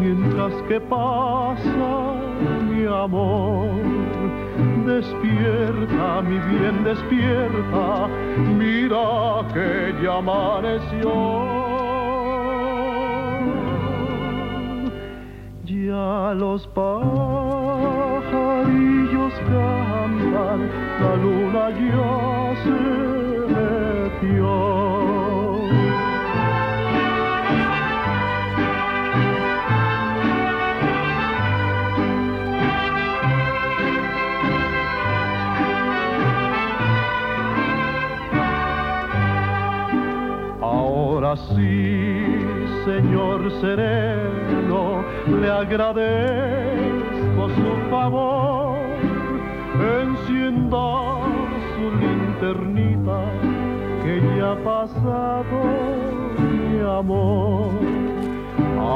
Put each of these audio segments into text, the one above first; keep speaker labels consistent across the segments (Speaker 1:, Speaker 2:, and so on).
Speaker 1: mientras que pasa mi amor. Despierta, mi bien, despierta, mira que ya amaneció. Ya los pajarillos cantan, la luna ya se metió. Ahora sí, Señor sereno, le agradezco su favor. Encienda su linternita, que ya ha pasado mi amor.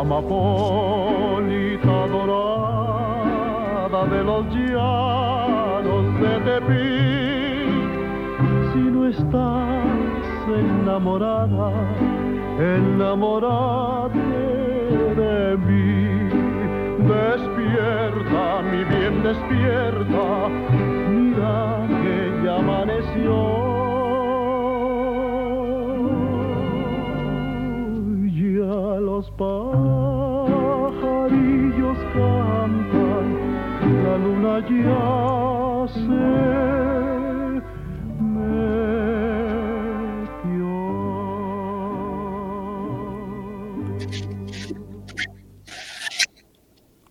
Speaker 1: Amapolita dorada de los llanos de Tepic, si no estás enamorada, enamorate de mí. Despierta, mi bien, despierta, mira que ya amaneció. Ya los pajarillos cantan, la luna ya se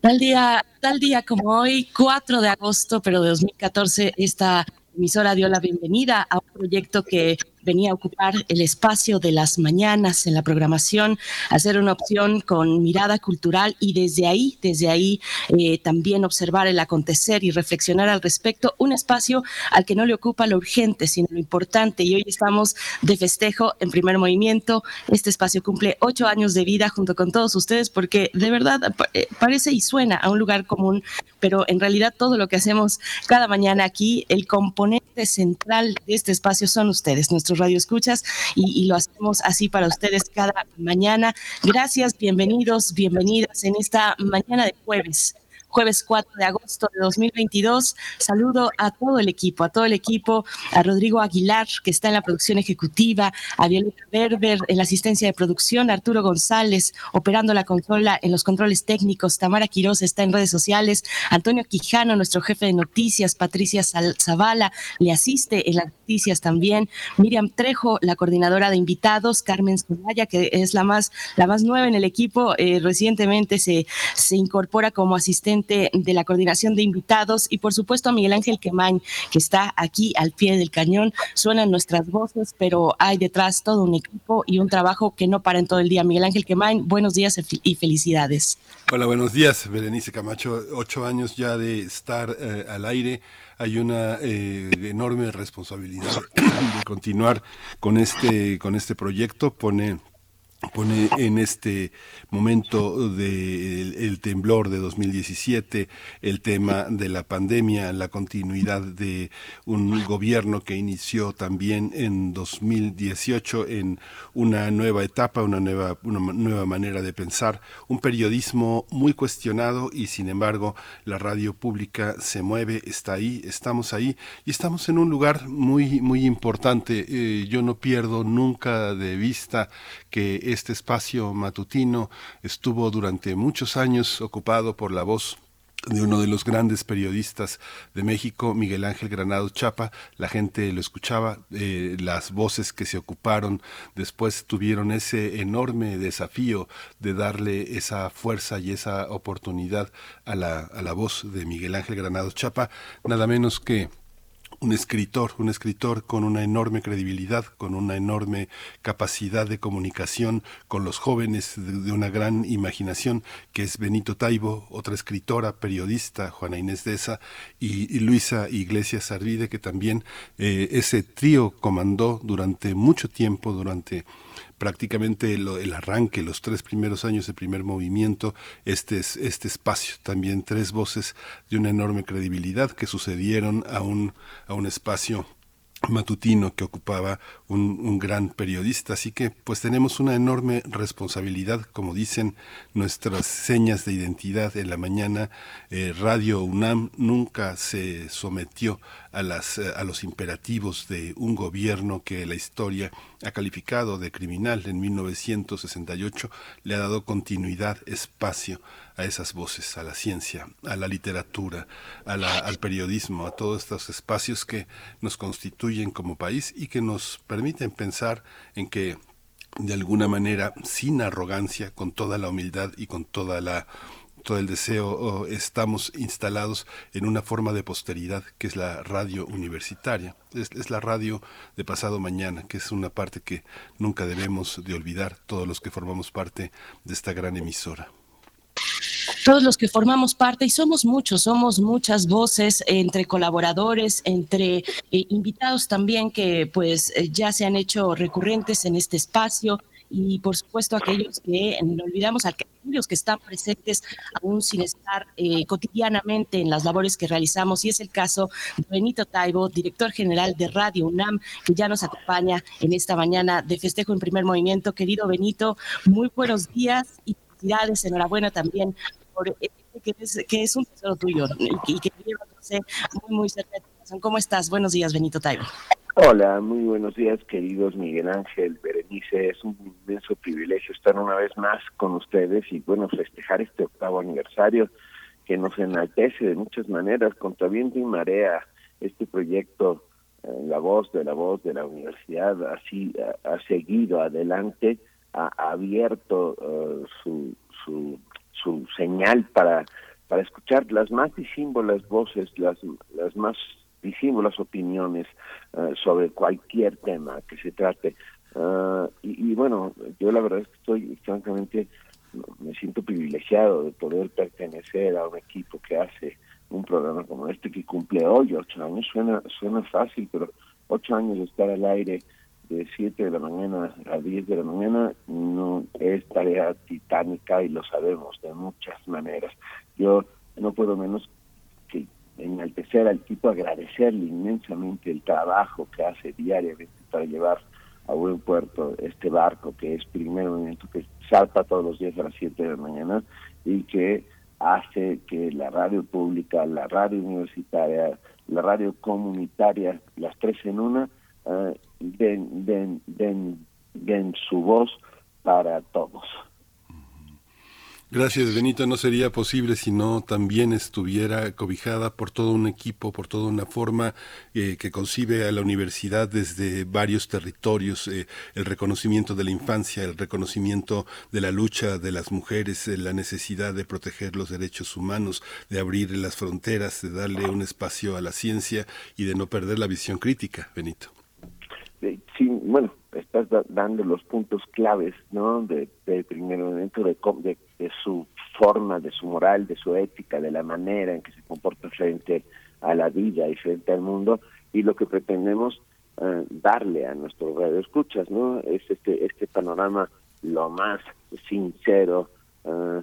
Speaker 2: Tal día, tal día como hoy, 4 de agosto, pero de 2014, esta emisora dio la bienvenida a un proyecto que venía a ocupar el espacio de las mañanas en la programación, hacer una opción con mirada cultural y desde ahí, desde ahí eh, también observar el acontecer y reflexionar al respecto, un espacio al que no le ocupa lo urgente, sino lo importante. Y hoy estamos de festejo en primer movimiento. Este espacio cumple ocho años de vida junto con todos ustedes porque de verdad eh, parece y suena a un lugar común, pero en realidad todo lo que hacemos cada mañana aquí, el componente central de este espacio son ustedes, nuestros radioescuchas, y, y lo hacemos así para ustedes cada mañana. Gracias, bienvenidos, bienvenidas en esta mañana de jueves jueves 4 de agosto de 2022. Saludo a todo el equipo, a todo el equipo, a Rodrigo Aguilar, que está en la producción ejecutiva, a Violeta Berber en la asistencia de producción, Arturo González operando la consola en los controles técnicos, Tamara Quiroz está en redes sociales, Antonio Quijano, nuestro jefe de noticias, Patricia Zavala le asiste en las noticias también, Miriam Trejo, la coordinadora de invitados, Carmen Zulaya, que es la más, la más nueva en el equipo, eh, recientemente se, se incorpora como asistente de la coordinación de invitados y por supuesto a Miguel Ángel Quemain, que está aquí al pie del cañón. Suenan nuestras voces, pero hay detrás todo un equipo y un trabajo que no para en todo el día. Miguel Ángel Quemain, buenos días y felicidades.
Speaker 3: Hola, buenos días, Berenice Camacho. Ocho años ya de estar eh, al aire hay una eh, enorme responsabilidad de continuar con este, con este proyecto. Pone pone en este momento del el temblor de 2017 el tema de la pandemia, la continuidad de un gobierno que inició también en 2018 en una nueva etapa, una nueva, una nueva manera de pensar, un periodismo muy cuestionado y sin embargo la radio pública se mueve, está ahí, estamos ahí y estamos en un lugar muy, muy importante. Eh, yo no pierdo nunca de vista que este espacio matutino estuvo durante muchos años ocupado por la voz de uno de los grandes periodistas de México, Miguel Ángel Granado Chapa. La gente lo escuchaba, eh, las voces que se ocuparon después tuvieron ese enorme desafío de darle esa fuerza y esa oportunidad a la, a la voz de Miguel Ángel Granado Chapa, nada menos que un escritor, un escritor con una enorme credibilidad, con una enorme capacidad de comunicación con los jóvenes, de, una gran imaginación, que es Benito Taibo, otra escritora, periodista, Juana Inés Deza, y, Luisa Iglesias Arvide, que también eh, ese trío comandó durante mucho tiempo, durante prácticamente el arranque, los tres primeros años de primer movimiento, este, este espacio, también tres voces de una enorme credibilidad que sucedieron a un, a un espacio matutino que ocupaba un, gran periodista. Así que pues tenemos una enorme responsabilidad, como dicen nuestras señas de identidad en la mañana. Eh, Radio UNAM nunca se sometió a, las, eh, a los imperativos de un gobierno que la historia ha calificado de criminal en 1968, le ha dado continuidad, espacio a esas voces, a la ciencia, a la literatura, al periodismo, a todos estos espacios que nos constituyen como país y que nos permiten pensar en que de alguna manera, sin arrogancia, con toda la humildad y con toda la todo el deseo, estamos instalados en una forma de posteridad que es la radio universitaria, es, es, la radio de pasado mañana, que es una parte que nunca debemos de olvidar todos los que formamos parte de esta gran emisora
Speaker 2: todos los que formamos parte, y somos muchos, somos muchas voces entre colaboradores, entre eh, invitados también que pues eh, ya se han hecho recurrentes en este espacio y por supuesto aquellos que no olvidamos, aquellos que están presentes aún sin estar eh, cotidianamente en las labores que realizamos y es el caso de Benito Taibo, director general de Radio UNAM, que ya nos acompaña en esta mañana de festejo en primer movimiento. Querido Benito, muy buenos días enhorabuena también por este que es, que es un tesoro tuyo y, que te lleva muy, muy cerca de tu corazón. ¿Cómo estás? Buenos días, Benito Taibo.
Speaker 4: Hola, muy buenos días, queridos Miguel Ángel, Berenice. Es un inmenso privilegio estar una vez más con ustedes y, bueno, festejar este octavo aniversario que nos enaltece de muchas maneras, contra viento y marea, este proyecto, eh, la voz de la voz de la universidad, así ha, seguido adelante, ha, abierto su, su su señal para, para escuchar las más disímbolas voces, las, las más disímbolas opiniones eh, sobre cualquier tema que se trate. Eh, y, bueno, yo la verdad es que estoy francamente, me siento privilegiado de poder pertenecer a un equipo que hace un programa como este que cumple hoy ocho años. Suena, suena fácil, pero ocho años de estar al aire de 7 de la mañana a 10 de la mañana no es tarea titánica y lo sabemos de muchas maneras. Yo no puedo menos que enaltecer al equipo, agradecerle inmensamente el trabajo que hace diariamente para llevar a buen puerto este barco que es primer momento que salta todos los días a las 7 de la mañana y que hace que la radio pública, la radio universitaria, la radio comunitaria, las tres en una, uh, den, su voz para todos.
Speaker 3: Gracias, Benito. No sería posible si no también estuviera cobijada por todo un equipo, por toda una forma eh, que concibe a la universidad desde varios territorios, eh, el reconocimiento de la infancia, el reconocimiento de la lucha de las mujeres, eh, la necesidad de proteger los derechos humanos, de abrir las fronteras, de darle un espacio a la ciencia y de no perder la visión crítica, Benito
Speaker 4: sí, bueno, estás dando los puntos claves, ¿no? De, de primer momento, de, de, su forma, de su moral, de su ética, de la manera en que se comporta frente a la vida y frente al mundo y lo que pretendemos eh, darle a nuestros radioescuchas, ¿no? Es este, este panorama lo más sincero, eh,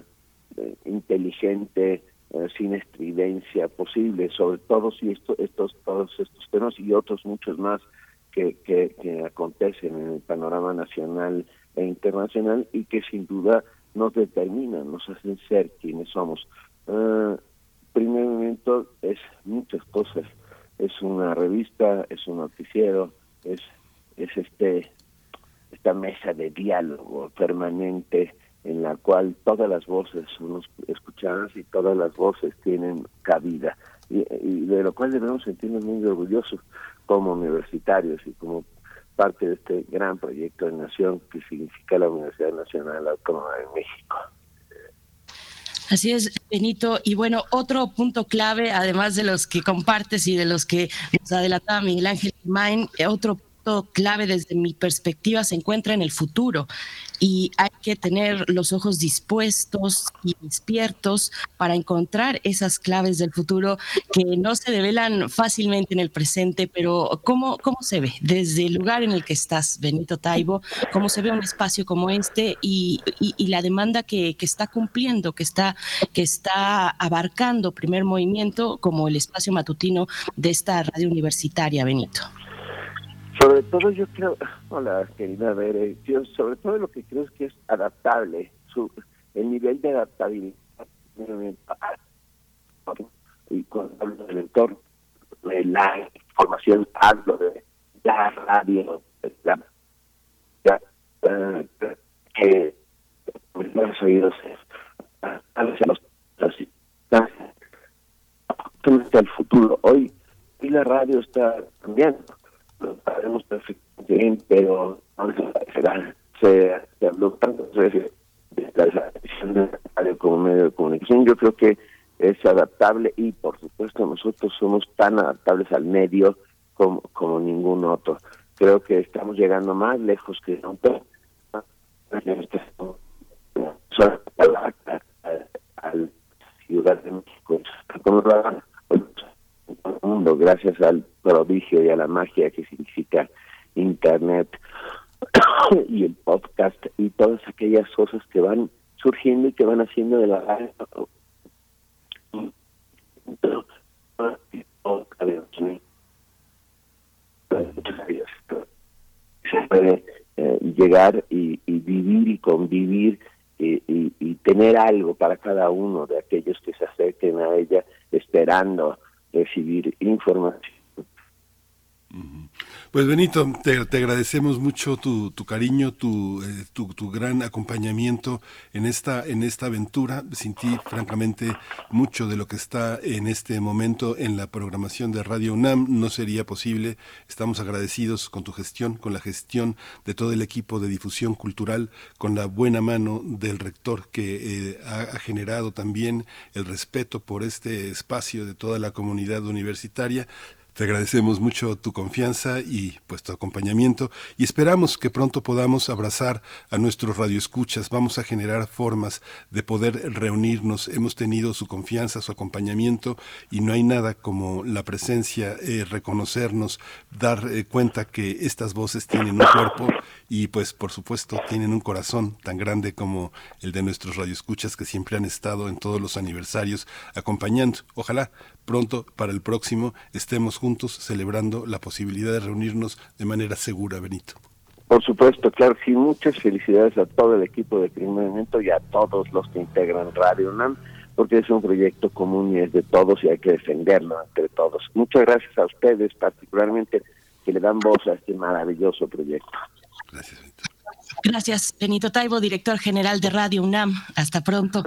Speaker 4: inteligente, eh, sin estridencia posible, sobre todo si esto, estos, todos estos temas y otros muchos más que, que, que acontecen en el panorama nacional e internacional y que sin duda nos determinan, nos hacen ser quienes somos. Uh, primer momento es muchas cosas. Es una revista, es un noticiero, es, es este esta mesa de diálogo permanente en la cual todas las voces son escuchadas y todas las voces tienen cabida y, y de lo cual debemos sentirnos muy orgullosos como universitarios y como parte de este gran proyecto de nación que significa la Universidad Nacional Autónoma de México.
Speaker 2: Así es, Benito. Y bueno, otro punto clave, además de los que compartes y de los que nos adelantaba Miguel Ángel Main, otro clave desde mi perspectiva se encuentra en el futuro y hay que tener los ojos dispuestos y despiertos para encontrar esas claves del futuro que no se develan fácilmente en el presente, pero ¿cómo, cómo se ve desde el lugar en el que estás, Benito Taibo? ¿Cómo se ve un espacio como este y, y, la demanda que, que, está cumpliendo, que está, que está abarcando primer movimiento como el espacio matutino de esta radio universitaria, Benito?
Speaker 4: Sobre todo yo creo, hola querida Bere, yo sobre todo lo que creo es que es adaptable, su, el nivel de adaptabilidad y hablo del entorno, de la información, hablo de la radio, la, ya, uh, que los oídos a veces los, los el futuro. Hoy, y la radio está cambiando lo sabemos perfectamente pero se, se habló veces de la televisión de radio como medio de comunicación. Yo creo que es adaptable y, por supuesto, nosotros somos tan adaptables al medio como, como ningún otro. Creo que estamos llegando más lejos que nunca al Ciudad de México mundo gracias al prodigio y a la magia que significa Internet y el podcast y todas aquellas cosas que van surgiendo y que van haciendo de la se puede eh, llegar y, y, vivir y convivir y, y, tener algo para cada uno de aquellos que se acerquen a ella esperando recibir información.
Speaker 3: Pues Benito, te, agradecemos mucho tu, cariño, tu, eh, tu, gran acompañamiento en esta, en esta aventura. Sin ti, francamente, mucho de lo que está en este momento en la programación de Radio UNAM no sería posible. Estamos agradecidos con tu gestión, con la gestión de todo el equipo de difusión cultural, con la buena mano del rector que eh, ha generado también el respeto por este espacio de toda la comunidad universitaria. Te agradecemos mucho tu confianza y pues tu acompañamiento y esperamos que pronto podamos abrazar a nuestros radioescuchas. Vamos a generar formas de poder reunirnos. Hemos tenido su confianza, su acompañamiento y no hay nada como la presencia, eh, reconocernos, dar eh, cuenta que estas voces tienen un cuerpo y pues por supuesto tienen un corazón tan grande como el de nuestros radioescuchas que siempre han estado en todos los aniversarios acompañando. Ojalá pronto para el próximo estemos juntos celebrando la posibilidad de reunirnos de manera segura, Benito.
Speaker 4: Por supuesto, claro, sí, muchas felicidades a todo el equipo de Primer Movimiento y a todos los que integran Radio UNAM, porque es un proyecto común y es de todos y hay que defenderlo entre todos. Muchas gracias a ustedes, particularmente, que le dan voz a este maravilloso proyecto.
Speaker 3: Gracias.
Speaker 2: Gracias, Benito Taibo, director general de Radio UNAM. Hasta pronto.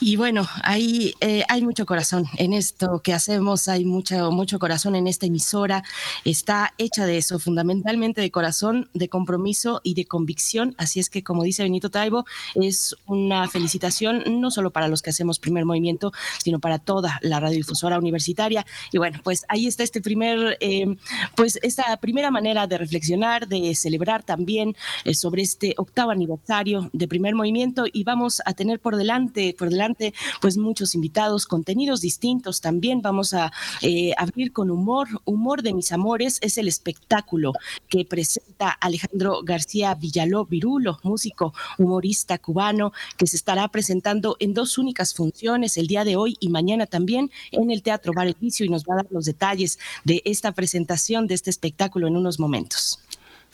Speaker 2: Y bueno, ahí eh, hay mucho corazón en esto que hacemos, hay mucho, mucho corazón en esta emisora. Está hecha de eso, fundamentalmente de corazón, de compromiso y de convicción. Así es que, como dice Benito Taibo, es una felicitación no solo para los que hacemos primer movimiento, sino para toda la radiodifusora universitaria. Y bueno, pues ahí está este primer, eh, pues esta primera manera de reflexionar, de celebrar también eh, sobre este octavo aniversario de primer movimiento y vamos a tener por delante, por delante pues muchos invitados, contenidos distintos también. Vamos a eh, abrir con humor. Humor de mis amores es el espectáculo que presenta Alejandro García Villaló Virulo, músico, humorista cubano, que se estará presentando en dos únicas funciones el día de hoy y mañana también en el Teatro Bar El y nos va a dar los detalles de esta presentación de este espectáculo en unos momentos.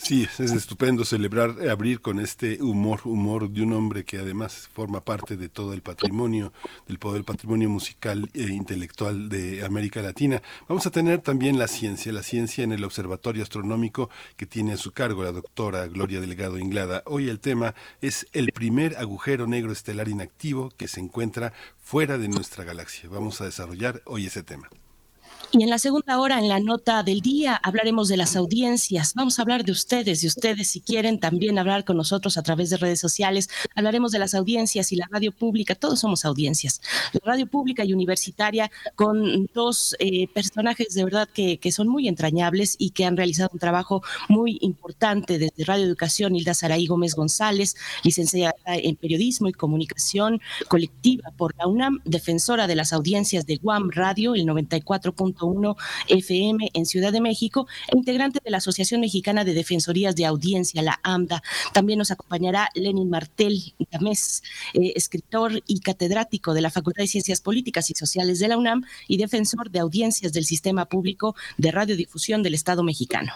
Speaker 3: Sí, es estupendo celebrar, eh, abrir con este humor, humor de un hombre que además forma parte de todo el patrimonio, del poder patrimonio musical e intelectual de América Latina. Vamos a tener también la ciencia, la ciencia en el Observatorio Astronómico que tiene a su cargo la doctora Gloria Delgado Inglada. Hoy el tema es el primer agujero negro estelar inactivo que se encuentra fuera de nuestra galaxia. Vamos a desarrollar hoy ese tema.
Speaker 2: Y en la segunda hora, en la nota del día, hablaremos de las audiencias. Vamos a hablar de ustedes, de ustedes si quieren también hablar con nosotros a través de redes sociales. Hablaremos de las audiencias y la radio pública. Todos somos audiencias. La radio pública y universitaria con dos eh, personajes de verdad que, que, son muy entrañables y que han realizado un trabajo muy importante desde Radio Educación. Hilda Saraí Gómez González, licenciada en Periodismo y Comunicación Colectiva por la UNAM, defensora de las audiencias de Guam Radio, el 94. 1 FM en Ciudad de México e integrante de la Asociación Mexicana de Defensorías de Audiencia, la AMDA. También nos acompañará Lenin Martel Tamés, eh, escritor y catedrático de la Facultad de Ciencias Políticas y Sociales de la UNAM y defensor de audiencias del Sistema Público de Radiodifusión del Estado mexicano.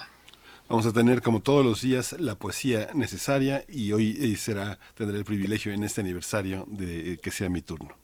Speaker 3: Vamos a tener como todos los días la poesía necesaria y hoy eh, será tendré el privilegio en este aniversario de que sea mi turno.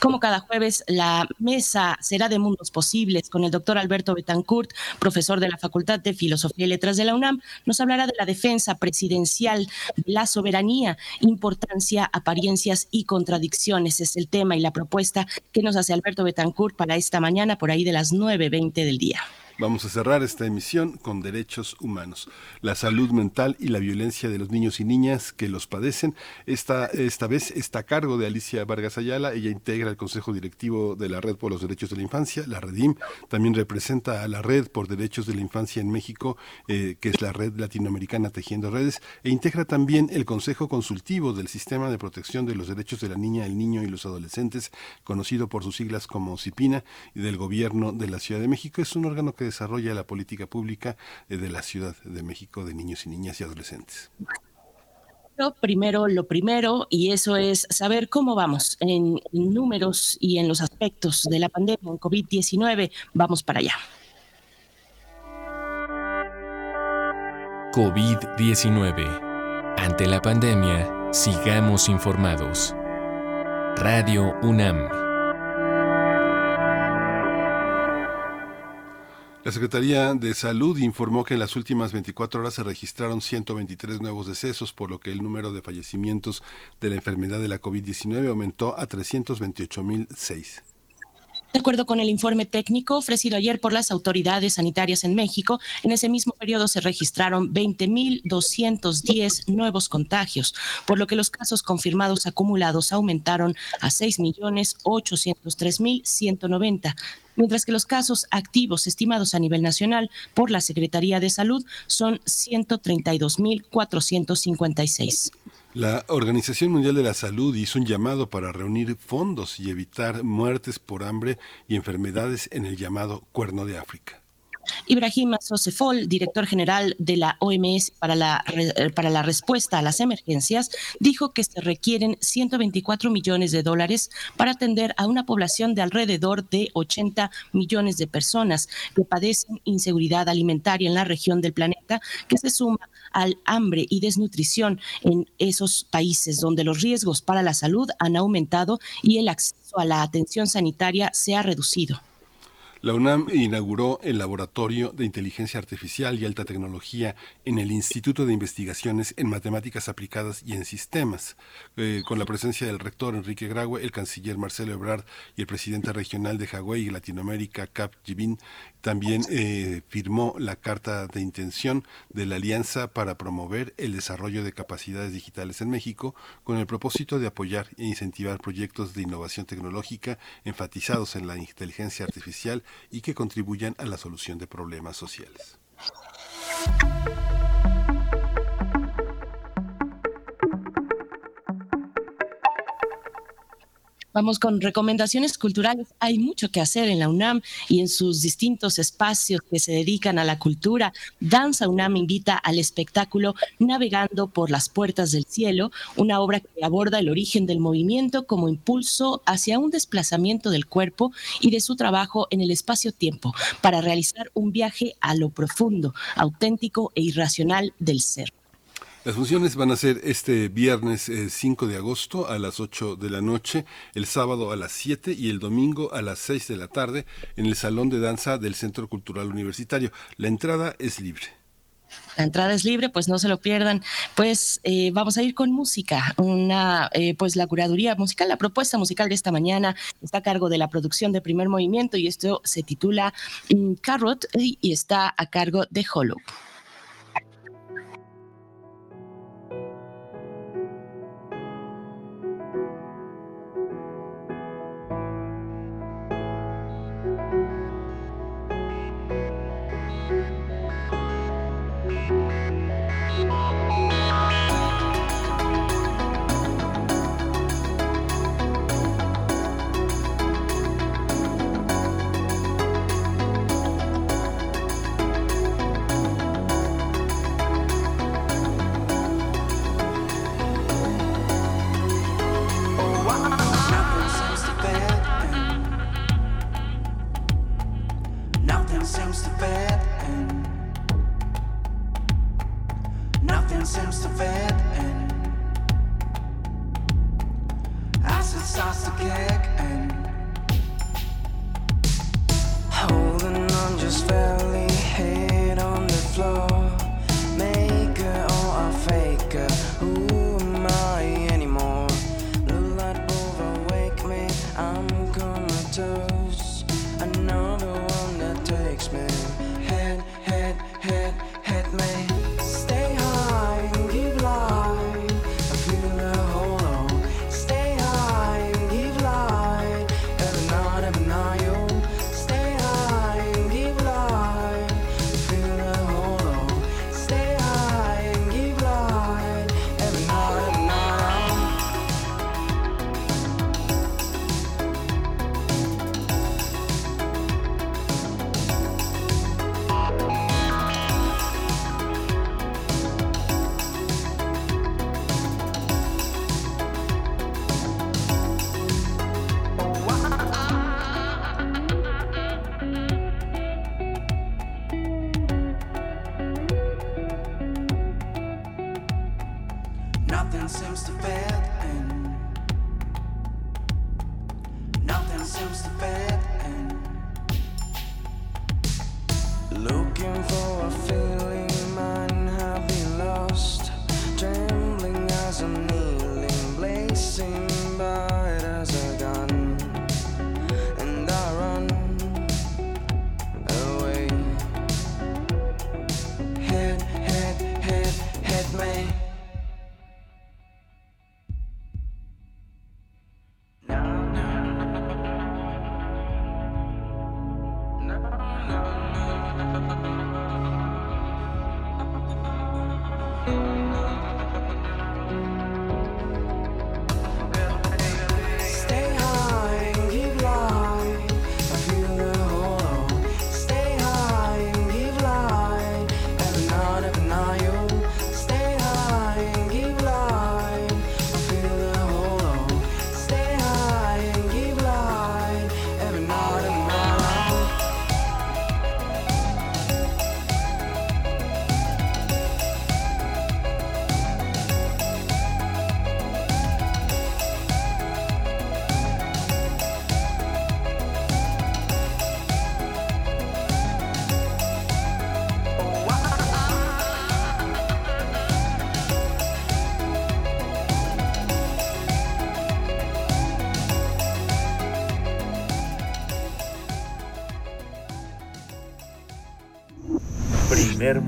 Speaker 2: Como cada jueves, la mesa será de mundos posibles con el doctor Alberto Betancourt, profesor de la Facultad de Filosofía y Letras de la UNAM. Nos hablará de la defensa presidencial, de la soberanía, importancia, apariencias y contradicciones. Es el tema y la propuesta que nos hace Alberto Betancourt para esta mañana, por ahí de las 9.20 del día.
Speaker 3: Vamos a cerrar esta emisión con derechos humanos, la salud mental y la violencia de los niños y niñas que los padecen. Esta, esta vez está a cargo de Alicia Vargas Ayala. Ella integra el Consejo Directivo de la Red por los Derechos de la Infancia, la Redim. También representa a la Red por Derechos de la Infancia en México, eh, que es la Red Latinoamericana Tejiendo Redes, e integra también el Consejo Consultivo del Sistema de Protección de los Derechos de la Niña, el Niño y los Adolescentes, conocido por sus siglas como CIPINA, y del Gobierno de la Ciudad de México. Es un órgano que desarrolla la política pública eh, de la Ciudad de México de niños y niñas y adolescentes.
Speaker 2: Primero, lo primero, y eso es saber cómo vamos en números y en los aspectos de la pandemia en COVID-19. Vamos para allá.
Speaker 5: COVID-19. Ante la pandemia, sigamos informados. Radio UNAM.
Speaker 3: La Secretaría de Salud informó que en las últimas 24 horas se registraron 123 nuevos decesos, por lo que el número de fallecimientos de la enfermedad de la COVID-19 aumentó a 328.006.
Speaker 2: De acuerdo con el informe técnico ofrecido ayer por las autoridades sanitarias en México, en ese mismo periodo se registraron 20.210 nuevos contagios, por lo que los casos confirmados acumulados aumentaron a 6.803.190 mientras que los casos activos estimados a nivel nacional por la Secretaría de Salud son 132.456.
Speaker 3: La Organización Mundial de la Salud hizo un llamado para reunir fondos y evitar muertes por hambre y enfermedades en el llamado Cuerno de África.
Speaker 2: Ibrahim Sosefol, director general de la OMS para la, para la respuesta a las emergencias, dijo que se requieren 124 millones de dólares para atender a una población de alrededor de 80 millones de personas que padecen inseguridad alimentaria en la región del planeta, que se suma al hambre y desnutrición en esos países donde los riesgos para la salud han aumentado y el acceso a la atención sanitaria se ha reducido.
Speaker 3: La UNAM inauguró el Laboratorio de Inteligencia Artificial y Alta Tecnología en el Instituto de Investigaciones en Matemáticas Aplicadas y en Sistemas, eh, con la presencia del rector Enrique Graue, el canciller Marcelo Ebrard y el presidente regional de Hawái y Latinoamérica, Cap Jibin, también eh, firmó la carta de intención de la Alianza para promover el desarrollo de capacidades digitales en México con el propósito de apoyar e incentivar proyectos de innovación tecnológica enfatizados en la inteligencia artificial y que contribuyan a la solución de problemas sociales.
Speaker 6: Vamos con recomendaciones culturales. Hay mucho que hacer en la UNAM y en sus distintos espacios que se dedican a la cultura. Danza UNAM invita al espectáculo Navegando por las Puertas del Cielo, una obra que aborda el origen del movimiento como impulso hacia un desplazamiento del cuerpo y de su trabajo en el espacio-tiempo para realizar un viaje a lo profundo, auténtico e irracional del ser.
Speaker 3: Las funciones van a ser este viernes 5 eh, de agosto a las 8 de la noche, el sábado a las 7 y el domingo a las 6 de la tarde en el Salón de Danza del Centro Cultural Universitario. La entrada es libre.
Speaker 6: La entrada es libre, pues no se lo pierdan. Pues eh, vamos a ir con música. Una, eh, pues la curaduría musical, la propuesta musical de esta mañana está a cargo de la producción de Primer Movimiento y esto se titula mm, Carrot y está a cargo de Hollow.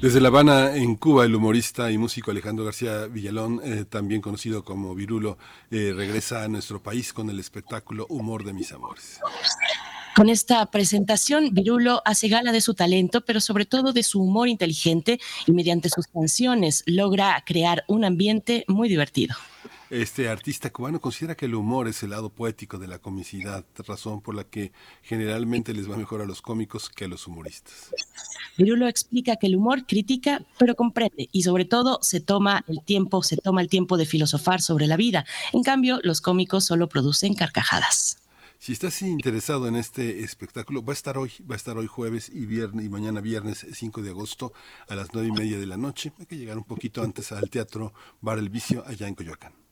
Speaker 3: Desde La Habana, en Cuba, el humorista y músico Alejandro García Villalón, eh, también conocido como Virulo, eh, regresa a nuestro país con el espectáculo Humor de mis amores.
Speaker 2: Con esta presentación, Virulo hace gala de su talento, pero sobre todo de su humor inteligente y mediante sus canciones logra crear un ambiente muy divertido.
Speaker 3: Este artista cubano considera que el humor es el lado poético de la comicidad, razón por la que generalmente les va mejor a los cómicos que a los humoristas.
Speaker 2: Virulo explica que el humor critica, pero comprende y sobre todo se toma el tiempo, se toma el tiempo de filosofar sobre la vida. En cambio, los cómicos solo producen carcajadas.
Speaker 3: Si estás interesado en este espectáculo, va a estar hoy, va a estar hoy jueves y viernes y mañana viernes 5 de agosto a las nueve y media de la noche. Hay que llegar un poquito antes al Teatro Bar El Vicio allá en Coyoacán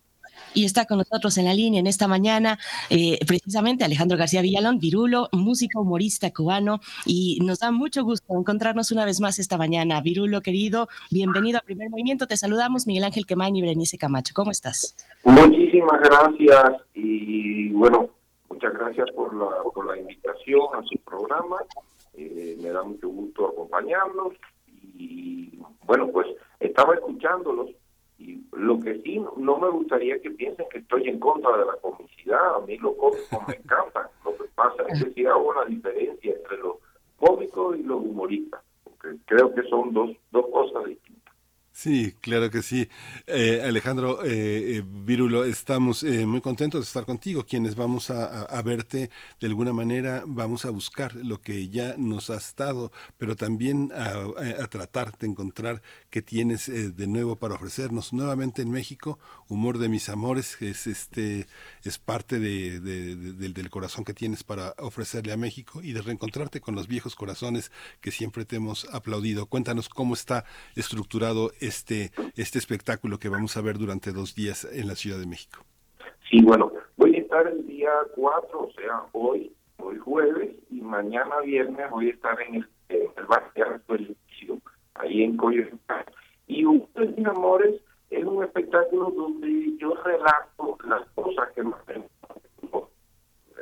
Speaker 2: y está con nosotros en la línea en esta mañana eh, precisamente Alejandro García Villalón, Virulo, músico, humorista cubano y nos da mucho gusto encontrarnos una vez más esta mañana. Virulo, querido, bienvenido a Primer Movimiento. Te saludamos Miguel Ángel Quemain y Berenice Camacho. ¿Cómo estás?
Speaker 7: Muchísimas gracias y bueno, muchas gracias por la, por la invitación a su programa. Eh, me da mucho gusto acompañarlos y bueno, pues estaba escuchándolos y lo que sí, no me gustaría que piensen que estoy en contra de la comicidad. A mí los cómicos me encantan. Lo que pasa es que sí hago una diferencia entre los cómicos y los humoristas. Porque creo que son dos, dos cosas distintas.
Speaker 3: Sí, claro que sí. Eh, Alejandro eh, eh, Vírulo, estamos eh, muy contentos de estar contigo. Quienes vamos a, verte de alguna manera, vamos a buscar lo que ya nos has dado, pero también a, tratar de encontrar qué tienes de nuevo para ofrecernos. Nuevamente en México, Humor de mis amores es este es parte de, del corazón que tienes para ofrecerle a México y de reencontrarte con los viejos corazones que siempre te hemos aplaudido. Cuéntanos cómo está estructurado este, este espectáculo que vamos a ver durante dos días en la Ciudad de México?
Speaker 7: Sí, bueno, voy a estar el día 4, o sea, hoy, hoy jueves, y mañana viernes voy a estar en el, en el Bar ahí en Coyoacán. Y un mis amores es un espectáculo donde yo relato las cosas que más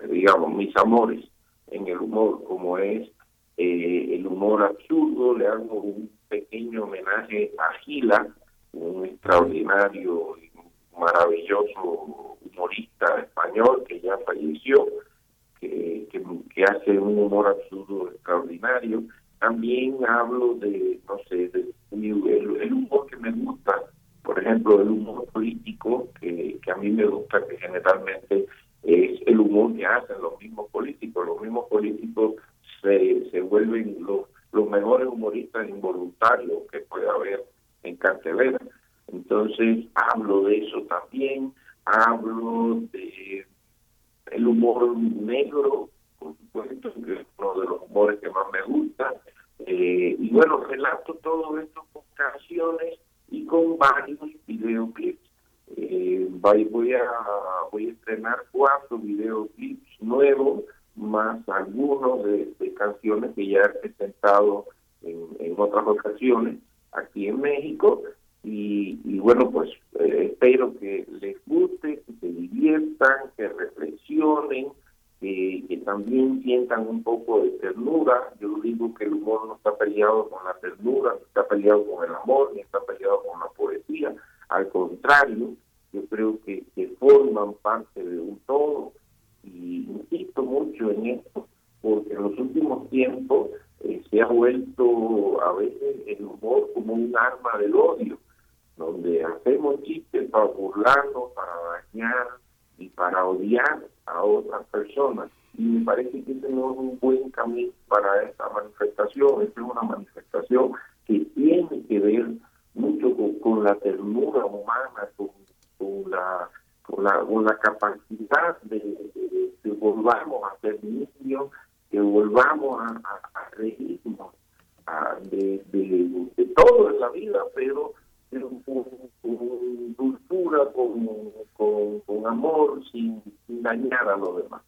Speaker 7: digamos, mis amores en el humor, como es eh, el humor absurdo, le hago un pequeño homenaje a Gila, un extraordinario y maravilloso humorista español que ya falleció, que, que, hace un humor absurdo extraordinario. También hablo de, no sé, el, humor que me gusta, ejemplo, el humor político, que, que a mí me gusta, que generalmente es el humor que hacen los mismos políticos. Los mismos políticos se, se vuelven los los mejores humoristas involuntarios que puede haber en Cartelera. Entonces hablo de eso también, hablo de el humor negro, por supuesto, que es uno de los humores que más me gusta, eh, y bueno, relato todo esto con canciones y con varios videoclips. Eh, voy, a, voy a estrenar cuatro videoclips nuevos más algunos de, canciones que ya he presentado en, otras ocasiones aquí en México y, bueno pues eh, espero que les guste, que se diviertan, que reflexionen, que, que, también sientan un poco de ternura. Yo digo que el humor no está peleado con la ternura, no está peleado con el amor, ni está peleado con la poesía. Al contrario, yo creo que, que forman parte de un todo y insisto mucho en esto, porque en los últimos tiempos eh, se ha vuelto a veces el humor como un arma del odio, donde hacemos chistes para burlarnos, para dañar y para odiar a otras personas. Y me parece que ese no es un buen camino para esta manifestación. Esta es una manifestación que tiene que ver mucho con, la ternura humana, con la con la, con la capacidad de, que volvamos a ser niños, que volvamos a, a, reírnos de, de, todo en la vida, pero, con, dulzura, con, con, amor, sin dañar a los demás.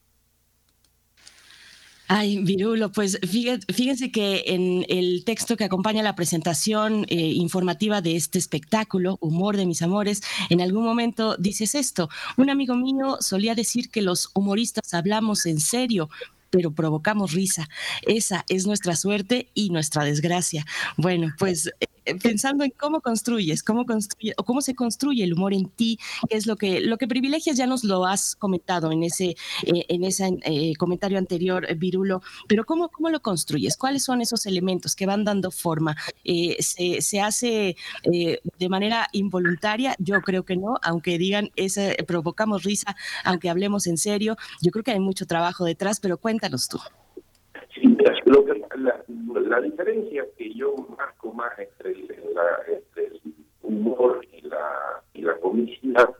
Speaker 2: Ay, Virulo, pues fíjense que en el texto que acompaña la presentación eh, informativa de este espectáculo, Humor de mis amores, en algún momento dices esto. Un amigo mío solía decir que los humoristas hablamos en serio, pero provocamos risa. Esa es nuestra suerte y nuestra desgracia. Bueno, pues pensando en cómo construyes, cómo construye o cómo se construye el humor en ti, qué es lo que lo que privilegias, ya nos lo has comentado en ese eh, en ese eh, comentario anterior, Virulo, pero cómo cómo lo construyes, cuáles son esos elementos que van dando forma, se, se, hace de manera involuntaria, yo creo que no, aunque digan ese, provocamos risa, aunque hablemos en serio, yo creo que hay mucho trabajo detrás, pero cuéntanos tú.
Speaker 7: Sí, que, la, la, diferencia que yo más entre el, humor y la, y la comicidad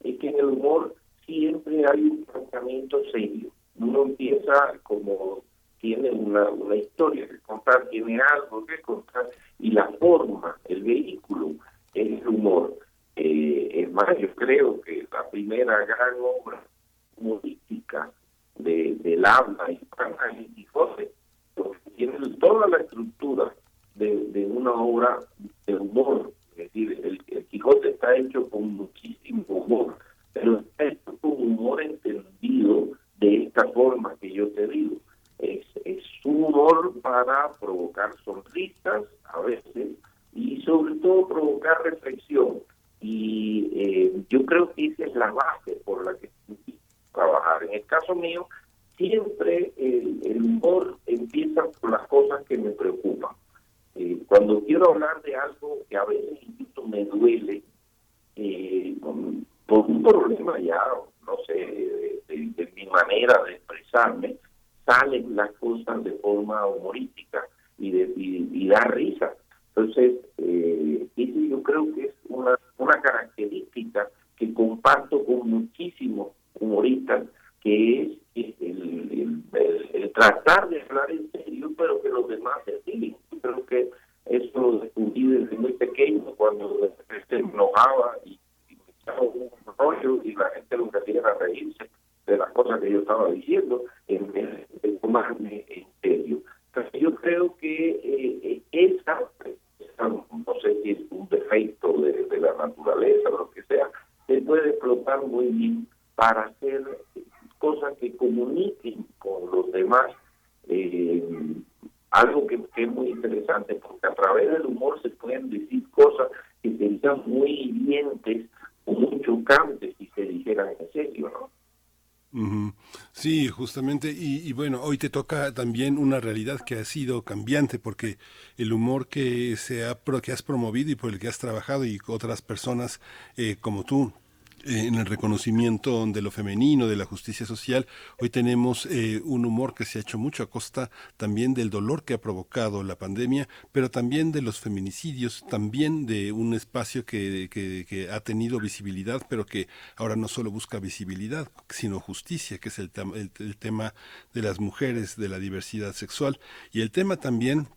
Speaker 7: es que en el humor siempre hay un tratamiento serio. Uno empieza como tiene una, una historia que contar, tiene algo que contar, y la forma, el vehículo, es el humor. Eh, es más, yo creo que la primera gran obra humorística de, del habla hispana es Quijote, porque tiene toda la estructura de, de una obra de humor. Es decir, el, Quijote está hecho con muchísimo humor, pero está hecho con humor entendido de esta forma que yo te digo. Es, es humor para provocar sonrisas a veces y sobre todo provocar reflexión. Y eh, yo creo que esa es la base por la que trabajar. En el caso mío, siempre el, humor empieza por las cosas que me preocupan. Eh, cuando quiero hablar de algo que a veces incluso me duele, eh, por un problema ya, no sé, de, mi manera de expresarme, salen las cosas de forma humorística y, de, y, da risa. Entonces, eh, eso yo creo que es una, una característica que comparto con muchísimos humoristas, que es el, tratar de hablar en serio, pero que los demás se siguen. Creo que eso lo descubrí desde muy pequeño, cuando se enojaba y, me echaba un rollo y la gente lo que hacía reírse de las cosas que yo estaba diciendo en vez de tomarme en serio. Entonces yo creo que eh, esa, no sé si es un defecto de, de la naturaleza o lo que sea, se puede explotar muy bien para hacer cosas que comuniquen con los demás. Eh, algo que, es muy interesante, porque a través del humor se pueden decir cosas que serían muy hirientes o muy chocantes si se dijeran en serio, ¿no?
Speaker 3: Sí, justamente, y, bueno, hoy te toca también una realidad que ha sido cambiante, porque el humor que se ha que has promovido y por el que has trabajado y otras personas eh, como tú en el reconocimiento de lo femenino, de la justicia social. Hoy tenemos eh, un humor que se ha hecho mucho a costa también del dolor que ha provocado la pandemia, pero también de los feminicidios, también de un espacio que, que, ha tenido visibilidad, pero que ahora no solo busca visibilidad, sino justicia, que es el, el tema de las mujeres, de la diversidad sexual, y el tema también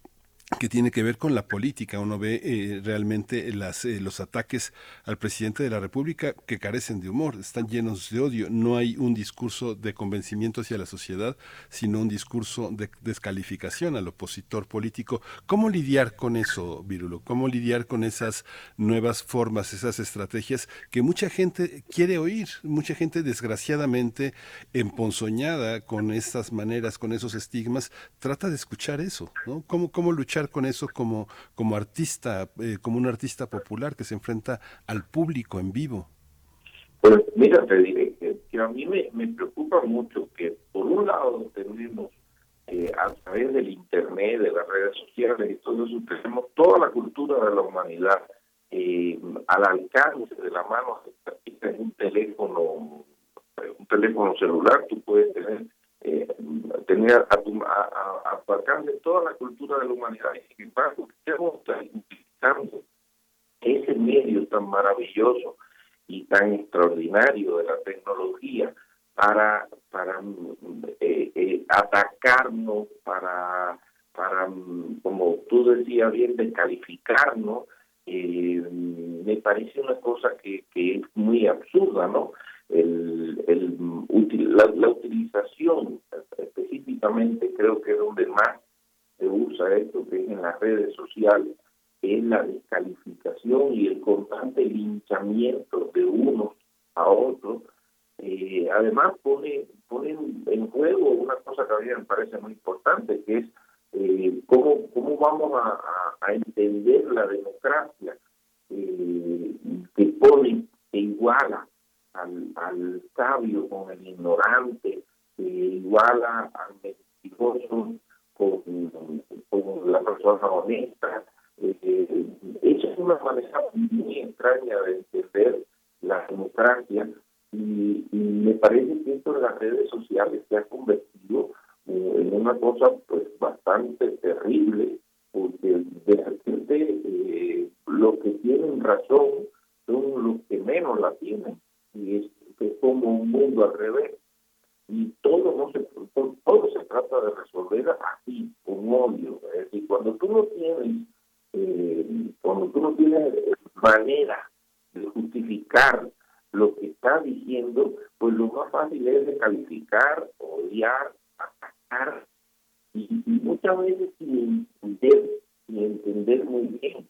Speaker 3: que tiene que ver con la política. Uno ve eh, realmente las, eh, los ataques al presidente de la República que carecen de humor, están llenos de odio. No hay un discurso de convencimiento hacia la sociedad, sino un discurso de descalificación al opositor político. ¿Cómo lidiar con eso, Virulo? ¿Cómo lidiar con esas nuevas formas, esas estrategias que mucha gente quiere oír? Mucha gente desgraciadamente emponzoñada con estas maneras, con esos estigmas, trata de escuchar eso. ¿no? ¿Cómo, cómo luchar? Con eso como, como artista, eh, como un artista popular que se enfrenta al público en vivo?
Speaker 7: Pues mira, te diré que, a mí me, preocupa mucho que por un lado tenemos eh, a través del internet, de las redes sociales y todo eso, tenemos toda la cultura de la humanidad eh, al alcance de la mano en un teléfono, un teléfono celular, tú puedes tener eh, tener a, tu, a, toda la cultura de la humanidad. Y sin embargo, estamos utilizando ese medio tan maravilloso y tan extraordinario de la tecnología para para eh, eh, atacarnos, para para como tú decías bien, descalificarnos, eh, me parece una cosa que, que es muy absurda, ¿no? El, el, la, utilización específicamente creo que es donde más se usa esto, que es en las redes sociales, es la descalificación y el constante linchamiento de unos a otros. Eh, además pone, pone en juego una cosa que a mí me parece muy importante, que es eh, cómo, cómo vamos a, entender la democracia eh, que pone, que iguala al, al sabio con el ignorante, que iguala al mentiroso con, con la persona honesta. Eh, esa es una manera muy extraña de entender la democracia y, me parece que esto de las redes sociales se ha convertido eh, en una cosa pues bastante terrible porque de repente eh, los que tienen razón son los que menos la tienen y es, es como un mundo al revés y todo no se todo se trata de resolver así con odio es decir cuando tú no tienes eh, cuando tú no tienes manera de justificar lo que está diciendo, pues lo más fácil es de calificar, odiar, atacar, y, muchas veces sin entender, sin entender muy bien.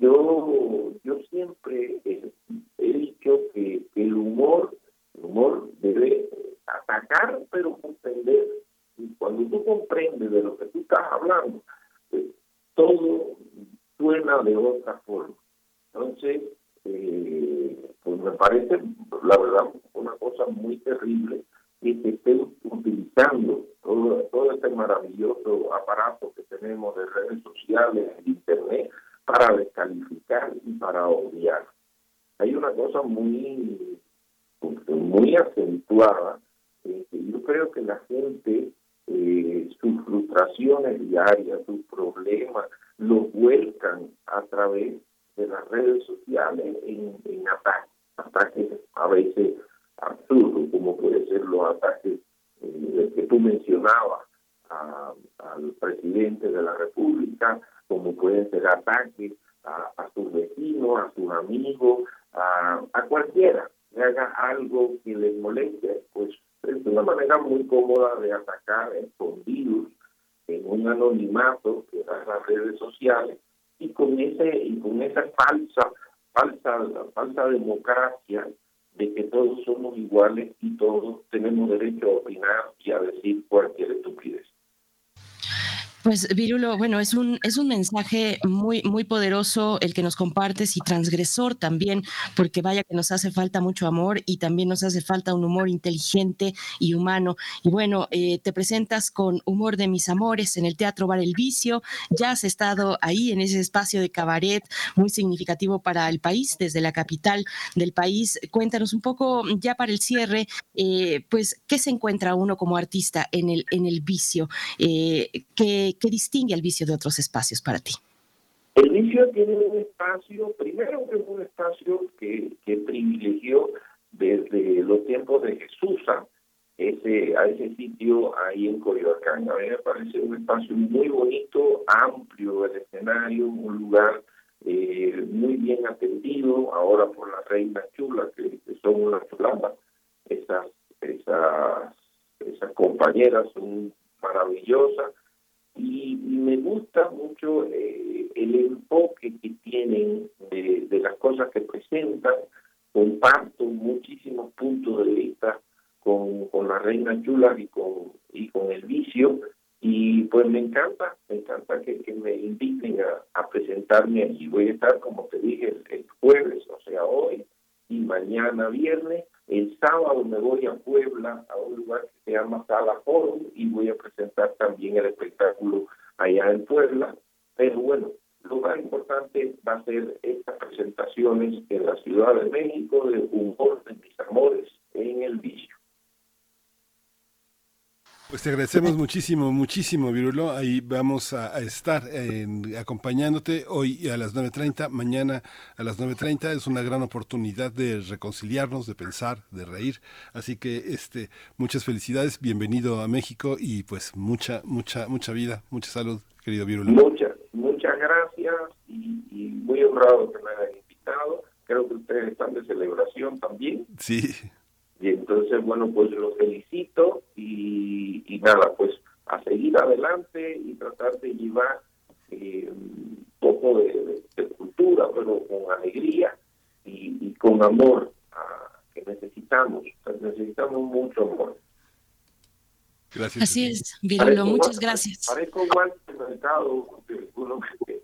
Speaker 7: Yo, yo siempre he, dicho que, el humor, el humor debe atacar, pero comprender. Y cuando tú comprendes de lo que tú estás hablando, pues, todo suena de otra forma. Entonces, eh, pues me parece, la verdad, una cosa muy terrible que se esté utilizando todo, todo este maravilloso aparato que tenemos de redes sociales, de Internet, para descalificar y para odiar. Hay una cosa muy, muy acentuada, eh, yo creo que la gente, eh, sus frustraciones diarias, sus problemas, los vuelcan a través de las redes sociales en, ataques, ataques a veces absurdos, como puede ser los ataques eh, que tú mencionabas al presidente de la República, como pueden ser ataques a, a sus vecinos, a sus amigos, a, cualquiera que haga algo que les moleste, pues es una manera muy cómoda de atacar escondidos en un anonimato que dan las redes sociales y con ese y con esa falsa falsa falsa democracia de que todos somos iguales y todos tenemos derecho a opinar y a decir cualquier estupidez.
Speaker 2: Pues Virulo, bueno, es un, es un mensaje muy, muy poderoso el que nos compartes y transgresor también, porque vaya que nos hace falta mucho amor y también nos hace falta un humor inteligente y humano. Y bueno, eh, te presentas con Humor de mis amores en el Teatro Bar El Vicio, ya has estado ahí en ese espacio de cabaret muy significativo para el país, desde la capital del país. Cuéntanos un poco ya para el cierre, eh, pues, ¿qué se encuentra uno como artista en el, en el vicio? Eh, ¿qué, ¿qué, distingue al vicio de otros espacios para ti?
Speaker 7: El vicio tiene un espacio, primero que es un espacio que, que privilegió desde los tiempos de Jesús ese, a ese sitio ahí en Coyoacán. A mí me parece un espacio muy bonito, amplio el escenario, un lugar eh, muy bien atendido, ahora por la reina chula, que, son una chulada. Esas, esas, esas compañeras son maravillosas y, me gusta mucho eh, el enfoque que tienen de, las cosas que presentan. Comparto muchísimos puntos de vista con, con la Reina Chula y con, y con el vicio. Y pues me encanta, me encanta que, me inviten a, presentarme allí. Voy a estar, como te dije, el jueves, o sea, hoy, y mañana viernes. El sábado me voy a Puebla, a un lugar que se llama Sala Forum, y voy a presentar también el espectáculo allá en Puebla. Pero bueno, lo más importante va a ser estas presentaciones en la Ciudad de México de Humor de mis amores en el vicio.
Speaker 3: Pues te agradecemos muchísimo, muchísimo, Virulo. Ahí vamos a, estar acompañándote hoy a las 9.30, mañana a las 9.30. Es una gran oportunidad de reconciliarnos, de pensar, de reír. Así que este, muchas felicidades, bienvenido a México y pues mucha, mucha, mucha vida, mucha salud, querido Virulo.
Speaker 7: Muchas, muchas gracias y, y muy honrado que me hayan invitado. Creo que ustedes están de celebración también.
Speaker 3: Sí.
Speaker 7: Y entonces, bueno, pues los felicito y, nada, pues a seguir adelante y tratar de llevar eh, un poco de, cultura, pero con alegría y, con amor que necesitamos, necesitamos mucho amor.
Speaker 3: Gracias.
Speaker 2: Así es, Virulo, muchas gracias.
Speaker 7: Parezco igual mercado, uno que,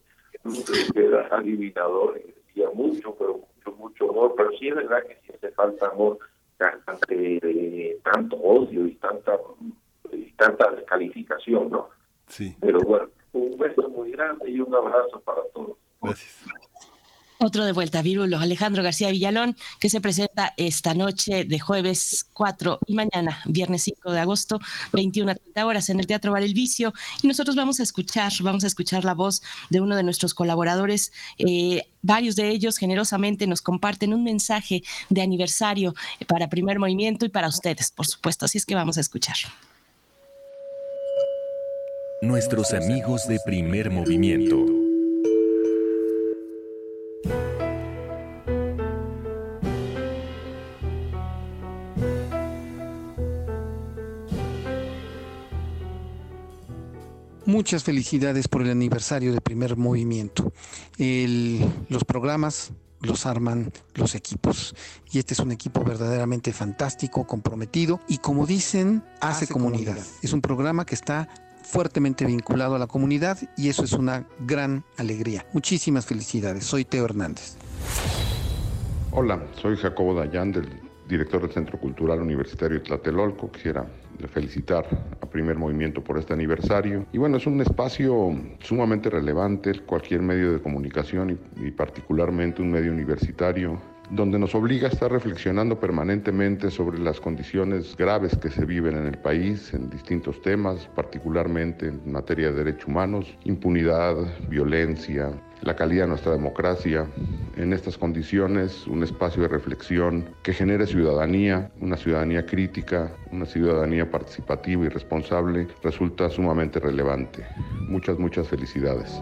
Speaker 7: que era adivinador y decía mucho, pero mucho, mucho amor, pero sí es verdad que si hace falta amor eh, tanto odio y tanta y tanta descalificación, ¿no?
Speaker 3: Sí.
Speaker 7: Pero bueno, un beso muy grande y un abrazo para todos.
Speaker 3: Gracias.
Speaker 2: Otro de vuelta, Virulo, Alejandro García Villalón, que se presenta esta noche de jueves 4 y mañana, viernes 5 de agosto, 21 a 30 horas en el Teatro Bar El Vicio. Y nosotros vamos a escuchar, vamos a escuchar la voz de uno de nuestros colaboradores. Eh, varios de ellos generosamente nos comparten un mensaje de aniversario para Primer Movimiento y para ustedes, por supuesto. Así es que vamos a escuchar.
Speaker 5: Nuestros amigos de Primer Movimiento.
Speaker 8: Muchas felicidades por el aniversario de primer movimiento. El- los programas los arman los equipos. Y este es un equipo verdaderamente fantástico, comprometido y como dicen, hace, comunidad. Es un programa que está fuertemente vinculado a la comunidad y eso es una gran alegría. Muchísimas felicidades. Soy Teo Hernández.
Speaker 9: Hola, soy Jacobo Dayan, del director del Centro Cultural Universitario Tlatelolco. Quisiera felicitar a Primer Movimiento por este aniversario. Y bueno, es un espacio sumamente relevante, cualquier medio de comunicación y, y particularmente un medio universitario donde nos obliga a estar reflexionando permanentemente sobre las condiciones graves que se viven en el país en distintos temas, particularmente en materia de derechos humanos, impunidad, violencia, la calidad de nuestra democracia. En estas condiciones, un espacio de reflexión que genere ciudadanía, una ciudadanía crítica, una ciudadanía participativa y responsable, resulta sumamente relevante. Muchas, muchas felicidades.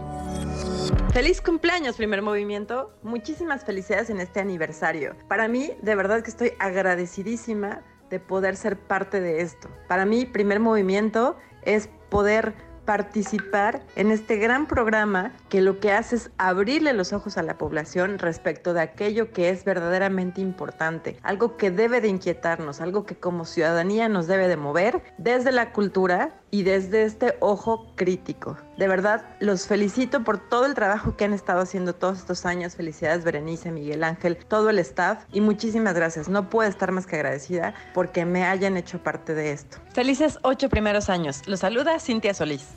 Speaker 10: Feliz cumpleaños, primer movimiento. Muchísimas felicidades en este aniversario. Para mí, de verdad que estoy agradecidísima de poder ser parte de esto. Para mí, primer movimiento es poder participar en este gran programa que lo que hace es abrirle los ojos a la población respecto de aquello que es verdaderamente importante, algo que debe de inquietarnos, algo que como ciudadanía nos debe de mover desde la cultura y desde este ojo crítico. De verdad, los felicito por todo el trabajo que han estado haciendo todos estos años. Felicidades Berenice, Miguel Ángel, todo el staff y muchísimas gracias. No puedo estar más que agradecida porque me hayan hecho parte de esto. Felices ocho primeros años. Los saluda Cintia Solís.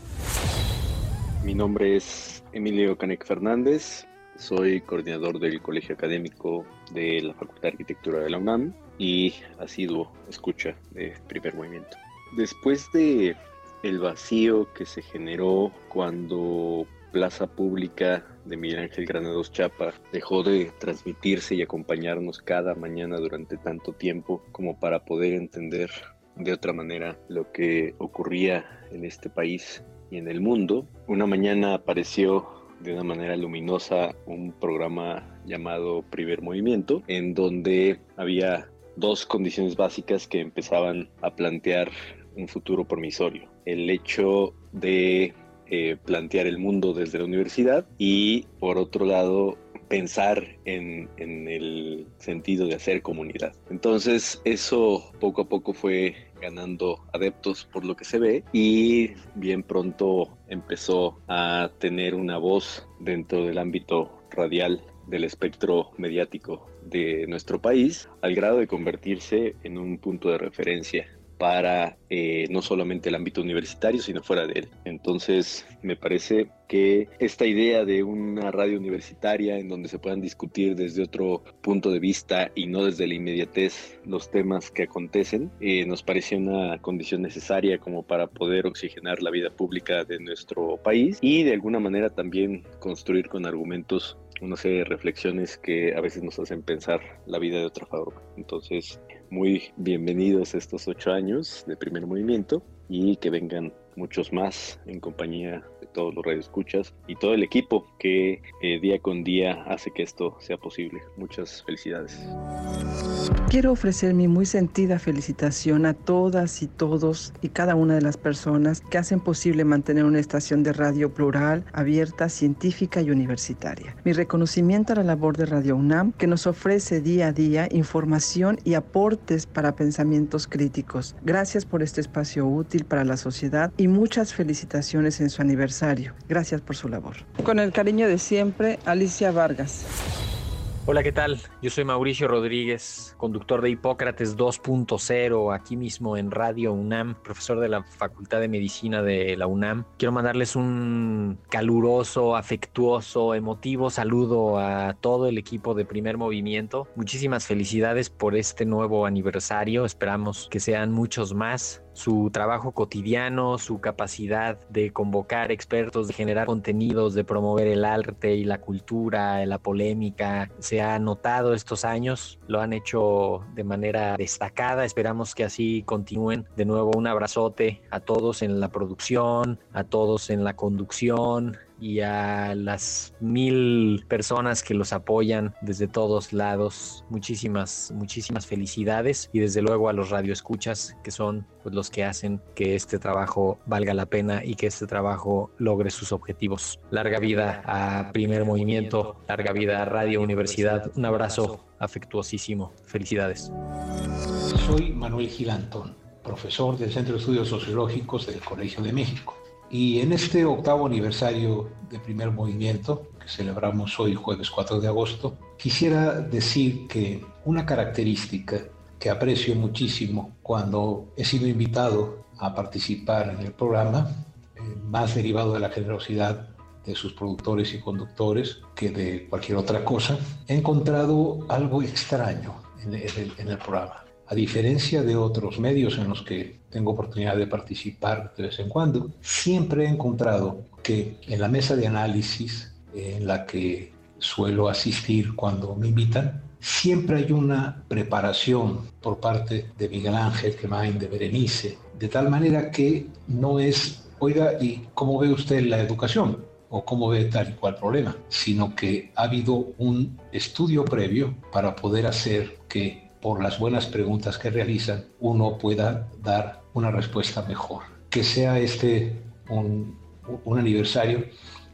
Speaker 11: Mi nombre es Emilio Canek Fernández, soy coordinador del Colegio Académico de la Facultad de Arquitectura de la UNAM y asiduo escucha de primer movimiento. Después de el vacío que se generó cuando Plaza Pública de Miguel Ángel Granados Chapa dejó de transmitirse y acompañarnos cada mañana durante tanto tiempo como para poder entender de otra manera lo que ocurría en este país y en el mundo. Una mañana apareció de una manera luminosa un programa llamado Primer Movimiento, en donde había dos condiciones básicas que empezaban a plantear un futuro promisorio. El hecho de eh, plantear el mundo desde la universidad y por otro lado pensar en, en, el sentido de hacer comunidad. Entonces eso poco a poco fue ganando adeptos por lo que se ve y bien pronto empezó a tener una voz dentro del ámbito radial del espectro mediático de nuestro país al grado de convertirse en un punto de referencia para eh, no solamente el ámbito universitario, sino fuera de él. Entonces, me parece que esta idea de una radio universitaria en donde se puedan discutir desde otro punto de vista y no desde la inmediatez los temas que acontecen, eh, nos pareció una condición necesaria como para poder oxigenar la vida pública de nuestro país y de alguna manera también construir con argumentos una serie de reflexiones que a veces nos hacen pensar la vida de otra forma. Entonces, muy bienvenidos estos ocho años de primer movimiento y que vengan muchos más en compañía de todos los radioescuchas y todo el equipo que eh, día con día hace que esto sea posible. Muchas felicidades.
Speaker 12: Quiero ofrecer mi muy sentida felicitación a todas y todos y cada una de las personas que hacen posible mantener una estación de radio plural, abierta, científica y universitaria. Mi reconocimiento a la labor de Radio UNAM que nos ofrece día a día información y aportes para pensamientos críticos. Gracias por este espacio útil para la sociedad y muchas felicitaciones en su aniversario. Gracias por su labor. Con el cariño de siempre, Alicia Vargas.
Speaker 13: Hola, ¿qué tal? Yo soy Mauricio Rodríguez, conductor de Hipócrates 2.0, aquí mismo en Radio UNAM, profesor de la Facultad de Medicina de la UNAM. Quiero mandarles un caluroso, afectuoso, emotivo saludo a todo el equipo de Primer Movimiento. Muchísimas felicidades por este nuevo aniversario, esperamos que sean muchos más su trabajo cotidiano, su capacidad de convocar expertos, de generar contenidos, de promover el arte y la cultura, la polémica, se ha notado estos años, lo han hecho de manera destacada, esperamos que así continúen. De nuevo, un abrazote a todos en la producción, a todos en la conducción, y a las mil personas que los apoyan desde todos lados. Muchísimas, muchísimas felicidades y desde luego a los radioescuchas que son pues, los que hacen que este trabajo valga la pena y que este trabajo logre sus objetivos. Larga vida a Primer Movimiento, larga vida a Radio Universidad. Un abrazo afectuosísimo. Felicidades.
Speaker 14: Soy Manuel Gilantón, profesor del Centro de Estudios Sociológicos del Colegio de México. Y en este octavo aniversario de primer movimiento, que celebramos hoy jueves 4 de agosto, quisiera decir que una característica que aprecio muchísimo cuando he sido invitado a participar en el programa, eh, más derivado de la generosidad de sus productores y conductores que de cualquier otra cosa, he encontrado algo extraño en el programa. A diferencia de otros medios en los que tengo oportunidad de participar de vez en cuando, siempre he encontrado que en la mesa de análisis en la que suelo asistir cuando me invitan, siempre hay una preparación por parte de Miguel Ángel Gemain, de Berenice, de tal manera que no es, oiga, ¿y cómo ve usted la educación? o cómo ve tal y cual problema, sino que ha habido un estudio previo para poder hacer que por las buenas preguntas que realizan, uno pueda dar una respuesta mejor. Que sea este un, aniversario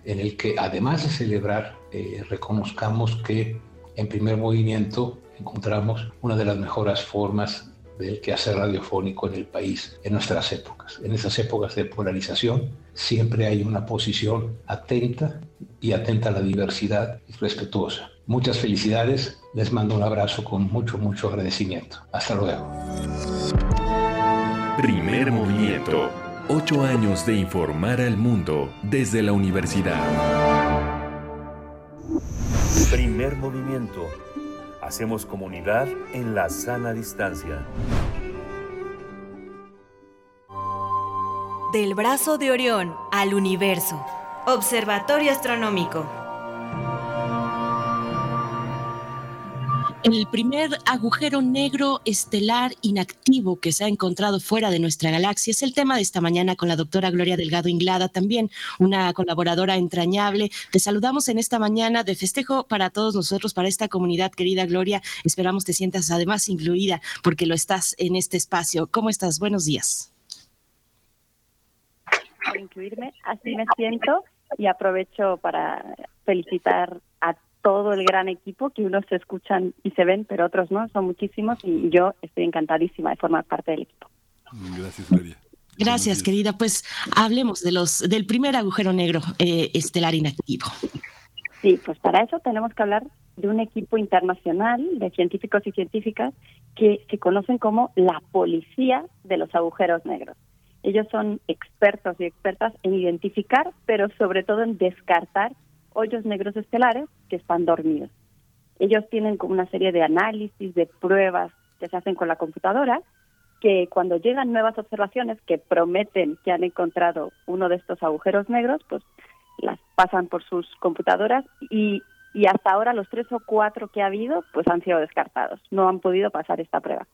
Speaker 14: en el que, además de celebrar, eh, reconozcamos que en primer movimiento encontramos una de las mejores formas del quehacer radiofónico en el país en nuestras épocas. En esas épocas de polarización siempre hay una posición atenta y atenta a la diversidad y respetuosa. Muchas felicidades, les mando un abrazo con mucho, mucho agradecimiento. Hasta luego.
Speaker 5: Primer movimiento. Ocho años de informar al mundo desde la universidad.
Speaker 15: Primer movimiento. Hacemos comunidad en la sana distancia.
Speaker 16: Del brazo de Orión al universo. Observatorio Astronómico.
Speaker 2: el primer agujero negro estelar inactivo que se ha encontrado fuera de nuestra galaxia. Es el tema de esta mañana con la doctora Gloria Delgado Inglada, también una colaboradora entrañable. Te saludamos en esta mañana de festejo para todos nosotros, para esta comunidad, querida Gloria. Esperamos te sientas además incluida porque lo estás en este espacio. ¿Cómo estás? Buenos días.
Speaker 17: Por incluirme, así me siento y aprovecho para felicitar a todo el gran equipo, que unos se escuchan y se ven, pero otros no, son muchísimos y yo estoy encantadísima de formar parte del equipo.
Speaker 3: Gracias, María.
Speaker 2: Gracias, querida. Pues hablemos de los del primer agujero negro eh, estelar inactivo.
Speaker 17: Sí, pues para eso tenemos que hablar de un equipo internacional de científicos y científicas que se conocen como la policía de los agujeros negros. Ellos son expertos y expertas en identificar, pero sobre todo en descartar hoyos negros estelares que están dormidos. Ellos tienen como una serie de análisis, de pruebas que se hacen con la computadora, que cuando llegan nuevas observaciones que prometen que han encontrado uno de estos agujeros negros, pues las pasan por sus computadoras y, y hasta ahora los tres o cuatro que ha habido pues han sido descartados, no han podido pasar esta prueba.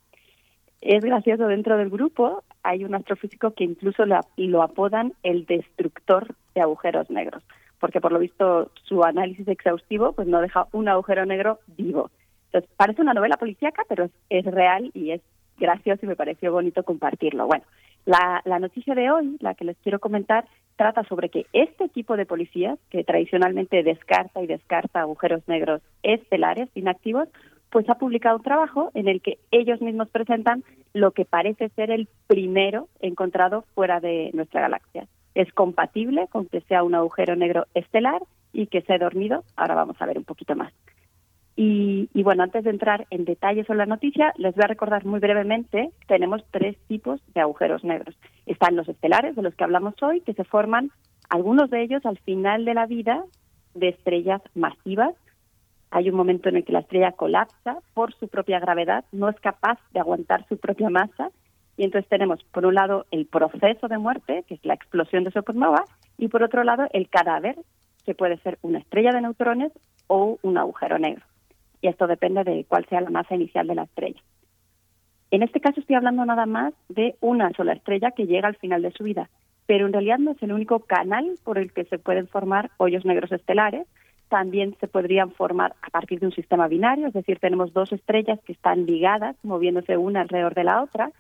Speaker 17: Es gracioso, dentro del grupo hay un astrofísico que incluso lo, lo apodan el destructor de agujeros negros porque por lo visto su análisis exhaustivo pues no deja un agujero negro vivo. Entonces, parece una novela policíaca, pero es, real y es gracioso y me pareció bonito compartirlo. Bueno, la, noticia de hoy, la que les quiero comentar, trata sobre que este tipo de policías, que tradicionalmente descarta y descarta agujeros negros estelares inactivos, pues ha publicado un trabajo en el que ellos mismos presentan lo que parece ser el primero encontrado fuera de nuestra galaxia. Es compatible con que sea un agujero negro estelar y que se ha dormido. Ahora vamos a ver un poquito más. Y, bueno, antes de entrar en detalles sobre la noticia, les voy a recordar muy brevemente, tenemos tres tipos de agujeros negros. Están los estelares, de los que hablamos hoy, que se forman, algunos de ellos al final de la vida, de estrellas masivas. Hay un momento en el que la estrella colapsa por su propia gravedad, no es capaz de aguantar su propia masa, y entonces tenemos, por un lado, el proceso de muerte, que es la explosión de supernova, y por otro lado, el cadáver, que puede ser una estrella de neutrones o un agujero negro y esto depende de cuál sea la masa inicial de la estrella. En este caso estoy hablando nada más de una sola estrella que llega al final de su vida, pero en realidad no es el único canal por el que se pueden formar hoyos negros estelares. También se podrían formar a partir de un sistema binario, es decir, tenemos dos estrellas que están ligadas, moviéndose una alrededor de la otra,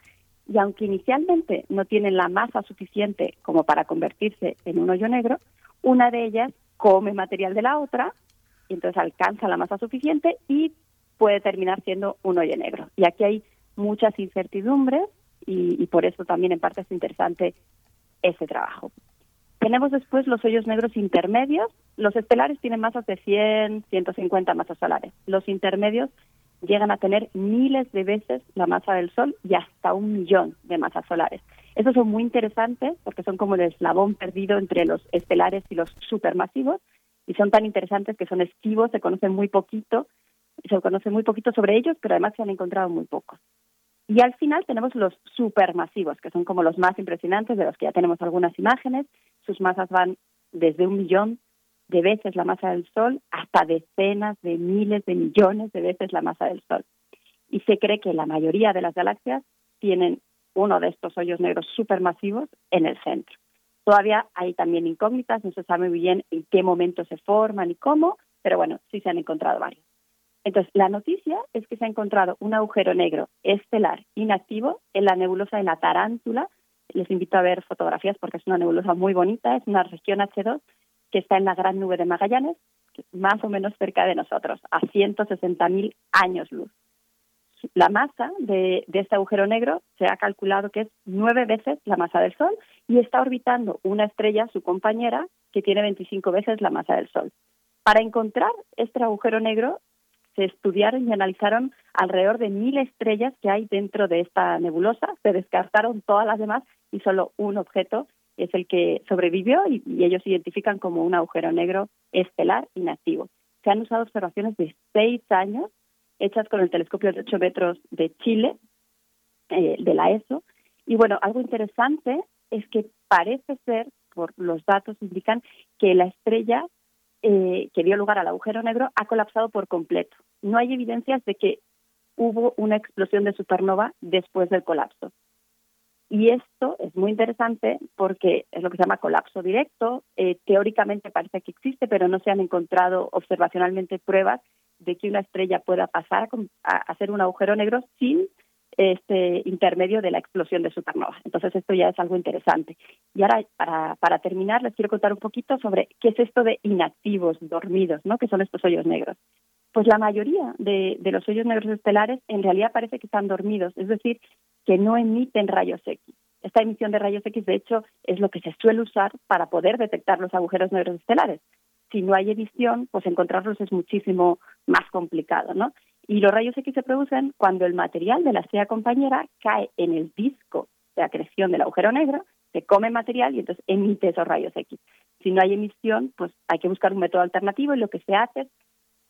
Speaker 17: y aunque inicialmente no tienen la masa suficiente como para convertirse en un hoyo negro, una de ellas come material de la otra y entonces alcanza la masa suficiente y puede terminar siendo un hoyo negro. Y aquí hay muchas incertidumbres y, por eso también en parte es interesante ese trabajo. Tenemos después los hoyos negros intermedios. Los estelares tienen masas de 100, 150 masas solares. Los intermedios llegan a tener miles de veces la masa del Sol y hasta un millón de masas solares. Esos son muy interesantes porque son como el eslabón perdido entre los estelares y los supermasivos y son tan interesantes que son esquivos, se conoce muy poquito, se conoce muy poquito sobre ellos, pero además se han encontrado muy pocos. Y al final tenemos los supermasivos, que son como los más impresionantes, de los que ya tenemos algunas imágenes. Sus masas van desde un millón de veces la masa del Sol hasta decenas de miles de millones de veces la masa del Sol. Y se cree que la mayoría de las galaxias tienen uno de estos hoyos negros supermasivos en el centro. Todavía hay también incógnitas, no se sabe muy bien en qué momento se forman y cómo, pero bueno, sí se han encontrado varios. Entonces, la noticia es que se ha encontrado un agujero negro estelar inactivo en la nebulosa de la Tarántula. Les invito a ver fotografías porque es una nebulosa muy bonita, es una región H2 que está en la gran nube de Magallanes, más o menos cerca de nosotros, a 160.000 años luz la masa de, este agujero negro se ha calculado que es nueve veces la masa del Sol y está orbitando una estrella, su compañera, que tiene 25 veces la masa del Sol. Para encontrar este agujero negro se estudiaron y analizaron alrededor de mil estrellas que hay dentro de esta nebulosa, se descartaron todas las demás y solo un objeto es el que sobrevivió y, ellos identifican como un agujero negro estelar inactivo. Se han usado observaciones de seis años hechas con el telescopio de 8 metros de Chile, eh, de la ESO. Y bueno, algo interesante es que parece ser, por los datos indican, que la estrella eh, que dio lugar al agujero negro ha colapsado por completo. No hay evidencias de que hubo una explosión de supernova después del colapso. Y esto es muy interesante porque es lo que se llama colapso directo. Eh, teóricamente parece que existe, pero no se han encontrado observacionalmente pruebas de que una estrella pueda pasar a, hacer un agujero negro sin este intermedio de la explosión de supernova. Entonces esto ya es algo interesante. Y ahora, para, para terminar, les quiero contar un poquito sobre qué es esto de inactivos, dormidos, ¿no? ¿Qué son estos hoyos negros? Pues la mayoría de, de los hoyos negros estelares en realidad parece que están dormidos, es decir, que no emiten rayos X. Esta emisión de rayos X, de hecho, es lo que se suele usar para poder detectar los agujeros negros estelares si no hay edición, pues encontrarlos es muchísimo más complicado, ¿no? Y los rayos X se producen cuando el material de la estrella compañera cae en el disco de acreción del agujero negro, se come material y entonces emite esos rayos X. Si no hay emisión, pues hay que buscar un método alternativo y lo que se hace es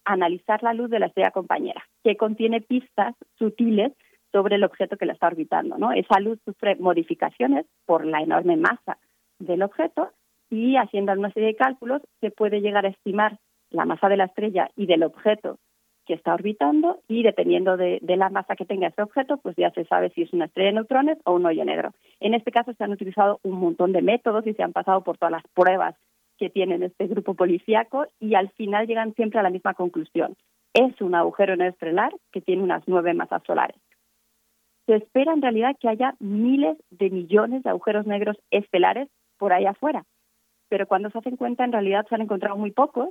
Speaker 17: analizar la luz de la estrella compañera, que contiene pistas sutiles sobre el objeto que la está orbitando. Esa luz sufre modificaciones por la enorme masa del objeto y haciendo una serie de cálculos se puede llegar a estimar la masa de la estrella y del objeto que está orbitando y dependiendo de, la masa que tenga ese objeto, pues ya se sabe si es una estrella de neutrones o un hoyo negro. En este caso se han utilizado un montón de métodos y se han pasado por todas las pruebas que tienen este grupo policíaco y al final llegan siempre a la misma conclusión. es un agujero negro estelar que tiene unas nueve masas solares. Se espera en realidad que haya miles de millones de agujeros negros estelares por ahí afuera, pero cuando se hacen cuenta en realidad se han encontrado muy pocos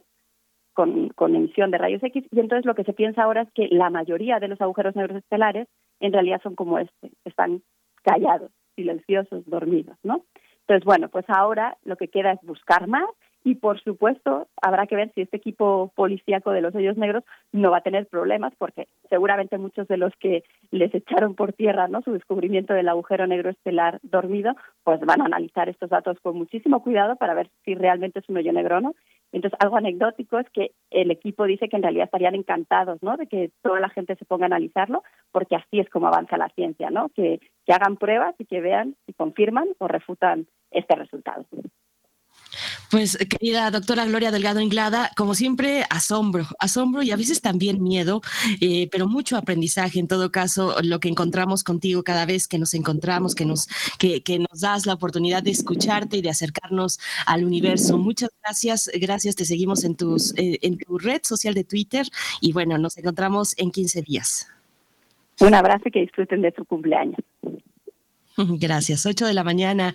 Speaker 17: con, con emisión de rayos X y entonces lo que se piensa ahora es que la mayoría de los agujeros negros estelares en realidad son como este, están callados, silenciosos, dormidos, ¿no? Entonces, bueno, pues ahora lo que queda es buscar más y por supuesto habrá que ver si este equipo policíaco de los hoyos negros no va a tener problemas porque seguramente muchos de los que les echaron por tierra no su descubrimiento del agujero negro estelar dormido pues van a analizar estos datos con muchísimo cuidado para ver si realmente es un hoyo negro o no. Entonces algo anecdótico es que el equipo dice que en realidad estarían encantados no de que toda la gente se ponga a analizarlo porque así es como avanza la ciencia no que, que hagan pruebas y que vean si confirman o refutan este resultado
Speaker 2: pues querida doctora Gloria Delgado Inglada, como siempre, asombro, asombro y a veces también miedo, eh, pero mucho aprendizaje en todo caso, lo que encontramos contigo cada vez que nos encontramos, que nos, que, que nos das la oportunidad de escucharte y de acercarnos al universo. Muchas gracias, gracias, te seguimos en, tus, eh, en tu red social de Twitter y bueno, nos encontramos en 15 días.
Speaker 17: Un abrazo y que disfruten de su cumpleaños.
Speaker 2: Gracias. 8 de la mañana,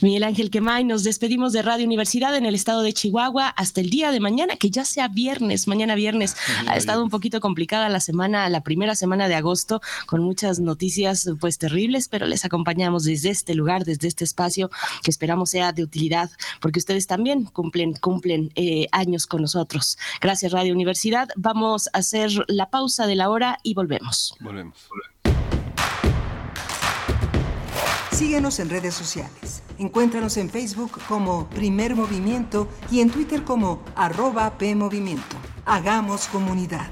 Speaker 2: Miguel Ángel Quemay. Nos despedimos de Radio Universidad en el estado de Chihuahua hasta el día de mañana, que ya sea viernes, mañana viernes. Ha estado un poquito complicada la semana, la primera semana de agosto, con muchas noticias pues terribles, pero les acompañamos desde este lugar, desde este espacio, que esperamos sea de utilidad, porque ustedes también cumplen, cumplen eh, años con nosotros. Gracias, Radio Universidad. Vamos a hacer la pausa de la hora y volvemos.
Speaker 3: Volvemos.
Speaker 18: Síguenos en redes sociales. Encuéntranos en Facebook como Primer Movimiento y en Twitter como arroba PMovimiento. Hagamos comunidad.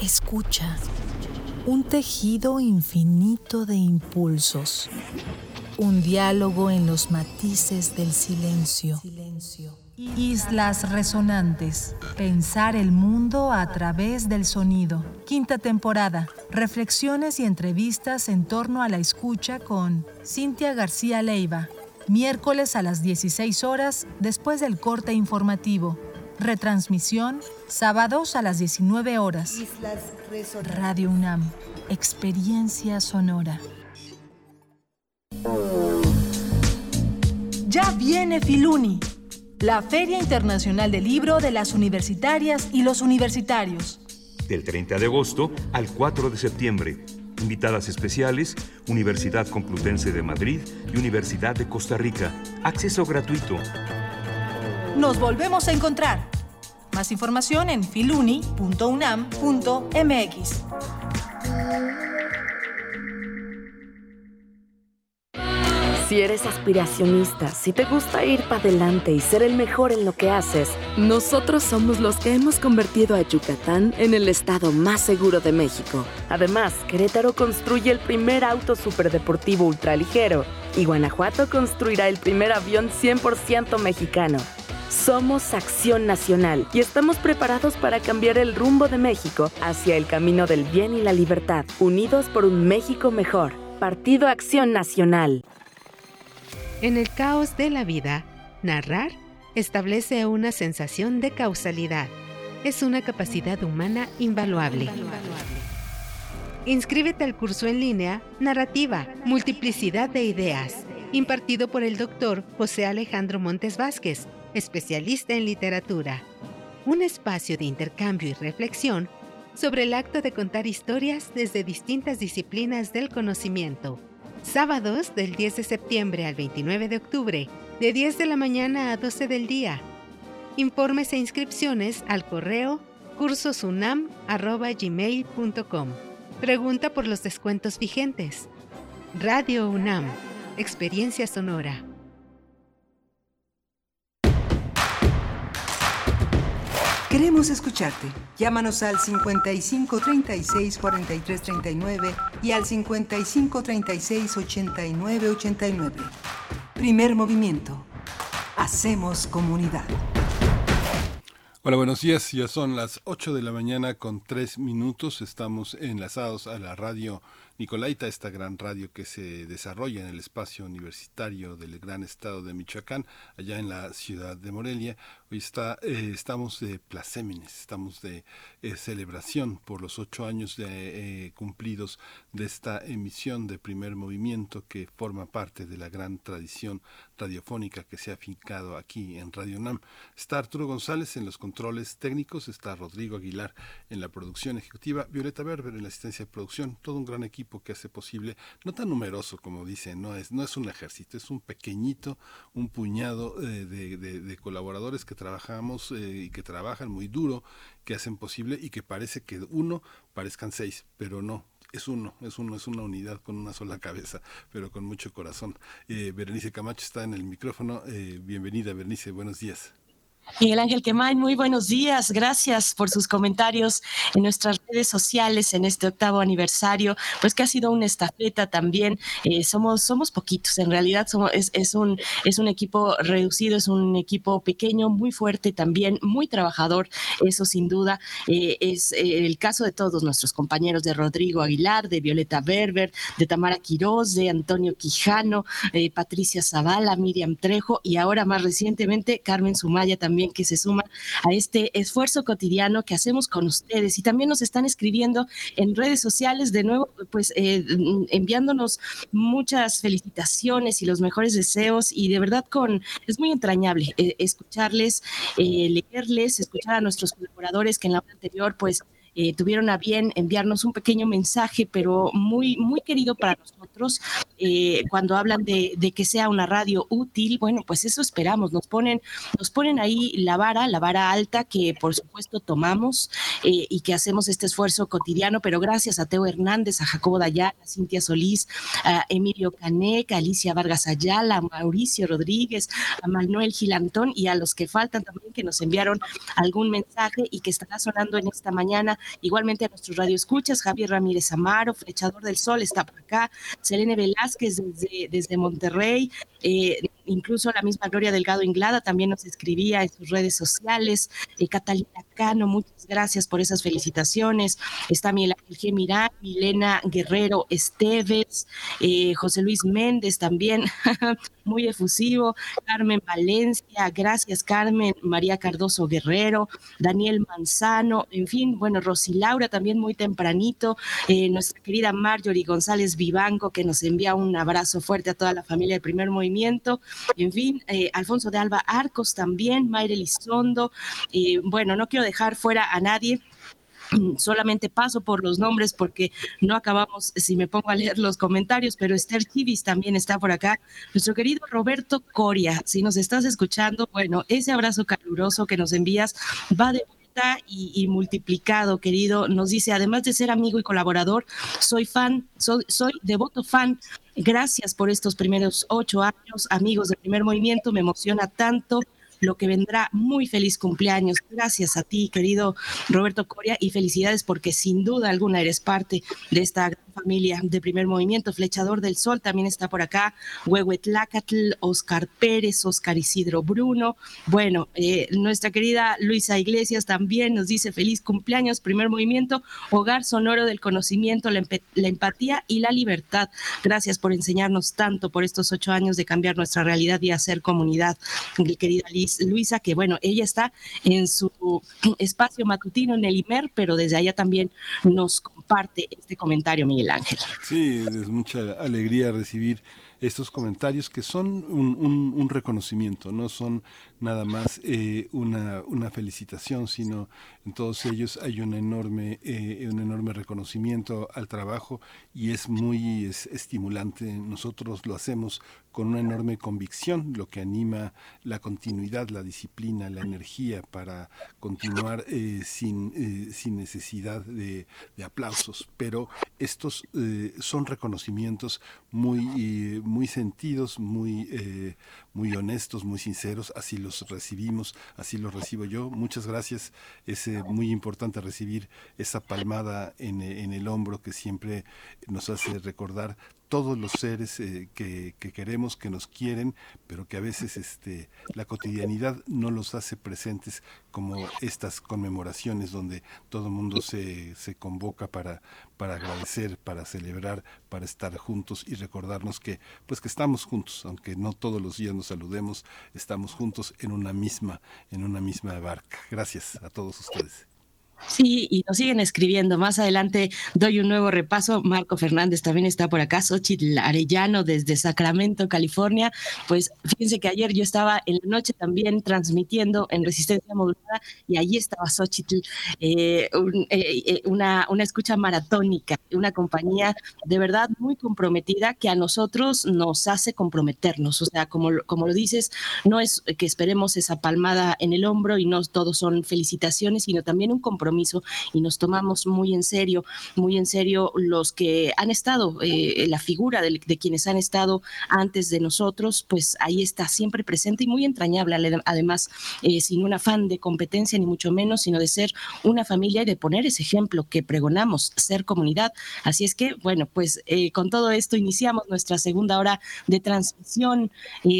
Speaker 19: Escucha. Un tejido infinito de impulsos. Un diálogo en los matices del silencio.
Speaker 20: Islas Resonantes. Pensar el mundo a través del sonido. Quinta temporada. Reflexiones y entrevistas en torno a la escucha con Cintia García Leiva. Miércoles a las 16 horas después del corte informativo. Retransmisión sábados a las 19 horas. Radio UNAM. Experiencia sonora. Ya viene Filuni la Feria Internacional del Libro de las Universitarias y los Universitarios.
Speaker 21: Del 30 de agosto al 4 de septiembre. Invitadas especiales, Universidad Complutense de Madrid y Universidad de Costa Rica. Acceso gratuito.
Speaker 20: Nos volvemos a encontrar. Más información en filuni.unam.mx.
Speaker 22: Si eres aspiracionista, si te gusta ir para adelante y ser el mejor en lo que haces, nosotros somos los que hemos convertido a Yucatán en el estado más seguro de México. Además, Querétaro construye el primer auto superdeportivo ultraligero y Guanajuato construirá el primer avión 100% mexicano. Somos Acción Nacional y estamos preparados para cambiar el rumbo de México hacia el camino del bien y la libertad, unidos por un México mejor. Partido Acción Nacional.
Speaker 23: En el caos de la vida, narrar establece una sensación de causalidad. Es una capacidad humana invaluable. Inscríbete al curso en línea Narrativa, Multiplicidad de Ideas, impartido por el doctor José Alejandro Montes Vázquez, especialista en literatura. Un espacio de intercambio y reflexión sobre el acto de contar historias desde distintas disciplinas del conocimiento Sábados del 10 de septiembre al 29 de octubre, de 10 de la mañana a 12 del día. Informes e inscripciones al correo cursosunam.gmail.com. Pregunta por los descuentos vigentes. Radio UNAM. Experiencia sonora.
Speaker 18: Queremos escucharte. Llámanos al 55 36 43 39 y al 55 36 89 89. Primer movimiento. Hacemos comunidad.
Speaker 3: Hola, buenos días. Ya son las 8 de la mañana con 3 minutos. Estamos enlazados a la radio Nicolaita, esta gran radio que se desarrolla en el espacio universitario del gran estado de Michoacán, allá en la ciudad de Morelia. Hoy está, eh, estamos de placémenes, estamos de eh, celebración por los ocho años de, eh, cumplidos de esta emisión de primer movimiento que forma parte de la gran tradición radiofónica que se ha fincado aquí en Radio NAM. Está Arturo González en los controles técnicos, está Rodrigo Aguilar en la producción ejecutiva, Violeta Berber en la asistencia de producción, todo un gran equipo que hace posible, no tan numeroso como dicen, no es, no es un ejército, es un pequeñito, un puñado de, colaboradores que trabajamos eh, y que trabajan muy duro, que hacen posible y que parece que uno parezcan seis, pero no, es uno, es uno, es una unidad con una sola cabeza, pero con mucho corazón. Eh, Berenice Camacho está en el micrófono. Eh, bienvenida, Berenice, buenos días.
Speaker 2: Miguel Ángel Quemay, muy buenos días. Gracias por sus comentarios en nuestras redes sociales en este octavo aniversario, pues que ha sido una estafeta también. Eh, somos, somos poquitos, en realidad somos, es, es, un, es un equipo reducido, es un equipo pequeño, muy fuerte también, muy trabajador, eso sin duda. Eh, es eh, el caso de todos nuestros compañeros de Rodrigo Aguilar, de Violeta Berber, de Tamara Quiroz, de Antonio Quijano, Patricia Zavala, Miriam Trejo y ahora más recientemente Carmen Sumaya también que se suma a este esfuerzo cotidiano que hacemos con ustedes. Y también nos están escribiendo en redes sociales de nuevo, pues eh, enviándonos muchas felicitaciones y los mejores deseos. Y de verdad con es muy entrañable eh, escucharles, eh, leerles, escuchar a nuestros colaboradores que en la hora anterior pues eh, tuvieron a bien enviarnos un pequeño mensaje, pero muy, muy querido para nosotros. Eh, cuando hablan de, que sea una radio útil, bueno, pues eso esperamos. Nos ponen, nos ponen ahí la vara, la vara alta que por supuesto tomamos eh, y que hacemos este esfuerzo cotidiano, pero gracias a Teo Hernández, a Jacobo Dayala, a Cintia Solís, a Emilio Caneca, a Alicia Vargas Ayala, a Mauricio Rodríguez, a Manuel Gilantón y a los que faltan también que nos enviaron algún mensaje y que estará sonando en esta mañana Igualmente a nuestros radioescuchas, Javier Ramírez Amaro, Flechador del Sol está por acá, Selene Velázquez desde, desde Monterrey, eh, incluso la misma Gloria Delgado Inglada también nos escribía en sus redes sociales, eh, Catalina Cano, muchas gracias por esas felicitaciones, está Miguel Ángel Mirán, Milena Guerrero Esteves, eh, José Luis Méndez también, muy efusivo, Carmen Valencia, gracias Carmen, María Cardoso Guerrero, Daniel Manzano, en fin, bueno, Rosy Laura también muy tempranito, eh, nuestra querida Marjorie González Vivanco que nos envía un abrazo fuerte a toda la familia del primer movimiento, en fin, eh, Alfonso de Alba Arcos también, Mayre Lizondo, eh, bueno, no quiero dejar fuera a nadie solamente paso por los nombres porque no acabamos, si me pongo a leer los comentarios, pero Esther Chivis también está por acá. Nuestro querido Roberto Coria, si nos estás escuchando, bueno, ese abrazo caluroso que nos envías va de vuelta y, multiplicado, querido. Nos dice, además de ser amigo y colaborador, soy fan, soy, soy devoto fan. Gracias por estos primeros ocho años, amigos del primer movimiento, me emociona tanto lo que vendrá. Muy feliz cumpleaños. Gracias a ti, querido Roberto Coria, y felicidades porque sin duda alguna eres parte de esta familia de primer movimiento. Flechador del Sol también está por acá. Huehuetlacatl, Oscar Pérez, Oscar Isidro Bruno. Bueno, eh, nuestra querida Luisa Iglesias también nos dice feliz cumpleaños, primer movimiento, hogar sonoro del conocimiento, la, empatía y la libertad. Gracias por enseñarnos tanto por estos ocho años de cambiar nuestra realidad y hacer comunidad. Mi querida Luisa, que bueno, ella está en su espacio matutino en el IMER, pero desde allá también nos comparte este comentario, Miguel
Speaker 3: Sí, es mucha alegría recibir estos comentarios que son un, reconocimiento, no son nada más eh, una, una, felicitación, sino en todos ellos hay un enorme, eh, un enorme reconocimiento al trabajo y es muy estimulante. Nosotros lo hacemos con una enorme convicción, lo que anima la continuidad, la disciplina, la energía para continuar eh, sin, sin necesidad de, aplausos. Pero estos son reconocimientos muy, muy sentidos, muy muy honestos, muy sinceros, así los recibimos, así los recibo yo. Muchas gracias, es eh, muy importante recibir esa palmada en, en el hombro que siempre nos hace recordar todos los seres eh, que, queremos, que nos quieren, pero que a veces este, la cotidianidad no los hace presentes como estas conmemoraciones donde todo el mundo se, se convoca para, para agradecer, para celebrar, para estar juntos y recordarnos que, pues que estamos juntos, aunque no todos los días nos saludemos, estamos juntos en una misma, en una misma barca. Gracias a todos ustedes.
Speaker 2: Sí, y nos siguen escribiendo. Más adelante doy un nuevo repaso. Marco Fernández también está por acá. Xochitl Arellano desde Sacramento, California. Pues fíjense que ayer yo estaba en la noche también transmitiendo en Resistencia Modulada y allí estaba Xochitl, eh, eh, eh, una, una escucha maratónica, una compañía de verdad muy comprometida que a nosotros nos hace comprometernos. O sea, como, como lo dices, no es que esperemos esa palmada en el hombro y no todos son felicitaciones, sino también un compromiso y nos tomamos muy en serio, muy en serio los que han estado, eh, la figura de, quienes han estado antes de nosotros, pues ahí está siempre presente y muy entrañable, además, eh, sin un afán de competencia ni mucho menos, sino de ser una familia y de poner ese ejemplo que pregonamos, ser comunidad. Así es que, bueno, pues eh, con todo esto iniciamos nuestra segunda hora de transmisión,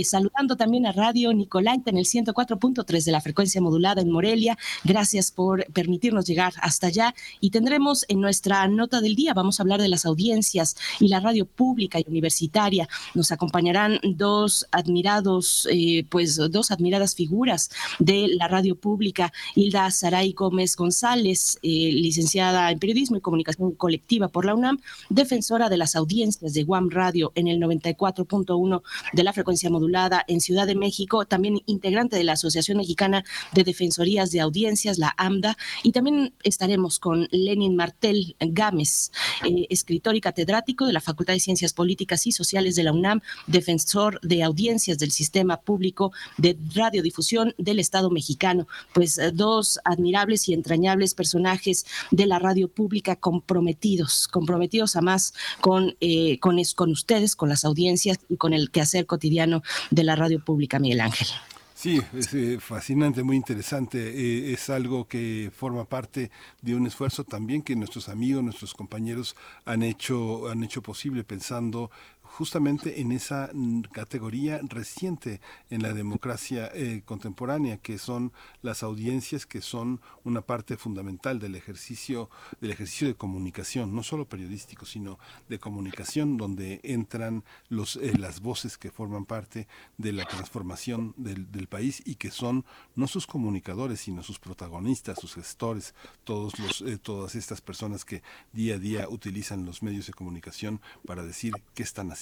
Speaker 2: saludando también a Radio Nicolaita en el 104.3 de la frecuencia modulada en Morelia. Gracias por permitirnos llegar hasta allá y tendremos en nuestra nota del día, vamos a hablar de las audiencias y la radio pública y universitaria. Nos acompañarán dos admirados, eh, pues dos admiradas figuras de la radio pública, Hilda Saray Gómez González, eh, licenciada en periodismo y comunicación colectiva por la UNAM, defensora de las audiencias de Guam Radio en el 94.1 de la frecuencia modulada en Ciudad de México, también integrante de la Asociación Mexicana de Defensorías de Audiencias, la AMDA, y también estaremos con Lenin Martel Gámez, eh, escritor y catedrático de la Facultad de Ciencias Políticas y Sociales de la UNAM, defensor de audiencias del sistema público de radiodifusión del Estado mexicano. Pues eh, dos admirables y entrañables personajes de la radio pública comprometidos, comprometidos a más con, eh, con ustedes, con las audiencias y con el quehacer cotidiano de la radio pública, Miguel Ángel.
Speaker 3: Sí, es eh, fascinante, muy interesante. Eh, es algo que forma parte de un esfuerzo también que nuestros amigos, nuestros compañeros han hecho, han hecho posible pensando justamente en esa mm, categoría reciente en la democracia eh, contemporánea, que son las audiencias, que son una parte fundamental del ejercicio, del ejercicio de comunicación, no solo periodístico, sino de comunicación, donde entran los, eh, las voces que forman parte de la transformación del, país y que son no sus comunicadores, sino sus protagonistas, sus gestores, todos los, eh, todas estas personas que día a día utilizan los medios de comunicación para decir qué están haciendo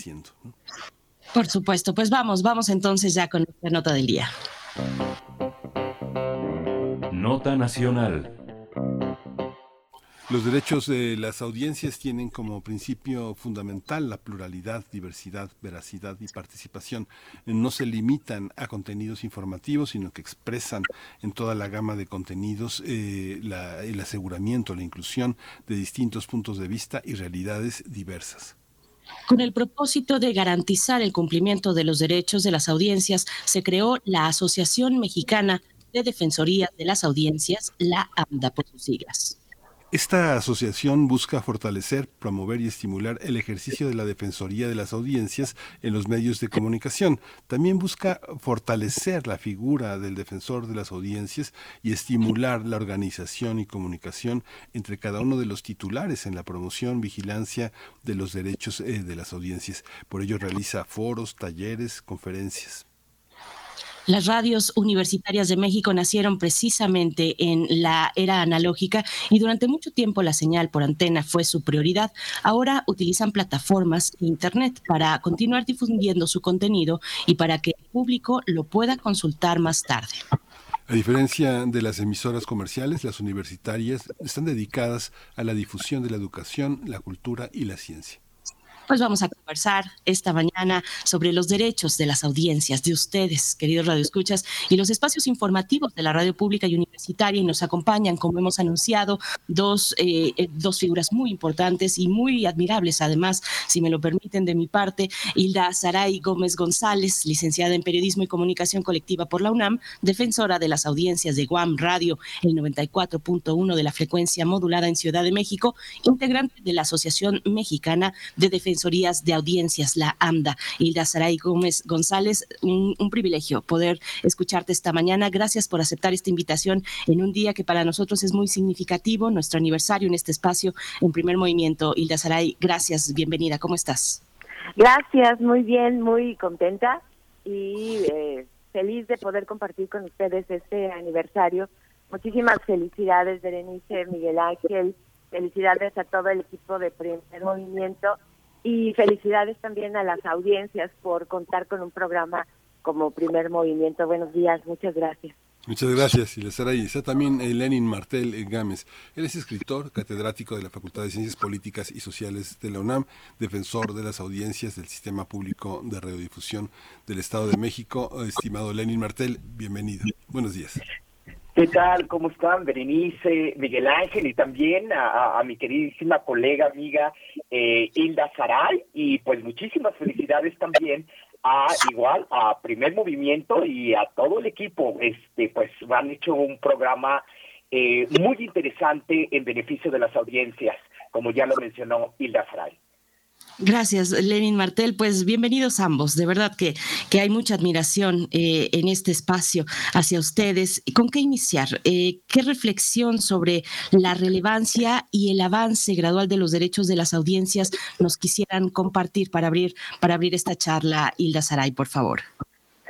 Speaker 2: por supuesto, pues vamos, vamos entonces ya con la nota del día.
Speaker 15: Nota nacional.
Speaker 3: Los derechos de las audiencias tienen como principio fundamental la pluralidad, diversidad, veracidad y participación. No se limitan a contenidos informativos, sino que expresan en toda la gama de contenidos eh, el aseguramiento, la inclusión de distintos puntos de vista y realidades diversas.
Speaker 2: Con el propósito de garantizar el cumplimiento de los derechos de las audiencias, se creó la Asociación Mexicana de Defensoría de las Audiencias, la AMDA por sus siglas.
Speaker 3: Esta asociación busca fortalecer, promover y estimular el ejercicio de la Defensoría de las Audiencias en los medios de comunicación. También busca fortalecer la figura del defensor de las audiencias y estimular la organización y comunicación entre cada uno de los titulares en la promoción, vigilancia de los derechos eh, de las audiencias. Por ello realiza foros, talleres, conferencias.
Speaker 2: Las radios universitarias de México nacieron precisamente en la era analógica y durante mucho tiempo la señal por antena fue su prioridad. Ahora utilizan plataformas e Internet para continuar difundiendo su contenido y para que el público lo pueda consultar más tarde.
Speaker 3: A diferencia de las emisoras comerciales, las universitarias están dedicadas a la difusión de la educación, la cultura y la ciencia
Speaker 2: pues vamos a conversar esta mañana sobre los derechos de las audiencias de ustedes, queridos radioescuchas, y los espacios informativos de la radio pública y universitaria. Y nos acompañan, como hemos anunciado, dos, eh, eh, dos figuras muy importantes y muy admirables, además, si me lo permiten de mi parte, Hilda Saray Gómez González, licenciada en Periodismo y Comunicación Colectiva por la UNAM, defensora de las audiencias de Guam Radio, el 94.1 de la frecuencia modulada en Ciudad de México, integrante de la Asociación Mexicana de Defensorías de Audiencias, la AMDA. Hilda Saray Gómez González, un, privilegio poder escucharte esta mañana. Gracias por aceptar esta invitación en un día que para nosotros es muy significativo, nuestro aniversario en este espacio en primer movimiento. Hilda Saray, gracias, bienvenida, ¿cómo estás?
Speaker 24: Gracias, muy bien, muy contenta y eh, feliz de poder compartir con ustedes este aniversario. Muchísimas felicidades, Berenice, Miguel Ángel, felicidades a todo el equipo de Primer Movimiento y felicidades también a las audiencias por contar con un programa como Primer Movimiento. Buenos días, muchas gracias.
Speaker 3: Muchas gracias, y Está también eh, Lenin Martel eh, Gámez. Él es escritor, catedrático de la Facultad de Ciencias Políticas y Sociales de la UNAM, defensor de las audiencias del Sistema Público de Radiodifusión del Estado de México. Estimado Lenin Martel, bienvenido. Buenos días.
Speaker 25: ¿Qué tal? ¿Cómo están? Berenice, Miguel Ángel y también a, mi queridísima colega, amiga eh, Hilda Saray. Y pues muchísimas felicidades también a igual a primer movimiento y a todo el equipo este pues han hecho un programa eh, muy interesante en beneficio de las audiencias como ya lo mencionó Hilda Fray
Speaker 2: Gracias, Lenin Martel. Pues bienvenidos ambos. De verdad que, que hay mucha admiración eh, en este espacio hacia ustedes. ¿Con qué iniciar? Eh, ¿Qué reflexión sobre la relevancia y el avance gradual de los derechos de las audiencias nos quisieran compartir para abrir, para abrir esta charla? Hilda Saray, por favor.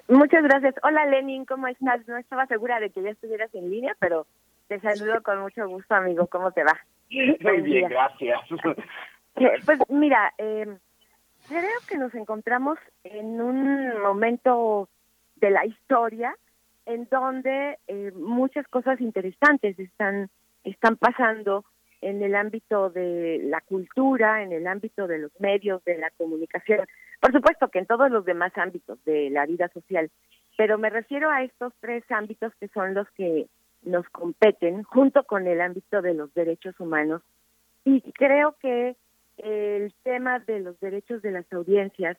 Speaker 24: Muchas gracias. Hola, Lenin, ¿cómo estás? No estaba segura de que ya estuvieras en línea, pero te saludo con mucho gusto, amigo. ¿Cómo te va?
Speaker 25: Muy bien, gracias.
Speaker 24: Pues mira, eh, creo que nos encontramos en un momento de la historia en donde eh, muchas cosas interesantes están están pasando en el ámbito de la cultura, en el ámbito de los medios, de la comunicación, por supuesto que en todos los demás ámbitos de la vida social, pero me refiero a estos tres ámbitos que son los que nos competen junto con el ámbito de los derechos humanos. Y creo que el tema de los derechos de las audiencias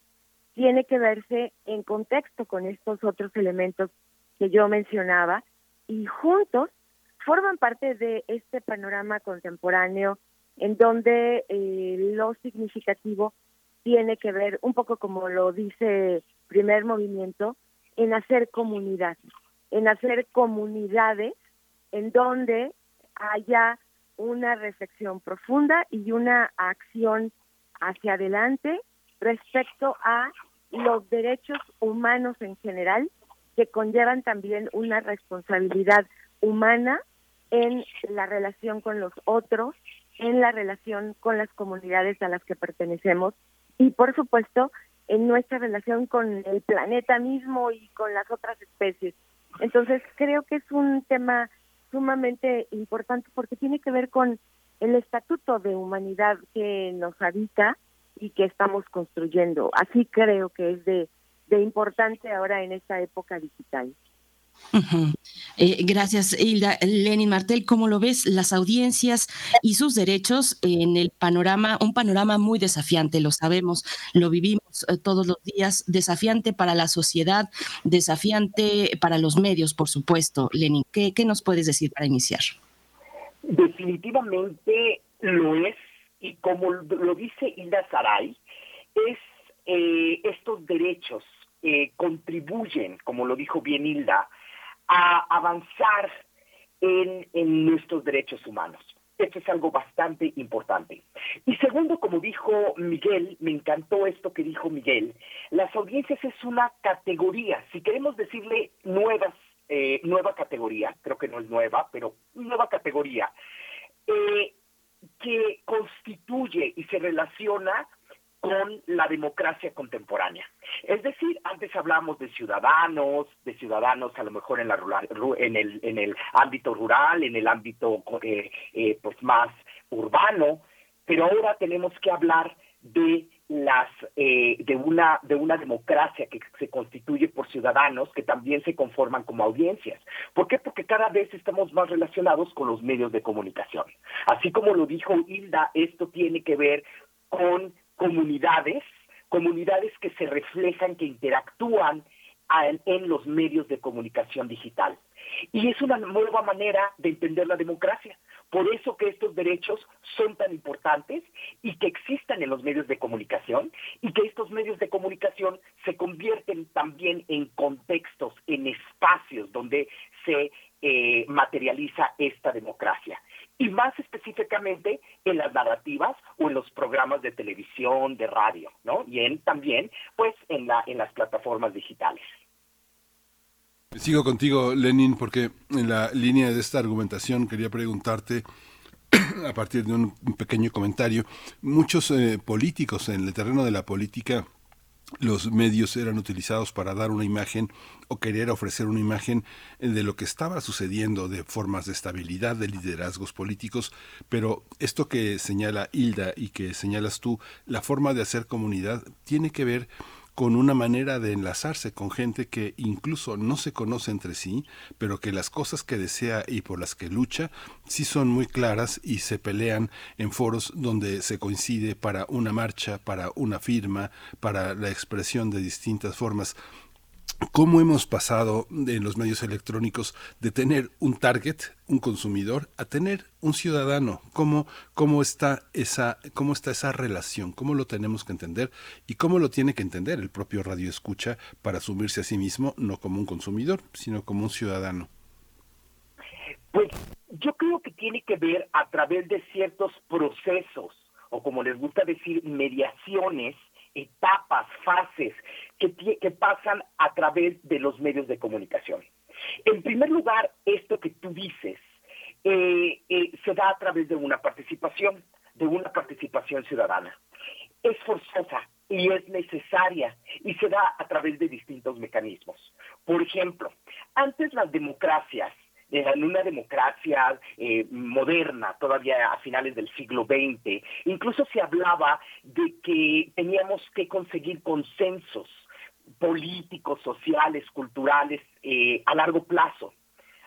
Speaker 24: tiene que verse en contexto con estos otros elementos que yo mencionaba y juntos forman parte de este panorama contemporáneo en donde eh, lo significativo tiene que ver, un poco como lo dice primer movimiento, en hacer comunidad, en hacer comunidades en donde haya una reflexión profunda y una acción hacia adelante respecto a los derechos humanos en general, que conllevan también una responsabilidad humana en la relación con los otros, en la relación con las comunidades a las que pertenecemos y, por supuesto, en nuestra relación con el planeta mismo y con las otras especies. Entonces, creo que es un tema sumamente importante porque tiene que ver con el estatuto de humanidad que nos habita y que estamos construyendo. Así creo que es de, de importante ahora en esta época digital.
Speaker 2: Eh, gracias, Hilda. Lenin Martel, ¿cómo lo ves? Las audiencias y sus derechos en el panorama, un panorama muy desafiante, lo sabemos, lo vivimos eh, todos los días, desafiante para la sociedad, desafiante para los medios, por supuesto. Lenin, ¿qué, nos puedes decir para iniciar?
Speaker 25: Definitivamente lo es, y como lo dice Hilda Saray, es eh, estos derechos contribuyen, como lo dijo bien Hilda, a avanzar en, en nuestros derechos humanos. Esto es algo bastante importante. Y segundo, como dijo Miguel, me encantó esto que dijo Miguel, las audiencias es una categoría, si queremos decirle nuevas, eh, nueva categoría, creo que no es nueva, pero nueva categoría, eh, que constituye y se relaciona con la democracia contemporánea. Es decir, antes hablábamos de ciudadanos, de ciudadanos a lo mejor en la rural, en el en el ámbito rural, en el ámbito eh, eh, pues más urbano, pero ahora tenemos que hablar de las eh, de una de una democracia que se constituye por ciudadanos que también se conforman como audiencias. ¿Por qué? Porque cada vez estamos más relacionados con los medios de comunicación. Así como lo dijo Hilda, esto tiene que ver con comunidades, comunidades que se reflejan, que interactúan en los medios de comunicación digital. Y es una nueva manera de entender la democracia. Por eso que estos derechos son tan importantes y que existan en los medios de comunicación y que estos medios de comunicación se convierten también en contextos, en espacios donde se eh, materializa esta democracia. Y más específicamente en las narrativas o en los programas de televisión, de radio, ¿no? Y en, también, pues, en, la, en las plataformas digitales.
Speaker 3: Sigo contigo, Lenin, porque en la línea de esta argumentación quería preguntarte, a partir de un pequeño comentario, muchos eh, políticos en el terreno de la política los medios eran utilizados para dar una imagen o querer ofrecer una imagen de lo que estaba sucediendo de formas de estabilidad, de liderazgos políticos, pero esto que señala Hilda y que señalas tú, la forma de hacer comunidad tiene que ver con una manera de enlazarse con gente que incluso no se conoce entre sí, pero que las cosas que desea y por las que lucha sí son muy claras y se pelean en foros donde se coincide para una marcha, para una firma, para la expresión de distintas formas cómo hemos pasado en los medios electrónicos de tener un target, un consumidor, a tener un ciudadano, cómo, cómo, está esa, cómo está esa relación, cómo lo tenemos que entender y cómo lo tiene que entender el propio radio escucha para asumirse a sí mismo no como un consumidor, sino como un ciudadano.
Speaker 25: Pues yo creo que tiene que ver a través de ciertos procesos, o como les gusta decir, mediaciones, etapas, fases que, pasan a través de los medios de comunicación. En primer lugar, esto que tú dices eh, eh, se da a través de una participación, de una participación ciudadana. Es forzosa y es necesaria y se da a través de distintos mecanismos. Por ejemplo, antes las democracias en una democracia eh, moderna, todavía a finales del siglo XX. Incluso se hablaba de que teníamos que conseguir consensos políticos, sociales, culturales eh, a largo plazo.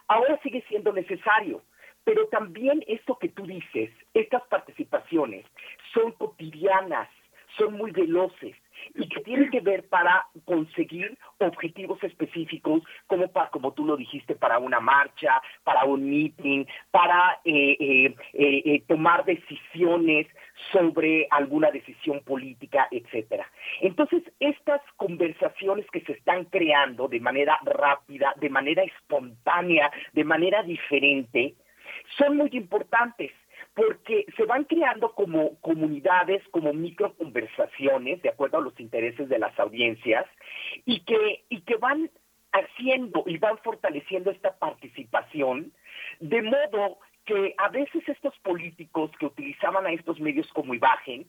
Speaker 25: Ahora sigue siendo necesario, pero también esto que tú dices, estas participaciones son cotidianas, son muy veloces y que tienen que ver para conseguir objetivos específicos, como, para, como tú lo dijiste, para una marcha, para un meeting, para eh, eh, eh, tomar decisiones sobre alguna decisión política, etcétera. Entonces, estas conversaciones que se están creando de manera rápida, de manera espontánea, de manera diferente, son muy importantes porque se van creando como comunidades, como microconversaciones, de acuerdo a los intereses de las audiencias, y que, y que van haciendo y van fortaleciendo esta participación, de modo que a veces estos políticos que utilizaban a estos medios como imagen,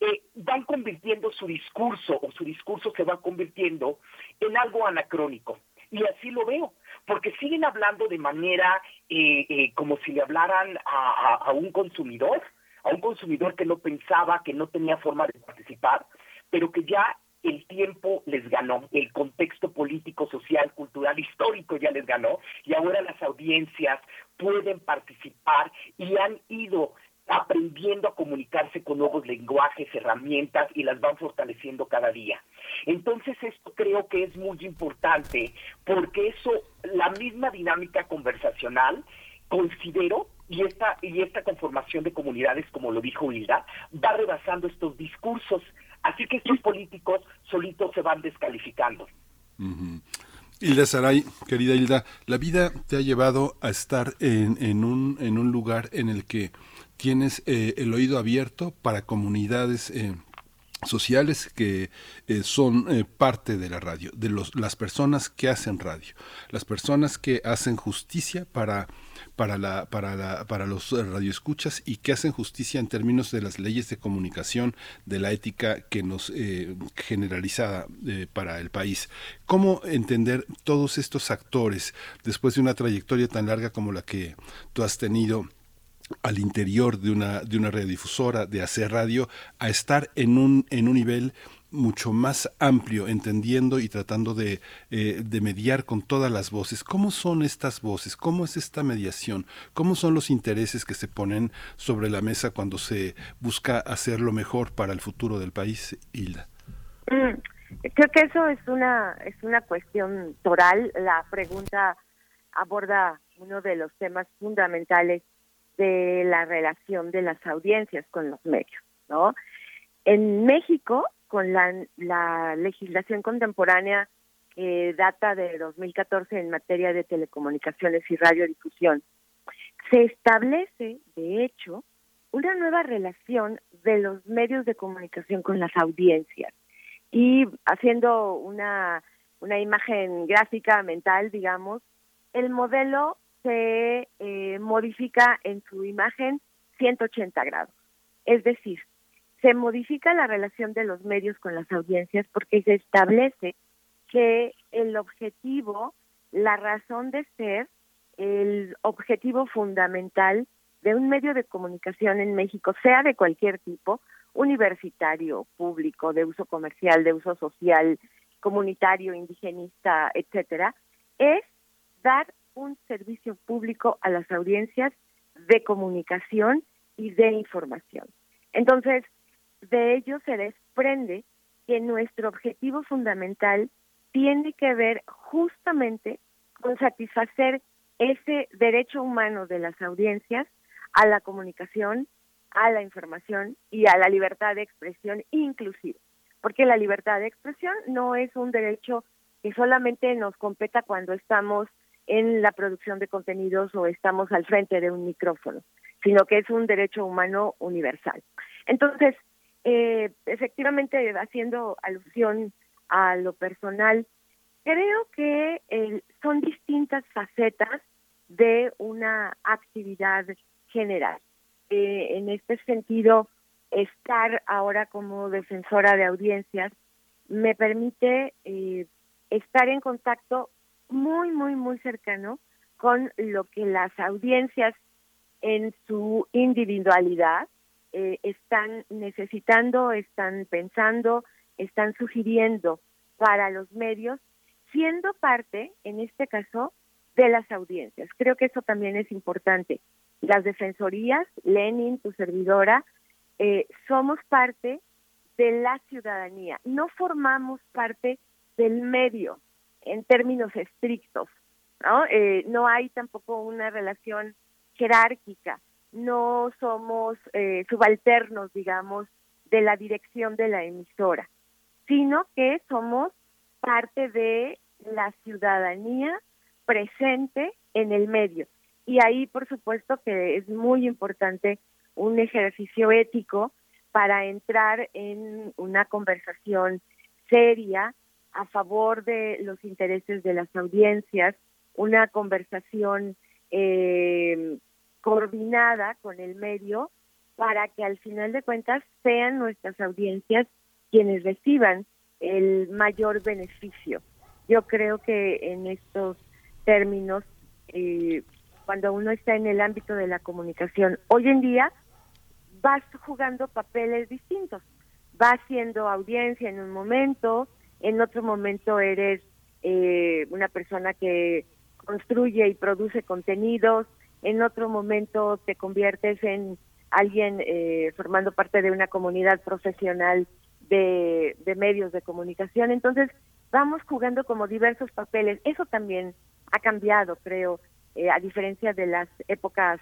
Speaker 25: eh, van convirtiendo su discurso o su discurso se va convirtiendo en algo anacrónico. Y así lo veo porque siguen hablando de manera eh, eh, como si le hablaran a, un consumidor, a un consumidor que no pensaba, que no tenía forma de participar, pero que ya el tiempo les ganó, el contexto político, social, cultural, histórico ya les ganó, y ahora las audiencias pueden participar y han ido aprendiendo a comunicarse con nuevos lenguajes, herramientas y las van fortaleciendo cada día. Entonces esto creo que es muy importante porque eso, la misma dinámica conversacional, considero, y esta, y esta conformación de comunidades, como lo dijo Hilda, va rebasando estos discursos. Así que estos políticos solitos se van descalificando.
Speaker 3: Hilda Saray, querida Hilda, la vida te ha llevado a estar en, en, un, en un lugar en el que tienes eh, el oído abierto para comunidades eh, sociales que eh, son parte de la radio, de los, las personas que hacen radio, las personas que hacen justicia para para la para los radioescuchas y que hacen justicia en términos de las leyes de comunicación de la ética que nos generalizada para el país. Cómo entender todos estos actores después de una trayectoria tan larga como la que tú has tenido al interior de una, de una radiodifusora, de hacer radio, a estar en un, en un nivel mucho más amplio, entendiendo y tratando de, eh, de, mediar con todas las voces. ¿Cómo son estas voces? ¿Cómo es esta mediación? ¿Cómo son los intereses que se ponen sobre la mesa cuando se busca hacer lo mejor para el futuro del país, Hilda?
Speaker 24: Mm, creo que eso es una es una cuestión toral. La pregunta aborda uno de los temas fundamentales de la relación de las audiencias con los medios, ¿no? En México, con la, la legislación contemporánea que data de 2014 en materia de telecomunicaciones y radiodifusión, se establece, de hecho, una nueva relación de los medios de comunicación con las audiencias. Y haciendo una, una imagen gráfica mental, digamos, el modelo se eh, modifica en su imagen 180 grados. Es decir, se modifica la relación de los medios con las audiencias porque se establece que el objetivo, la razón de ser, el objetivo fundamental de un medio de comunicación en México, sea de cualquier tipo, universitario, público, de uso comercial, de uso social, comunitario, indigenista, etcétera, es dar un servicio público a las audiencias de comunicación y de información. Entonces, de ello se desprende que nuestro objetivo fundamental tiene que ver justamente con satisfacer ese derecho humano de las audiencias a la comunicación, a la información y a la libertad de expresión inclusive. Porque la libertad de expresión no es un derecho que solamente nos competa cuando estamos en la producción de contenidos o estamos al frente de un micrófono, sino que es un derecho humano universal. Entonces, eh, efectivamente, haciendo alusión a lo personal, creo que eh, son distintas facetas de una actividad general. Eh, en este sentido, estar ahora como defensora de audiencias me permite estar en contacto muy, muy, muy cercano con lo que las audiencias en su individualidad eh, están necesitando, están pensando, están sugiriendo para los medios, siendo parte, en este caso, de las audiencias. Creo que eso también es importante. Las defensorías, Lenin, tu servidora, eh, somos parte de la ciudadanía, no formamos parte del medio, en términos estrictos, ¿no? Eh, no hay tampoco una relación jerárquica, no somos eh, subalternos, digamos, de la dirección de la emisora, sino que somos parte de la ciudadanía presente en el medio. Y ahí, por supuesto, que es muy importante un ejercicio ético para entrar en una conversación seria a favor de los intereses de las audiencias, una conversación eh, coordinada con el medio para que al final de cuentas sean nuestras audiencias quienes reciban el mayor beneficio. Yo creo que en estos términos, eh, cuando uno está en el ámbito de la comunicación, hoy en día vas jugando papeles distintos. Vas siendo audiencia en un momento, en otro momento eres eh, una persona que construye y produce contenidos, en otro momento te conviertes en alguien eh, formando parte de una comunidad profesional de, medios de comunicación. Entonces, vamos jugando como diversos papeles. Eso también ha cambiado, creo, eh, a diferencia de las épocas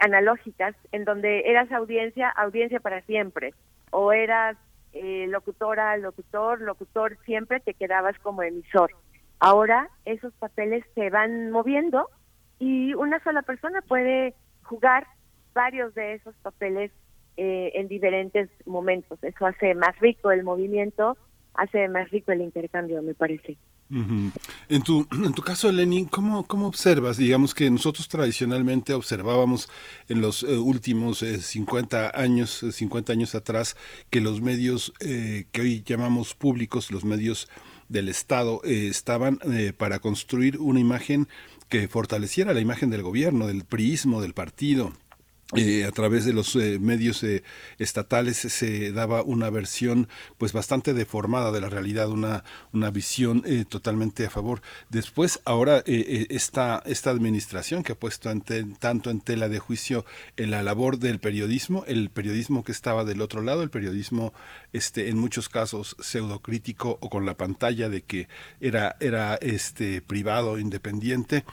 Speaker 24: analógicas, en donde eras audiencia, audiencia para siempre, o eras eh, locutora, locutor, locutor, siempre te quedabas como emisor. Ahora esos papeles se van moviendo y una sola persona puede jugar varios de esos papeles eh, en diferentes momentos. Eso hace más rico el movimiento, hace más rico el intercambio, me parece.
Speaker 3: En tu, en tu caso, Lenin, ¿cómo, ¿cómo observas? Digamos que nosotros tradicionalmente observábamos en los eh, últimos 50 eh, años, 50 años atrás, que los medios que hoy llamamos públicos, los medios del Estado, estaban para construir una imagen que fortaleciera la imagen del gobierno, del priismo, del partido, eh, a través de los eh, medios eh, estatales se daba una versión pues bastante deformada de la realidad, una, una visión totalmente a favor. Después, ahora esta, esta administración que ha puesto tanto en tela de juicio en la labor del periodismo, el periodismo que estaba del otro lado, el periodismo este, en muchos casos pseudocrítico o con la pantalla de que era, era este, privado, independiente,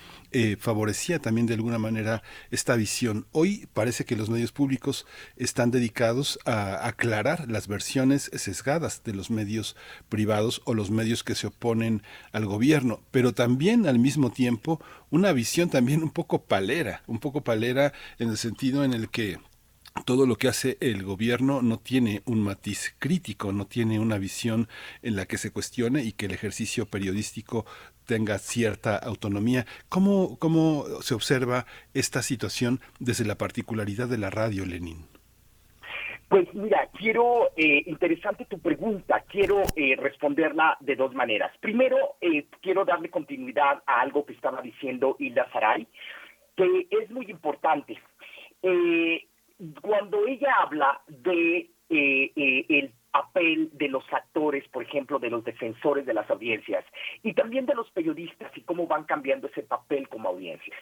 Speaker 3: favorecía también de alguna manera esta visión. Hoy, parece que los medios públicos están dedicados a aclarar las versiones sesgadas de los medios privados o los medios que se oponen al gobierno, pero también al mismo tiempo una visión también un poco palera, un poco palera en el sentido en el que todo lo que hace el gobierno no tiene un matiz crítico, no tiene una visión en la que se cuestione y que el ejercicio periodístico tenga cierta autonomía. ¿Cómo, cómo se observa esta situación desde la particularidad de la radio, Lenin?
Speaker 25: Pues mira, quiero, eh, interesante tu pregunta, quiero eh, responderla de dos maneras. Primero, eh, quiero darle continuidad a algo que estaba diciendo Hilda Saray, que es muy importante. cuando ella habla de el papel de los actores, por ejemplo, de los defensores de las audiencias y también de los periodistas y cómo van cambiando ese papel como audiencias.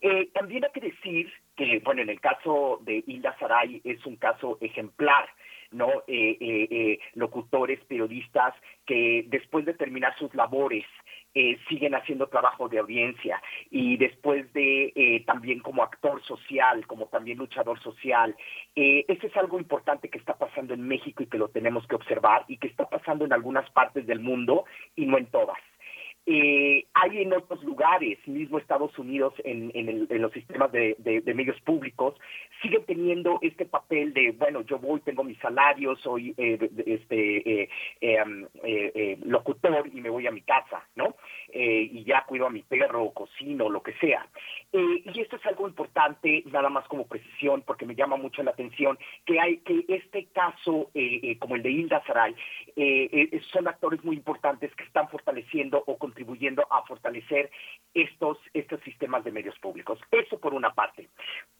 Speaker 25: Eh, también hay que decir que, bueno, en el caso de Hilda Saray es un caso ejemplar. ¿no? Eh, eh, locutores, periodistas que después de terminar sus labores eh, siguen haciendo trabajo de audiencia y después de eh, también como actor social, como también luchador social. Eh, eso es algo importante que está pasando en México y que lo tenemos que observar y que está pasando en algunas partes del mundo y no en todas. Eh, hay en otros lugares, mismo Estados Unidos, en, los sistemas de, medios públicos, siguen teniendo este papel de, bueno, yo voy, tengo mi salario, soy eh, este eh, eh, locutor y me voy a mi casa, ¿no? y ya cuido a mi perro, cocino, lo que sea. y esto es algo importante, nada más como precisión, porque me llama mucho la atención que hay que este caso, como el de Hilda Saray, son actores muy importantes que están fortaleciendo o contribuyendo a fortalecer estos, estos sistemas de medios públicos. Eso por una parte.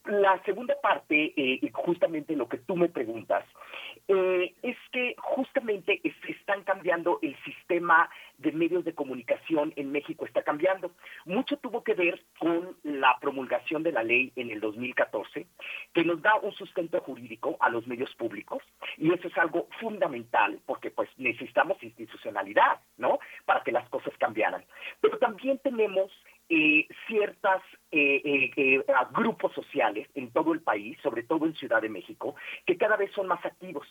Speaker 25: La segunda parte, eh, justamente lo que tú me preguntas, eh, es que justamente se están cambiando el sistema de medios de comunicación en México, está cambiando. Mucho tuvo que ver con la promulgación de la ley en el 2014, que nos da un sustento jurídico a los medios públicos, y eso es algo fundamental, porque pues necesitamos institucionalidad, ¿no? Para que las cosas cambiaran. Pero también tenemos eh, ciertas eh, eh, grupos sociales en todo el país, sobre todo en Ciudad de México, que cada vez son más activos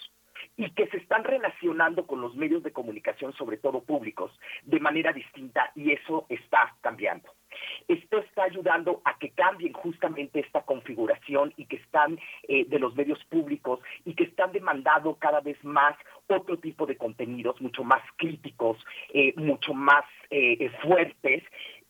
Speaker 25: y que se están relacionando con los medios de comunicación, sobre todo públicos, de manera distinta y eso está cambiando. Esto está ayudando a que cambien justamente esta configuración y que están de los medios públicos y que están demandando cada vez más otro tipo de contenidos mucho más críticos, mucho más fuertes eh, eh, eh,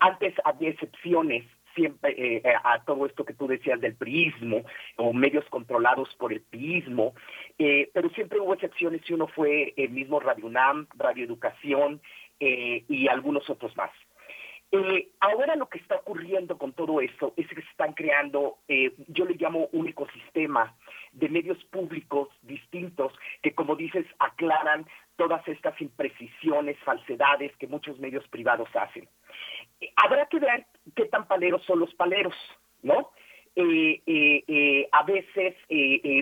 Speaker 25: antes había excepciones siempre eh, a todo esto que tú decías del priismo o medios controlados por el priismo, pero siempre hubo excepciones si uno fue el mismo Radio UNAM, Radio Educación y algunos otros más. Ahora lo que está ocurriendo con todo esto es que se están creando, yo le llamo un ecosistema de medios públicos distintos que, como dices, aclaran todas estas imprecisiones, falsedades que muchos medios privados hacen. Eh, habrá que ver qué tan paleros son los paleros, ¿no? Eh, eh, a veces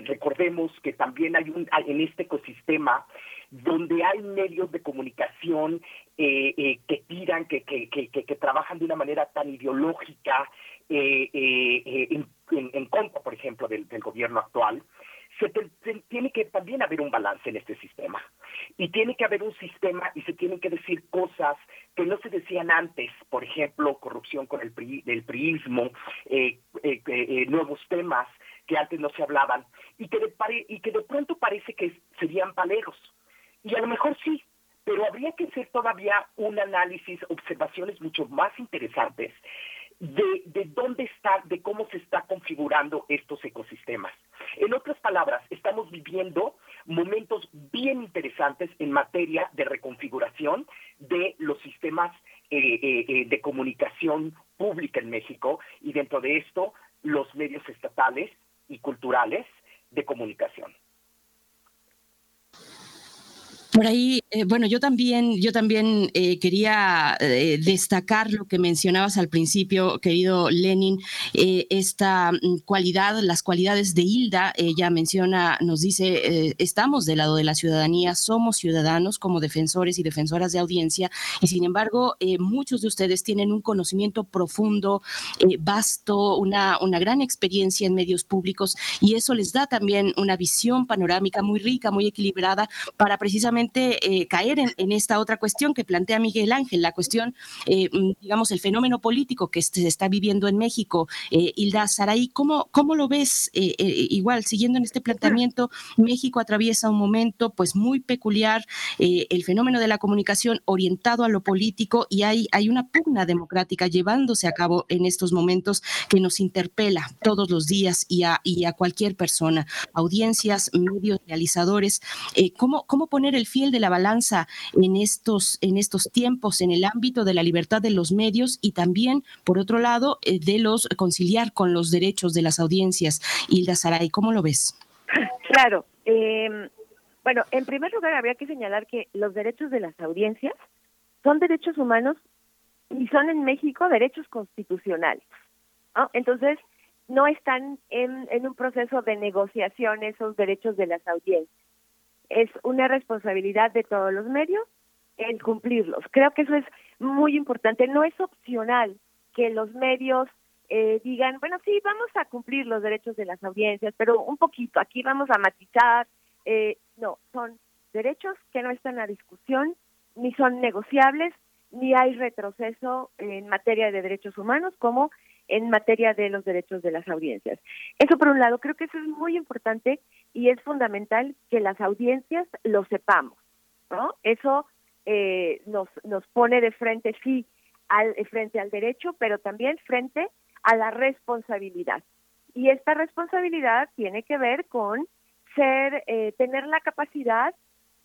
Speaker 25: recordemos que también hay un en este ecosistema donde hay medios de comunicación que tiran, que, que, que, que, trabajan de una manera tan ideológica en, en, contra, por ejemplo, del, gobierno actual, se, tiene que también haber un balance en este sistema. Y tiene que haber un sistema y se tienen que decir cosas que no se decían antes, por ejemplo, corrupción con el, pri, priismo, eh, eh, eh, nuevos temas que antes no se hablaban, y que, de y que de pronto parece que serían paleros. Y a lo mejor sí, pero habría que hacer todavía un análisis, observaciones mucho más interesantes de, de dónde está, de cómo se está configurando estos ecosistemas. En otras palabras, estamos viviendo momentos bien interesantes en materia de reconfiguración de los sistemas eh, eh, eh, de comunicación pública en México y dentro de esto los medios estatales y culturales de comunicación.
Speaker 2: Por ahí, eh, bueno, yo también, yo también eh, quería eh, destacar lo que mencionabas al principio, querido Lenin, esta mm, cualidad, las cualidades de Hilda. Ella menciona, nos dice, estamos del lado de la ciudadanía, somos ciudadanos como defensores y defensoras de audiencia, y sin embargo, muchos de ustedes tienen un conocimiento profundo, vasto, una, una gran experiencia en medios públicos, y eso les da también una visión panorámica muy rica, muy equilibrada para precisamente eh, caer en, esta otra cuestión que plantea Miguel Ángel, la cuestión, eh, mm, digamos, el fenómeno político que se está viviendo en México. Eh, Hilda Saraí, ¿cómo, ¿cómo lo ves? igual, siguiendo en este planteamiento, México atraviesa un momento pues muy peculiar, el fenómeno de la comunicación orientado a lo político y hay, hay una pugna democrática llevándose a cabo en estos momentos que nos interpela todos los días y a, y a cualquier persona, audiencias, medios, realizadores. ¿cómo, ¿Cómo poner el fiel de la balanza en estos, en estos tiempos, en el ámbito de la libertad de los medios y también, por otro lado, eh, de los conciliar con los derechos de las audiencias. Hilda Saray, ¿cómo lo ves?
Speaker 24: Claro. Em, bueno, en primer lugar, habría que señalar que los derechos de las audiencias son derechos humanos y son en México derechos constitucionales. Entonces, no están en, en un proceso de negociación esos derechos de las audiencias es una responsabilidad de todos los medios el cumplirlos. Creo que eso es muy importante. No es opcional que los medios eh, digan, bueno, sí, vamos a cumplir los derechos de las audiencias, pero un poquito, aquí vamos a matizar. Eh, no, son derechos que no están a discusión, ni son negociables, ni hay retroceso en materia de derechos humanos como en materia de los derechos de las audiencias. Eso por un lado, creo que eso es muy importante y es fundamental que las audiencias lo sepamos, ¿no? Eso eh, nos, nos pone de frente, sí, al, frente al derecho, pero también frente a la responsabilidad. Y esta responsabilidad tiene que ver con ser, eh, tener la capacidad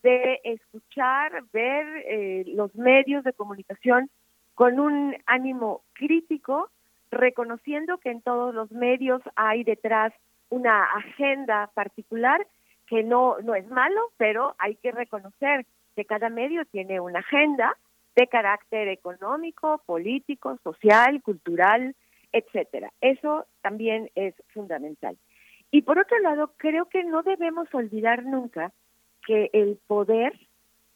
Speaker 24: de escuchar, ver eh, los medios de comunicación con un ánimo crítico reconociendo que en todos los medios hay detrás una agenda particular que no, no es malo, pero hay que reconocer que cada medio tiene una agenda de carácter económico, político, social, cultural, etcétera. Eso también es fundamental. Y por otro lado, creo que no debemos olvidar nunca que el poder,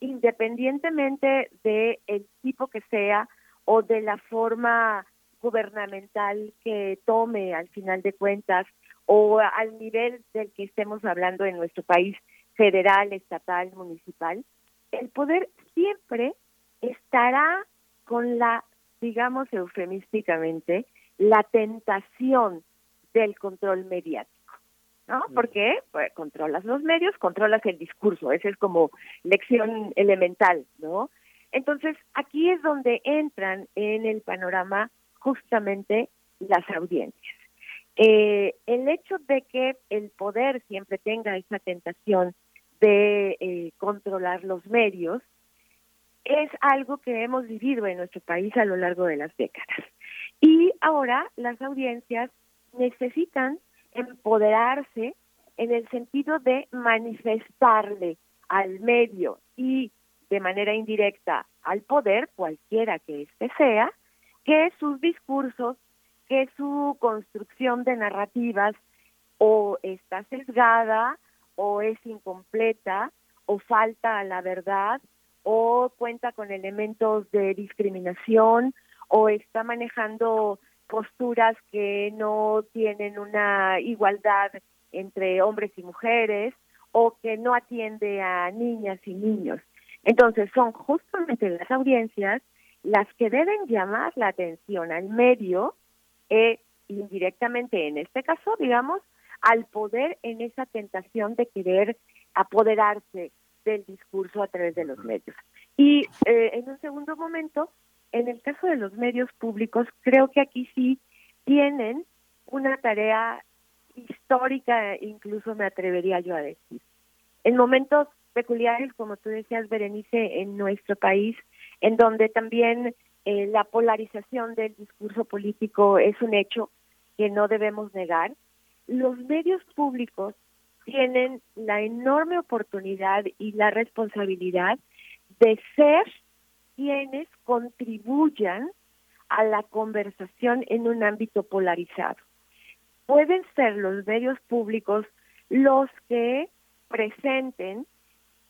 Speaker 24: independientemente del el tipo que sea o de la forma gubernamental que tome al final de cuentas o al nivel del que estemos hablando en nuestro país, federal, estatal, municipal, el poder siempre estará con la, digamos eufemísticamente, la tentación del control mediático. ¿No? Porque pues, controlas los medios, controlas el discurso, esa es como lección elemental, ¿no? Entonces, aquí es donde entran en el panorama justamente las audiencias. Eh, el hecho de que el poder siempre tenga esa tentación de eh, controlar los medios es algo que hemos vivido en nuestro país a lo largo de las décadas. Y ahora las audiencias necesitan empoderarse en el sentido de manifestarle al medio y de manera indirecta al poder, cualquiera que éste sea, que sus discursos, que su construcción de narrativas o está sesgada o es incompleta o falta a la verdad o cuenta con elementos de discriminación o está manejando posturas que no tienen una igualdad entre hombres y mujeres o que no atiende a niñas y niños. Entonces son justamente las audiencias las que deben llamar la atención al medio, e indirectamente en este caso, digamos, al poder en esa tentación de querer apoderarse del discurso a través de los medios. Y eh, en un segundo momento, en el caso de los medios públicos, creo que aquí sí tienen una tarea histórica, incluso me atrevería yo a decir. En momentos peculiares, como tú decías, Berenice, en nuestro país, en donde también eh, la polarización del discurso político es un hecho que no debemos negar, los medios públicos tienen la enorme oportunidad y la responsabilidad de ser quienes contribuyan a la conversación en un ámbito polarizado. Pueden ser los medios públicos los que presenten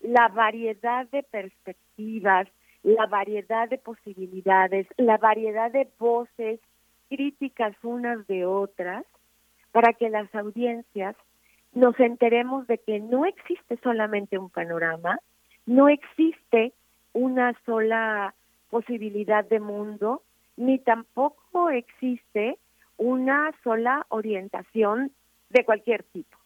Speaker 24: la variedad de perspectivas, la variedad de posibilidades, la variedad de voces críticas unas de otras, para que las audiencias nos enteremos de que no existe solamente un panorama, no existe una sola posibilidad de mundo, ni tampoco existe una sola orientación de cualquier tipo.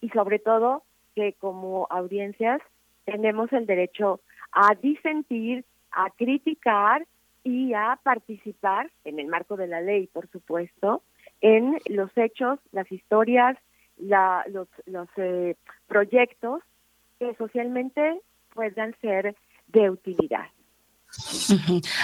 Speaker 24: Y sobre todo que como audiencias tenemos el derecho a disentir, a criticar y a participar, en el marco de la ley, por supuesto, en los hechos, las historias, la, los, los eh, proyectos que socialmente puedan ser de utilidad.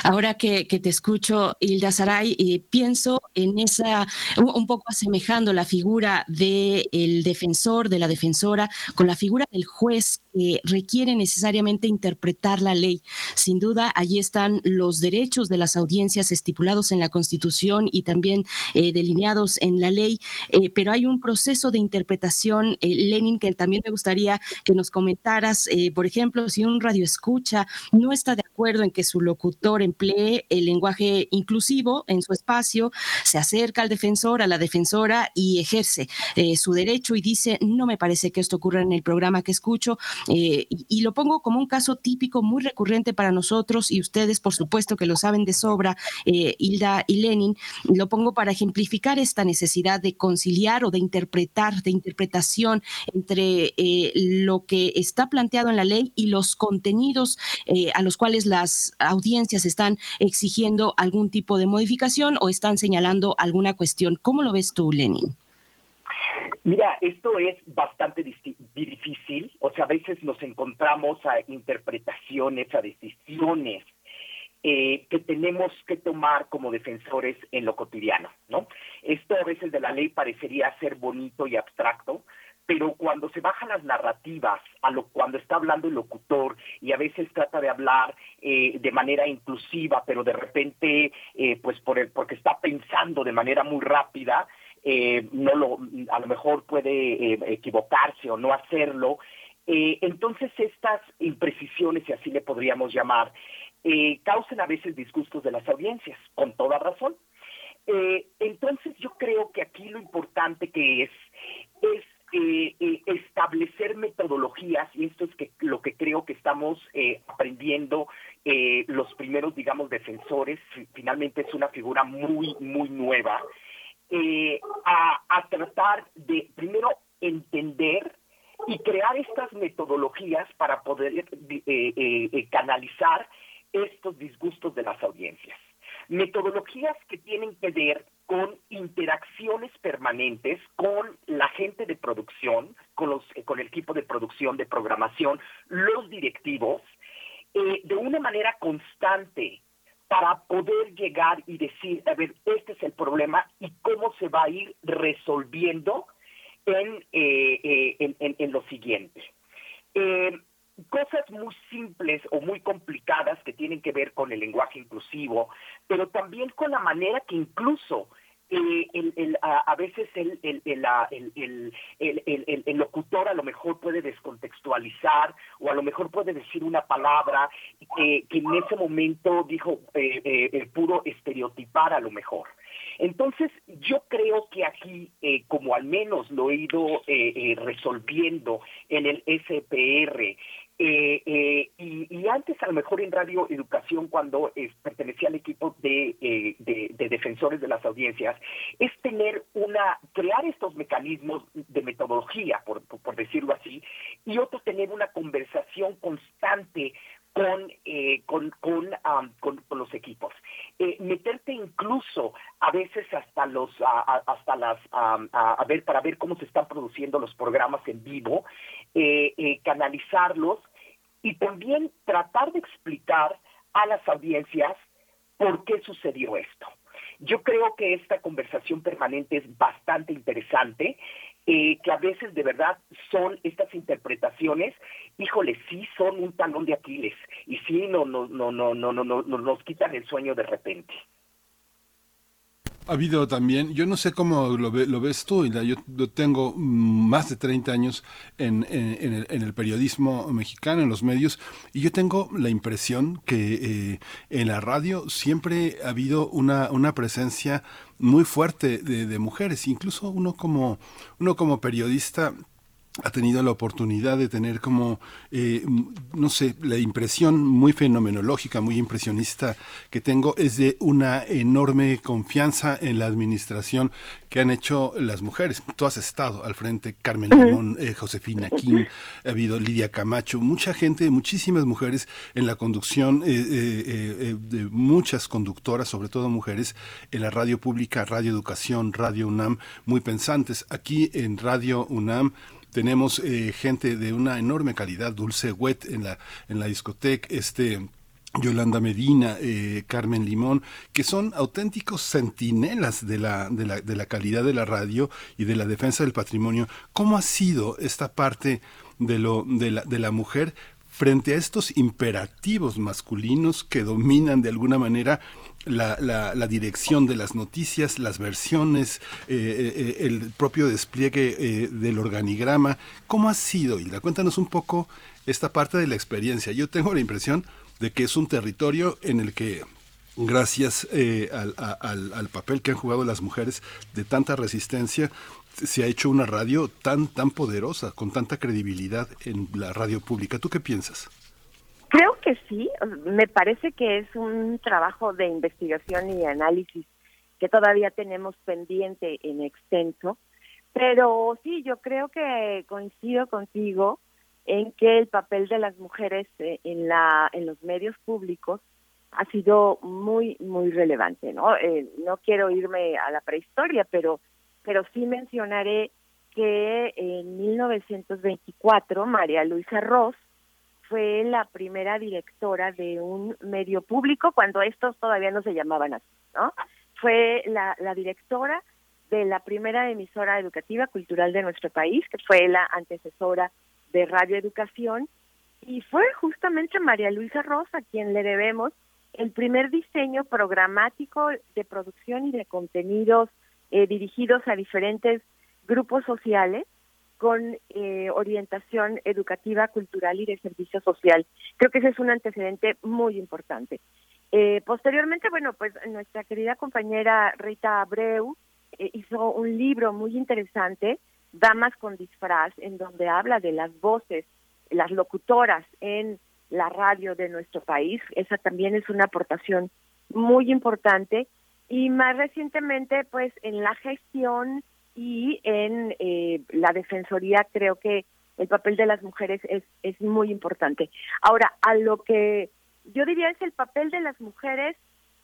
Speaker 2: Ahora que, te escucho, Hilda Saray, pienso en esa, un poco asemejando la figura del defensor, de la defensora, con la figura del juez que requiere necesariamente interpretar la ley. Sin duda, allí están los derechos de las audiencias estipulados en la Constitución y también eh, delineados en la ley, eh, pero hay un proceso de interpretación, eh, Lenin, que también me gustaría que nos comentaras, por ejemplo, si un radio escucha no está de acuerdo en que su locutor emplee el lenguaje inclusivo en su espacio, se acerca al defensor, a la defensora y ejerce su derecho y dice, no me parece que esto ocurra en el programa que escucho, eh, y, lo pongo como un caso típico muy recurrente para nosotros y ustedes, por supuesto, que lo saben de sobra, eh, Hilda y Lenin. Lo pongo para ejemplificar esta necesidad de conciliar o de interpretar, de interpretación entre eh, lo que está planteado en la ley y los contenidos a los cuales las audiencias están exigiendo algún tipo de modificación o están señalando alguna cuestión. ¿Cómo lo ves tú, Lenin?
Speaker 25: Mira, esto es bastante difícil, o sea, a veces nos encontramos a interpretaciones, a decisiones eh, que tenemos que tomar como defensores en lo cotidiano, ¿no? Esto a veces de la ley parecería ser bonito y abstracto, pero cuando se bajan las narrativas, a lo, cuando está hablando el locutor y a veces trata de hablar eh, de manera inclusiva, pero de repente, eh, pues por el, porque está pensando de manera muy rápida, eh, no lo, a lo mejor puede eh, equivocarse o no hacerlo. Eh, entonces estas imprecisiones, si así le podríamos llamar, causan a veces disgustos de las audiencias, con toda razón. entonces yo creo que aquí lo importante que es es establecer metodologías y esto es que lo que creo que estamos aprendiendo los primeros digamos defensores finalmente es una figura muy muy nueva eh, a, tratar de primero entender y crear estas metodologías para poder eh, eh, canalizar estos disgustos de las audiencias. Metodologías que tienen que ver con interacciones permanentes con la gente de producción, con, los, con el equipo de producción, de programación, los directivos, de una manera constante, para poder llegar y decir, a ver, este es el problema y cómo se va a ir resolviendo en, eh, eh, en, lo siguiente. Eh, cosas muy simples o muy complicadas que tienen que ver con el lenguaje inclusivo, pero también con la manera que incluso eh, el, a, veces el, el, locutor a lo mejor puede descontextualizar o a lo mejor puede decir una palabra que en ese momento dijo eh, eh, pudo estereotipar a lo mejor. Entonces, yo creo que aquí, eh, como al menos lo he ido resolviendo en el SPR, eh, eh, y, antes a lo mejor en Radio Educación cuando eh, pertenecía al equipo de, de, defensores de las audiencias es tener una crear estos mecanismos de metodología por, por decirlo así y otro tener una conversación constante con, con, con, con, los equipos. meterte incluso a veces hasta los, hasta las, a ver, para ver cómo se están produciendo los programas en vivo, canalizarlos y también tratar de explicar a las audiencias por qué sucedió esto. yo creo que esta conversación permanente es bastante interesante, eh, que a veces de verdad son estas interpretaciones, híjole, sí son un talón de Aquiles y sí no, no, no, no, no, no, no, nos quitan el sueño de repente.
Speaker 3: Ha habido también, yo no sé cómo lo, lo ves tú, yo, yo, tengo más de 30 años en, en, el, periodismo mexicano, en los medios, y yo tengo la impresión que eh, en la radio siempre ha habido una, una presencia muy fuerte de, de mujeres, incluso uno como, uno como periodista ha tenido la oportunidad de tener como, eh, no sé, la impresión muy fenomenológica, muy impresionista que tengo es de una enorme confianza en la administración que han hecho las mujeres. Tú has estado al frente, Carmen Limón, eh, Josefina Kim, ha habido Lidia Camacho, mucha gente, muchísimas mujeres en la conducción eh, de muchas conductoras, sobre todo mujeres, en la radio pública, Radio Educación, Radio UNAM, muy pensantes. Aquí en Radio UNAM tenemos eh, gente de una enorme calidad, Dulce Wet en la, en la discoteca, este... Yolanda Medina, eh, Carmen Limón, que son auténticos centinelas de la, de, la, de la calidad de la radio y de la defensa del patrimonio. ¿Cómo ha sido esta parte de, lo, de, la, de la mujer frente a estos imperativos masculinos que dominan de alguna manera la, la, dirección de las noticias, las versiones, eh, eh, eh, el propio despliegue del organigrama. ¿Cómo ha sido, Hilda? Cuéntanos un poco esta parte de la experiencia. Yo tengo la impresión de que es un territorio en el que gracias al, al, papel que han jugado las mujeres de tanta resistencia, se ha hecho una radio tan, tan poderosa, con tanta credibilidad en la radio pública. ¿Tú qué piensas?
Speaker 24: Creo que sí, me parece que es un trabajo de investigación y análisis que todavía tenemos pendiente en extenso, pero sí, yo creo que coincido contigo en que el papel de las mujeres eh, en la en los medios públicos ha sido muy muy relevante, ¿no? Eh, no quiero irme a la prehistoria, pero pero sí mencionaré que en 1924 María Luisa Ross fue la primera directora de un medio público cuando estos todavía no se llamaban así, ¿no? Fue la, directora de la primera emisora educativa cultural de nuestro país, que fue la antecesora de Radio Educación, y fue justamente María Luisa Rosa quien le debemos el primer diseño programático de producción y de contenidos eh, dirigidos a diferentes grupos sociales con eh, orientación educativa, cultural y de servicio social. Creo que ese es un antecedente muy importante. Eh, posteriormente, bueno, pues nuestra querida compañera Rita Abreu eh, hizo un libro muy interesante, Damas con disfraz, en donde habla de las voces, las locutoras en la radio de nuestro país. Esa también es una aportación muy importante. Y más recientemente, pues en la gestión y en eh, la defensoría creo que el papel de las mujeres es, es muy importante. Ahora, a lo que yo diría es el papel de las mujeres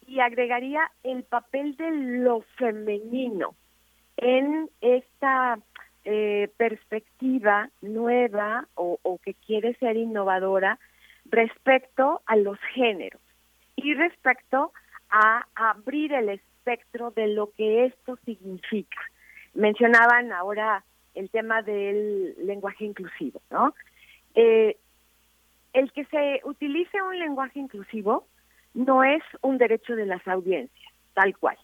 Speaker 24: y agregaría el papel de lo femenino en esta eh, perspectiva nueva o, o que quiere ser innovadora respecto a los géneros y respecto a abrir el espectro de lo que esto significa mencionaban ahora el tema del lenguaje inclusivo, ¿no? Eh, el que se utilice un lenguaje inclusivo no es un derecho de las audiencias, tal cual.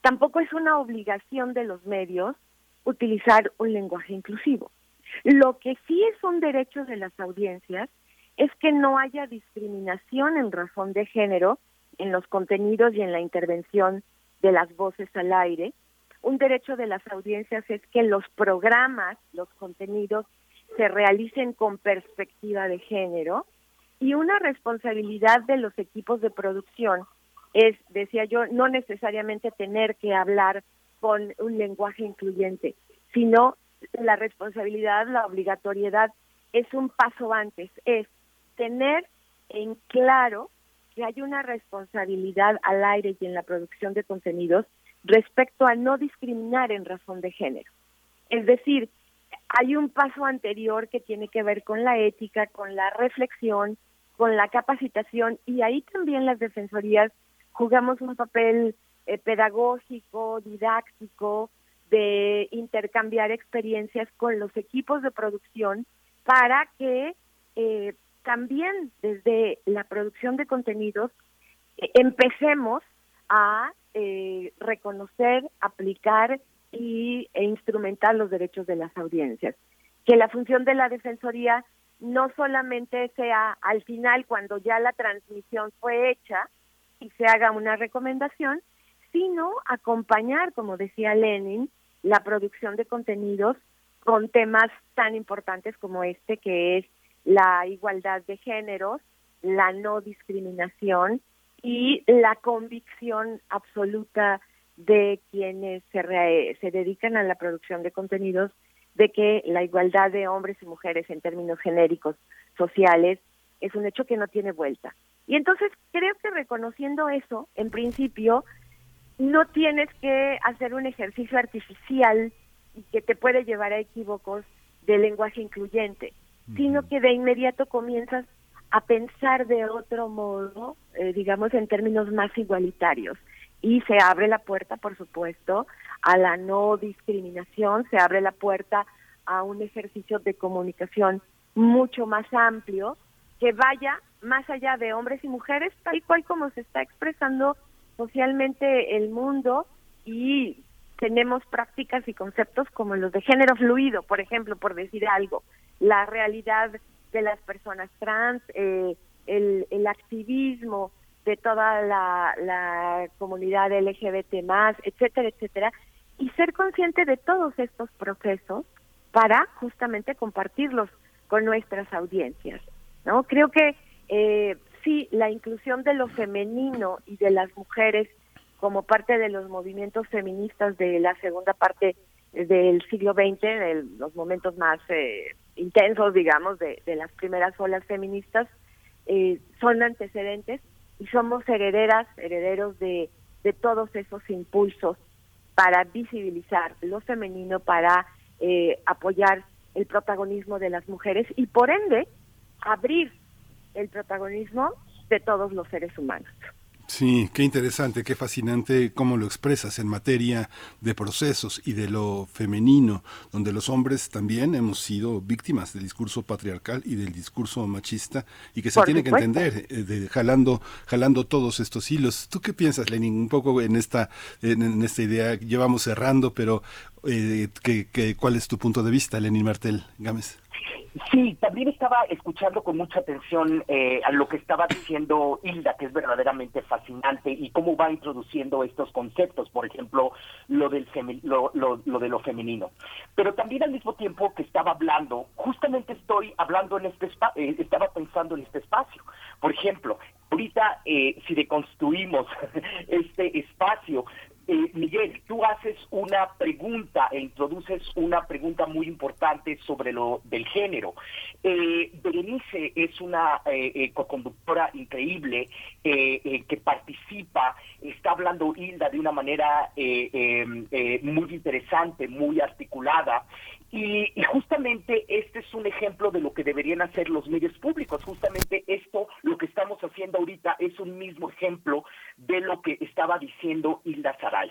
Speaker 24: Tampoco es una obligación de los medios utilizar un lenguaje inclusivo. Lo que sí es un derecho de las audiencias es que no haya discriminación en razón de género en los contenidos y en la intervención de las voces al aire, un derecho de las audiencias es que los programas, los contenidos, se realicen con perspectiva de género y una responsabilidad de los equipos de producción es, decía yo, no necesariamente tener que hablar con un lenguaje incluyente, sino la responsabilidad, la obligatoriedad es un paso antes, es tener en claro que hay una responsabilidad al aire y en la producción de contenidos respecto a no discriminar en razón de género. Es decir, hay un paso anterior que tiene que ver con la ética, con la reflexión, con la capacitación y ahí también las defensorías jugamos un papel eh, pedagógico, didáctico, de intercambiar experiencias con los equipos de producción para que eh, también desde la producción de contenidos eh, empecemos a eh, reconocer, aplicar y, e instrumentar los derechos de las audiencias. Que la función de la Defensoría no solamente sea al final cuando ya la transmisión fue hecha y se haga una recomendación, sino acompañar, como decía Lenin, la producción de contenidos con temas tan importantes como este, que es la igualdad de géneros, la no discriminación y la convicción absoluta de quienes se, se dedican a la producción de contenidos de que la igualdad de hombres y mujeres en términos genéricos sociales es un hecho que no tiene vuelta. Y entonces creo que reconociendo eso, en principio, no tienes que hacer un ejercicio artificial que te puede llevar a equívocos de lenguaje incluyente, sino que de inmediato comienzas a pensar de otro modo, eh, digamos en términos más igualitarios. Y se abre la puerta, por supuesto, a la no discriminación, se abre la puerta a un ejercicio de comunicación mucho más amplio que vaya más allá de hombres y mujeres, tal cual como se está expresando socialmente el mundo y tenemos prácticas y conceptos como los de género fluido, por ejemplo, por decir algo, la realidad de las personas trans, eh, el, el, activismo de toda la, la comunidad LGBT más, etcétera, etcétera, y ser consciente de todos estos procesos para justamente compartirlos con nuestras audiencias. ¿no? Creo que eh, sí, la inclusión de lo femenino y de las mujeres como parte de los movimientos feministas de la segunda parte del siglo XX, de los momentos más eh, intensos, digamos, de, las primeras olas feministas, eh, son antecedentes y somos herederas, herederos de, de todos esos impulsos para visibilizar lo femenino, para eh, apoyar el protagonismo de las mujeres y por ende abrir el protagonismo de todos los seres humanos.
Speaker 3: Sí, qué interesante, qué fascinante cómo lo expresas en materia de procesos y de lo femenino, donde los hombres también hemos sido víctimas del discurso patriarcal y del discurso machista y que se tiene que entender, eh, de, jalando, jalando todos estos hilos. ¿Tú qué piensas, Lenin? Un poco en esta, en, esta idea, llevamos cerrando, pero eh, ¿qué, cuál es tu punto de vista, Lenin Martel Gámez?
Speaker 25: Sí, también estaba escuchando con mucha atención eh, a lo que estaba diciendo Hilda, que es verdaderamente fascinante, y cómo va introduciendo estos conceptos, por ejemplo, lo, del lo, lo, de lo femenino. Pero también al mismo tiempo que estaba hablando, justamente estoy hablando en este espacio, eh, estaba pensando en este espacio. Por ejemplo, ahorita eh, si deconstruimos este espacio, eh, Miguel, tú haces una pregunta e introduces una pregunta muy importante sobre lo del género. Eh, Berenice es una eh, eh co-conductora increíble que participa, está hablando Hilda de una manera muy interesante, muy articulada. Y, justamente este es un ejemplo de lo que deberían hacer los medios públicos. Justamente esto, lo que estamos haciendo ahorita, es un mismo ejemplo de lo que estaba diciendo Hilda Saray.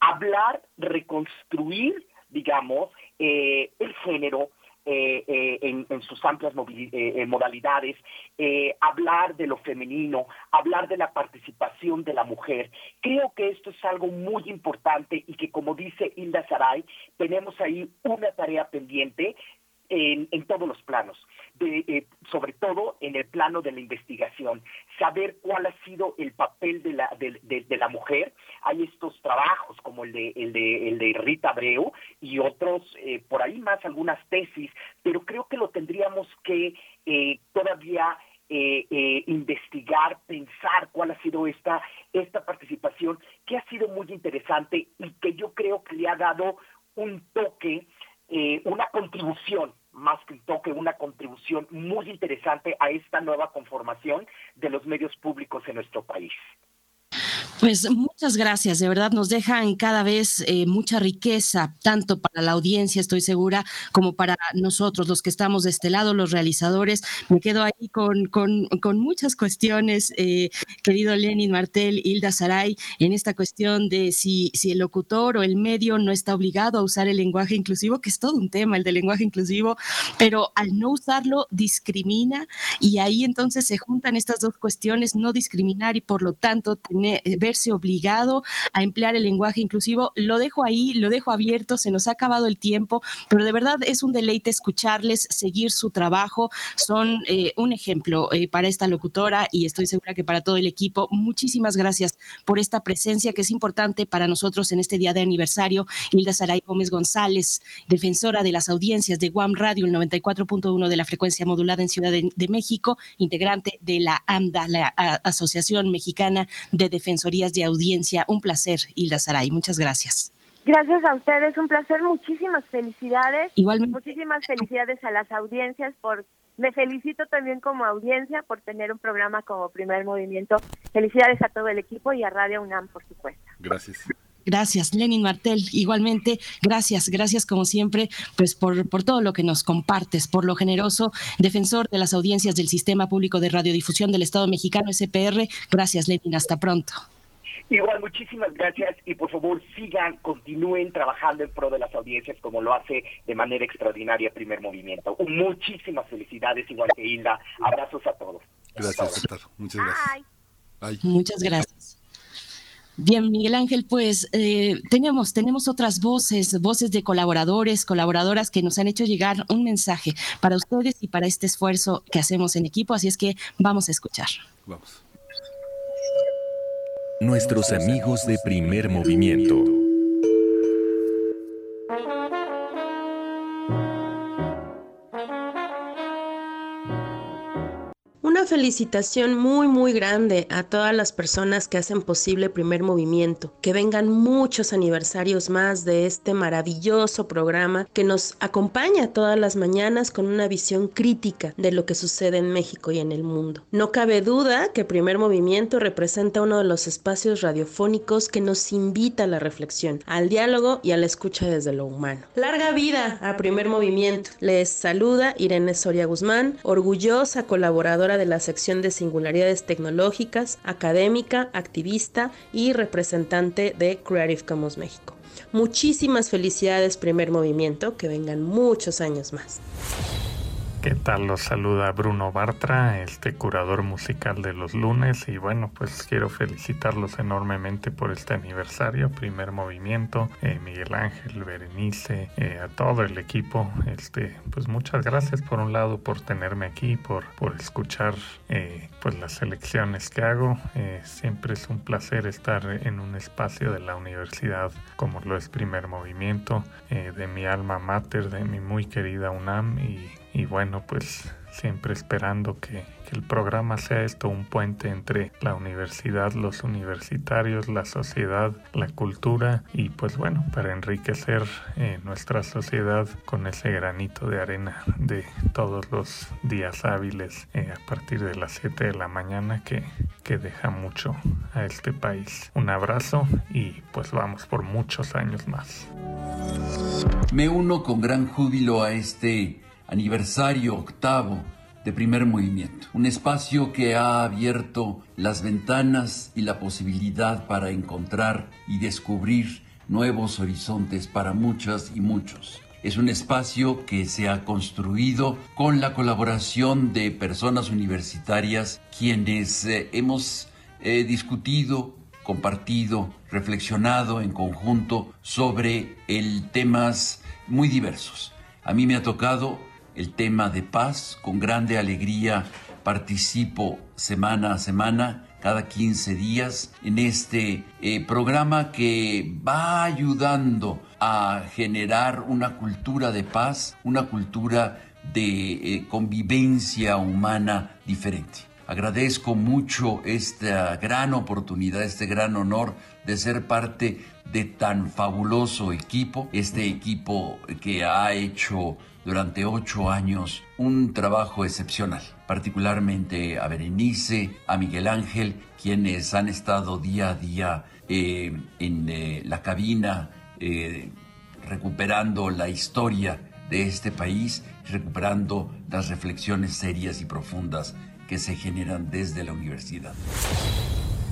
Speaker 25: Hablar, reconstruir, digamos, eh, el género, eh, eh, en, sus amplias eh, modalidades, hablar de lo femenino, hablar de la participación de la mujer. Creo que esto es algo muy importante y que, como dice Hilda Saray, tenemos ahí una tarea pendiente en, todos los planos, eh, sobre todo en el plano de la investigación, saber cuál ha sido el papel de la, de, la mujer. Hay estos trabajos como el de, el de, el de Rita Abreu y otros, eh, por ahí más algunas tesis, pero creo que lo tendríamos que eh, todavía investigar, pensar cuál ha sido esta, esta participación, que ha sido muy interesante y que yo creo que le ha dado un toque, una contribución más que un toque, una contribución muy interesante a esta nueva conformación de los medios públicos en nuestro país.
Speaker 2: Pues muchas gracias, de verdad nos dejan cada vez eh, mucha riqueza, tanto para la audiencia, estoy segura, como para nosotros, los que estamos de este lado, los realizadores. Me quedo ahí con, con, con muchas cuestiones, eh, querido Lenin Martel, Hilda Saray, en esta cuestión de si, si el locutor o el medio no está obligado a usar el lenguaje inclusivo, que es todo un tema el del lenguaje inclusivo, pero al no usarlo discrimina y ahí entonces se juntan estas dos cuestiones, no discriminar y por lo tanto tener, ver obligado a emplear el lenguaje inclusivo. Lo dejo ahí, lo dejo abierto, se nos ha acabado el tiempo, pero de verdad es un deleite escucharles, seguir su trabajo. Son eh, un ejemplo eh, para esta locutora y estoy segura que para todo el equipo. Muchísimas gracias por esta presencia que es importante para nosotros en este día de aniversario. Hilda Saray Gómez González, defensora de las audiencias de Guam Radio, el 94.1 de la frecuencia modulada en Ciudad de México, integrante de la AMDA, la Asociación Mexicana de Defensoría de audiencia. Un placer, Hilda Saray. Muchas gracias.
Speaker 24: Gracias a ustedes, un placer, muchísimas felicidades.
Speaker 2: Igualmente.
Speaker 24: Muchísimas felicidades a las audiencias por me felicito también como audiencia por tener un programa como Primer Movimiento. Felicidades a todo el equipo y a Radio UNAM, por supuesto.
Speaker 3: Gracias.
Speaker 2: Gracias, Lenin Martel. Igualmente, gracias, gracias como siempre, pues por, por todo lo que nos compartes, por lo generoso, defensor de las audiencias del Sistema Público de Radiodifusión del Estado Mexicano, SPR. Gracias, Lenin. Hasta pronto.
Speaker 25: Igual, muchísimas gracias y por favor sigan, continúen trabajando en pro de las audiencias como lo hace de manera extraordinaria Primer Movimiento. Muchísimas felicidades, igual que Hilda. Abrazos a todos.
Speaker 3: Gracias, doctor. Muchas gracias.
Speaker 2: Muchas gracias. Bien, Miguel Ángel, pues eh, tenemos, tenemos otras voces, voces de colaboradores, colaboradoras que nos han hecho llegar un mensaje para ustedes y para este esfuerzo que hacemos en equipo, así es que vamos a escuchar.
Speaker 3: Vamos.
Speaker 5: Nuestros amigos de primer movimiento.
Speaker 10: Una felicitación muy muy grande a todas las personas que hacen posible primer movimiento. Que vengan muchos aniversarios más de este maravilloso programa que nos acompaña todas las mañanas con una visión crítica de lo que sucede en México y en el mundo. No cabe duda que primer movimiento representa uno de los espacios radiofónicos que nos invita a la reflexión, al diálogo y a la escucha desde lo humano. Larga vida a primer movimiento. Les saluda Irene Soria Guzmán, orgullosa colaboradora de de la sección de singularidades tecnológicas, académica, activista y representante de Creative Commons México. Muchísimas felicidades primer movimiento, que vengan muchos años más.
Speaker 26: ¿Qué tal? Los saluda Bruno Bartra, este curador musical de los lunes. Y bueno, pues quiero felicitarlos enormemente por este aniversario, primer movimiento, eh, Miguel Ángel, Berenice, eh, a todo el equipo, este, pues muchas gracias por un lado por tenerme aquí, por, por escuchar eh, pues las selecciones que hago, siempre es un placer estar en un espacio de la universidad como lo es primer movimiento, de mi alma mater, de mi muy querida UNAM. Y y bueno, pues siempre esperando que, el programa sea esto un puente entre la universidad, los universitarios, la sociedad, la cultura y pues bueno, para enriquecer eh, nuestra sociedad con ese granito de arena de todos los días hábiles eh, a partir de las 7 de la mañana que, que deja mucho a este país. Un abrazo y pues vamos por muchos años más.
Speaker 27: Me uno con gran júbilo a este aniversario octavo de primer movimiento, un espacio que ha abierto las ventanas y la posibilidad para encontrar y descubrir nuevos horizontes para muchas y muchos. Es un espacio que se ha construido con la colaboración de personas universitarias quienes eh, hemos eh, discutido, compartido, reflexionado en conjunto sobre el temas muy diversos. A mí me ha tocado el tema de paz. Con grande alegría participo semana a semana, cada 15 días, en este eh, programa que va ayudando a generar una cultura de paz, una cultura de eh, convivencia humana diferente. Agradezco mucho esta gran oportunidad, este gran honor de ser parte de tan fabuloso equipo, este equipo que ha hecho durante ocho años un trabajo excepcional, particularmente a Berenice, a Miguel Ángel, quienes han estado día a día eh, en eh, la cabina eh, recuperando la historia de este país, recuperando las reflexiones serias y profundas que se generan desde la universidad.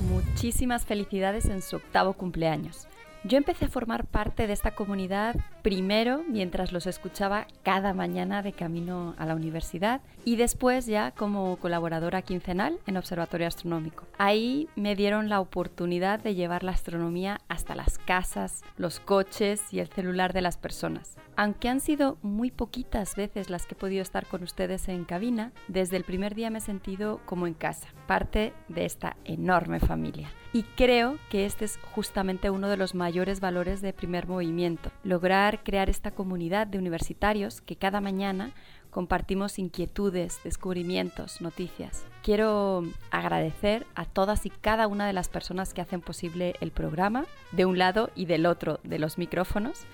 Speaker 28: Muchísimas felicidades en su octavo cumpleaños. Yo empecé a formar parte de esta comunidad primero mientras los escuchaba cada mañana de camino a la universidad y después ya como colaboradora quincenal en Observatorio Astronómico. Ahí me dieron la oportunidad de llevar la astronomía hasta las casas, los coches y el celular de las personas. Aunque han sido muy poquitas veces las que he podido estar con ustedes en cabina, desde el primer día me he sentido como en casa, parte de esta enorme familia. Y creo que este es justamente uno de los mayores valores de primer movimiento, lograr crear esta comunidad de universitarios que cada mañana compartimos inquietudes, descubrimientos, noticias. Quiero agradecer a todas y cada una de las personas que hacen posible el programa, de un lado y del otro de los micrófonos,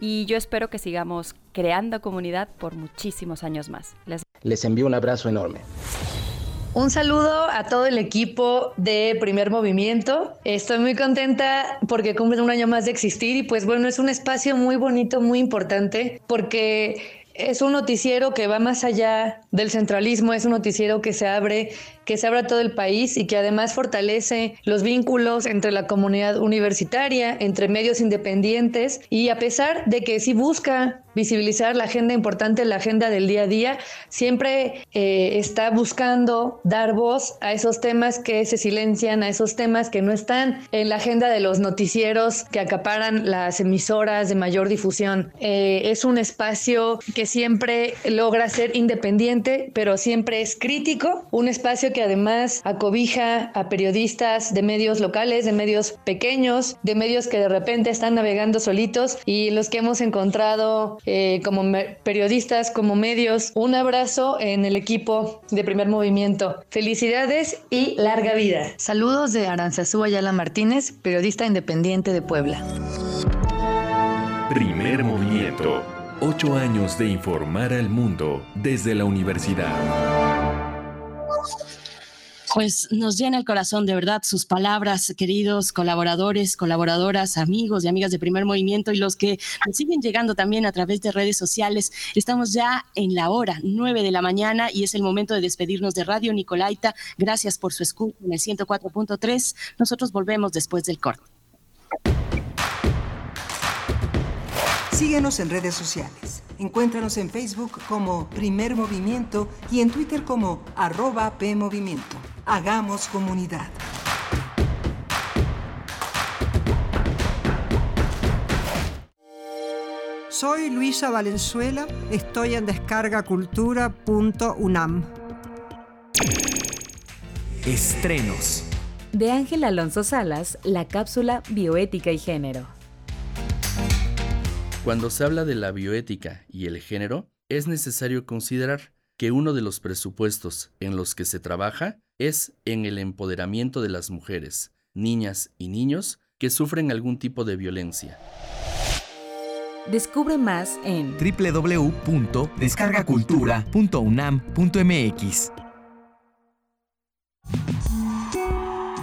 Speaker 28: y yo espero que sigamos creando comunidad por muchísimos años más.
Speaker 29: Les, Les envío un abrazo enorme.
Speaker 30: Un saludo a todo el equipo de Primer Movimiento. Estoy muy contenta porque cumplen un año más de existir y pues bueno, es un espacio muy bonito, muy importante porque es un noticiero que va más allá del centralismo, es un noticiero que se abre, que se abre a todo el país y que además fortalece los vínculos entre la comunidad universitaria, entre medios independientes y a pesar de que sí busca visibilizar la agenda importante, la agenda del día a día, siempre eh, está buscando dar voz a esos temas que se silencian, a esos temas que no están en la agenda de los noticieros que acaparan las emisoras de mayor difusión. Eh, es un espacio que siempre logra ser independiente, pero siempre es crítico, un espacio que además acobija a periodistas de medios locales, de medios pequeños, de medios que de repente están navegando solitos y los que hemos encontrado eh, como periodistas, como medios. Un abrazo en el equipo de primer movimiento. Felicidades y larga vida. Saludos de Aranzazú Ayala Martínez, periodista independiente de Puebla.
Speaker 5: Primer movimiento. Ocho años de informar al mundo desde la universidad.
Speaker 2: Pues nos llena el corazón de verdad sus palabras, queridos colaboradores, colaboradoras, amigos y amigas de Primer Movimiento y los que nos siguen llegando también a través de redes sociales. Estamos ya en la hora nueve de la mañana y es el momento de despedirnos de Radio Nicolaita. Gracias por su escucha en el 104.3. Nosotros volvemos después del corte.
Speaker 18: Síguenos en redes sociales. Encuéntranos en Facebook como Primer Movimiento y en Twitter como arroba PMovimiento. Hagamos comunidad.
Speaker 31: Soy Luisa Valenzuela, estoy en descargacultura.unam.
Speaker 32: Estrenos.
Speaker 33: De Ángel Alonso Salas, la cápsula Bioética y Género.
Speaker 34: Cuando se habla de la bioética y el género, es necesario considerar que uno de los presupuestos en los que se trabaja es en el empoderamiento de las mujeres, niñas y niños que sufren algún tipo de violencia.
Speaker 33: Descubre más en
Speaker 32: www.descargacultura.unam.mx.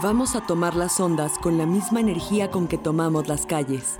Speaker 22: Vamos a tomar las ondas con la misma energía con que tomamos las calles.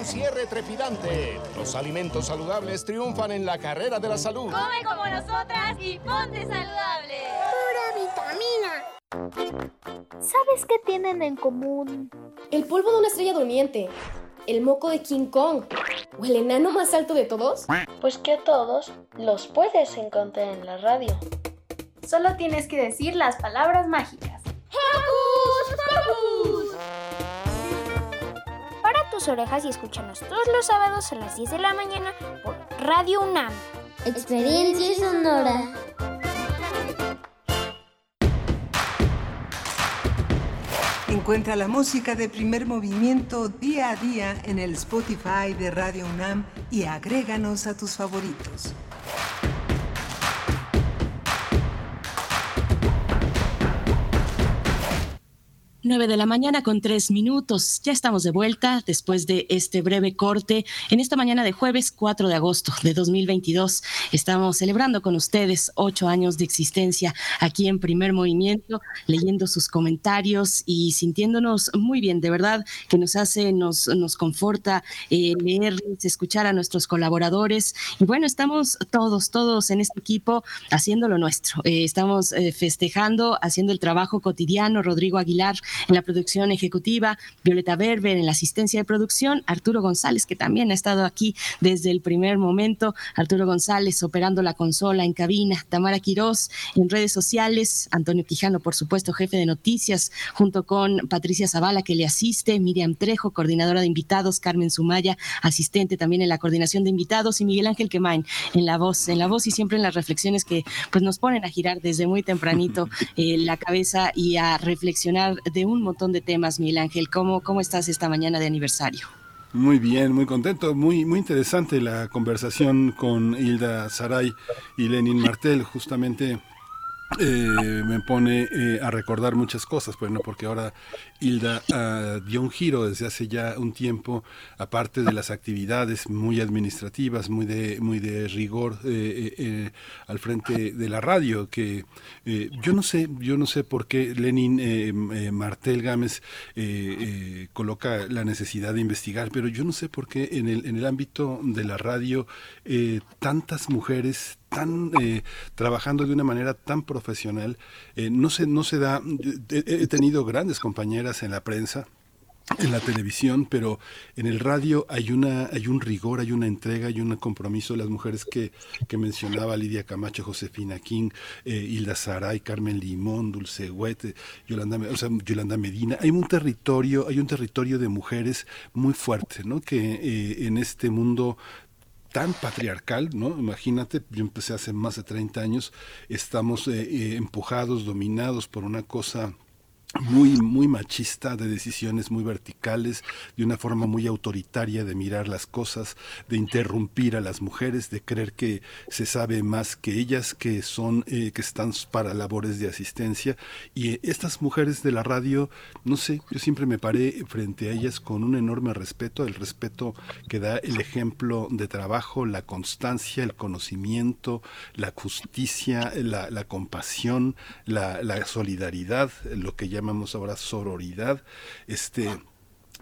Speaker 35: Un cierre trepidante. Los alimentos saludables triunfan en la carrera de la salud.
Speaker 36: Come como nosotras y ponte saludable.
Speaker 37: Pura vitamina. ¿Sabes qué tienen en común?
Speaker 38: El polvo de una estrella durmiente, el moco de King Kong o el enano más alto de todos.
Speaker 37: Pues que a todos los puedes encontrar en la radio.
Speaker 39: Solo tienes que decir las palabras mágicas. ¡Hocus Pocus!
Speaker 37: Tus orejas y escúchanos todos los sábados a las 10 de la mañana por Radio UNAM.
Speaker 40: Experiencia sonora.
Speaker 18: Encuentra la música de primer movimiento día a día en el Spotify de Radio UNAM y agréganos a tus favoritos.
Speaker 2: 9 de la mañana con tres minutos. Ya estamos de vuelta después de este breve corte. En esta mañana de jueves 4 de agosto de 2022 estamos celebrando con ustedes ocho años de existencia aquí en Primer Movimiento, leyendo sus comentarios y sintiéndonos muy bien. De verdad que nos hace, nos, nos conforta eh, leerles, escuchar a nuestros colaboradores. Y bueno, estamos todos, todos en este equipo haciendo lo nuestro. Eh, estamos eh, festejando, haciendo el trabajo cotidiano. Rodrigo Aguilar en la producción ejecutiva, Violeta Berber en la asistencia de producción, Arturo González, que también ha estado aquí desde el primer momento, Arturo González operando la consola en cabina, Tamara Quirós en redes sociales, Antonio Quijano, por supuesto, jefe de noticias, junto con Patricia Zavala, que le asiste, Miriam Trejo, coordinadora de invitados, Carmen Sumaya, asistente también en la coordinación de invitados, y Miguel Ángel Quemain en la voz, en la voz y siempre en las reflexiones que pues nos ponen a girar desde muy tempranito eh, la cabeza y a reflexionar de un montón de temas, Miguel Ángel. ¿Cómo, cómo estás esta mañana de aniversario?
Speaker 3: Muy bien, muy contento, muy muy interesante la conversación con Hilda Saray y Lenin Martel, justamente eh, me pone eh, a recordar muchas cosas, bueno, porque ahora Hilda uh, dio un giro desde hace ya un tiempo, aparte de las actividades muy administrativas, muy de, muy de rigor eh, eh, al frente de la radio, que yo no sé, yo no sé por qué Lenin Martel Gámez coloca la necesidad de investigar, pero yo no sé por qué en el, en el ámbito de la radio tantas mujeres tan eh, trabajando de una manera tan profesional eh, no se no se da he, tenido grandes compañeras en la prensa en la televisión, pero en el radio hay una hay un rigor, hay una entrega, hay un compromiso. Las mujeres que, que mencionaba Lidia Camacho, Josefina King, eh, Hilda Saray, Carmen Limón, Dulce Huete, Yolanda, o sea, Yolanda Medina. Hay un territorio, hay un territorio de mujeres muy fuerte, ¿no? Que eh, en este mundo tan patriarcal, ¿no? Imagínate, yo empecé hace más de 30 años, estamos eh, eh, empujados, dominados por una cosa muy, muy machista, de decisiones muy verticales, de una forma muy autoritaria de mirar las cosas, de interrumpir a las mujeres, de creer que se sabe más que ellas, que son, eh, que están para labores de asistencia. Y eh, estas mujeres de la radio, no sé, yo siempre me paré frente a ellas con un enorme respeto, el respeto que da el ejemplo de trabajo, la constancia, el conocimiento, la justicia, la, compasión, la solidaridad, lo que ya llamamos ahora sororidad, este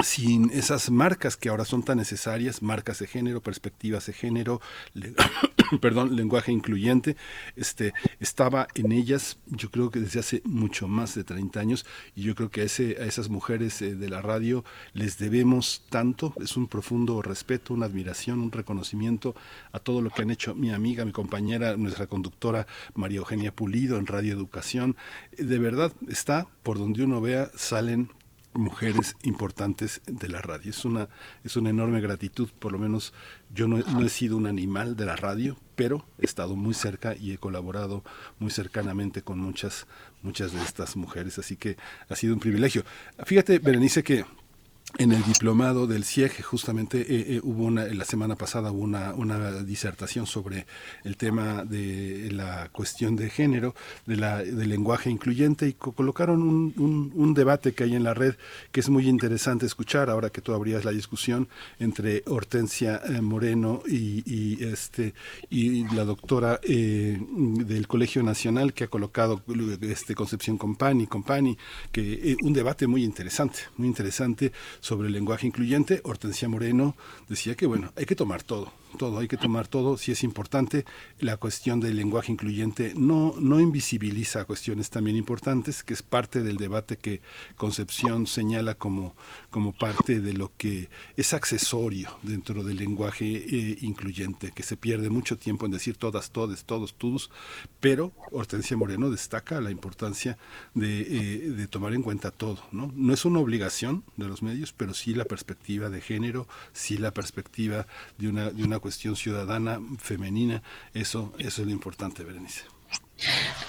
Speaker 3: sin esas marcas que ahora son tan necesarias, marcas de género, perspectivas de género, perdón, lenguaje incluyente, este, estaba en ellas, yo creo que desde hace mucho más de 30 años, y yo creo que a, ese, a esas mujeres eh, de la radio les debemos tanto, es un profundo respeto, una admiración, un reconocimiento a todo lo que han hecho mi amiga, mi compañera, nuestra conductora María Eugenia Pulido en Radio Educación, de verdad está, por donde uno vea, salen mujeres importantes de la radio. Es una, es una enorme gratitud, por lo menos yo no, he sido un animal de la radio, pero he estado muy cerca y he colaborado muy cercanamente con muchas, muchas de estas mujeres, así que ha sido un privilegio. Fíjate, Berenice, que en el diplomado del CIEG, justamente eh, eh, hubo una, la semana pasada hubo una, una, disertación sobre el tema de la cuestión de género, de la, del lenguaje incluyente y colocaron un, un, debate que hay en la red que es muy interesante escuchar ahora que tú abrías la discusión entre Hortensia eh, Moreno y, este, y la doctora del Colegio Nacional que ha colocado este, Concepción Compani, Compani que un debate muy interesante, muy interesante sobre el lenguaje incluyente, Hortensia Moreno decía que, bueno, hay que tomar todo, todo, hay que tomar todo, si es importante. La cuestión del lenguaje incluyente no, no invisibiliza cuestiones también importantes, que es parte del debate que Concepción señala como, como parte de lo que es accesorio dentro del lenguaje eh, incluyente, que se pierde mucho tiempo en decir todas, todes, todos, todos, pero Hortensia Moreno destaca la importancia de, eh, de tomar en cuenta todo. ¿no? no es una obligación de los medios, pero sí la perspectiva de género, sí la perspectiva de una, de una cuestión ciudadana femenina, eso, eso es lo importante, Berenice.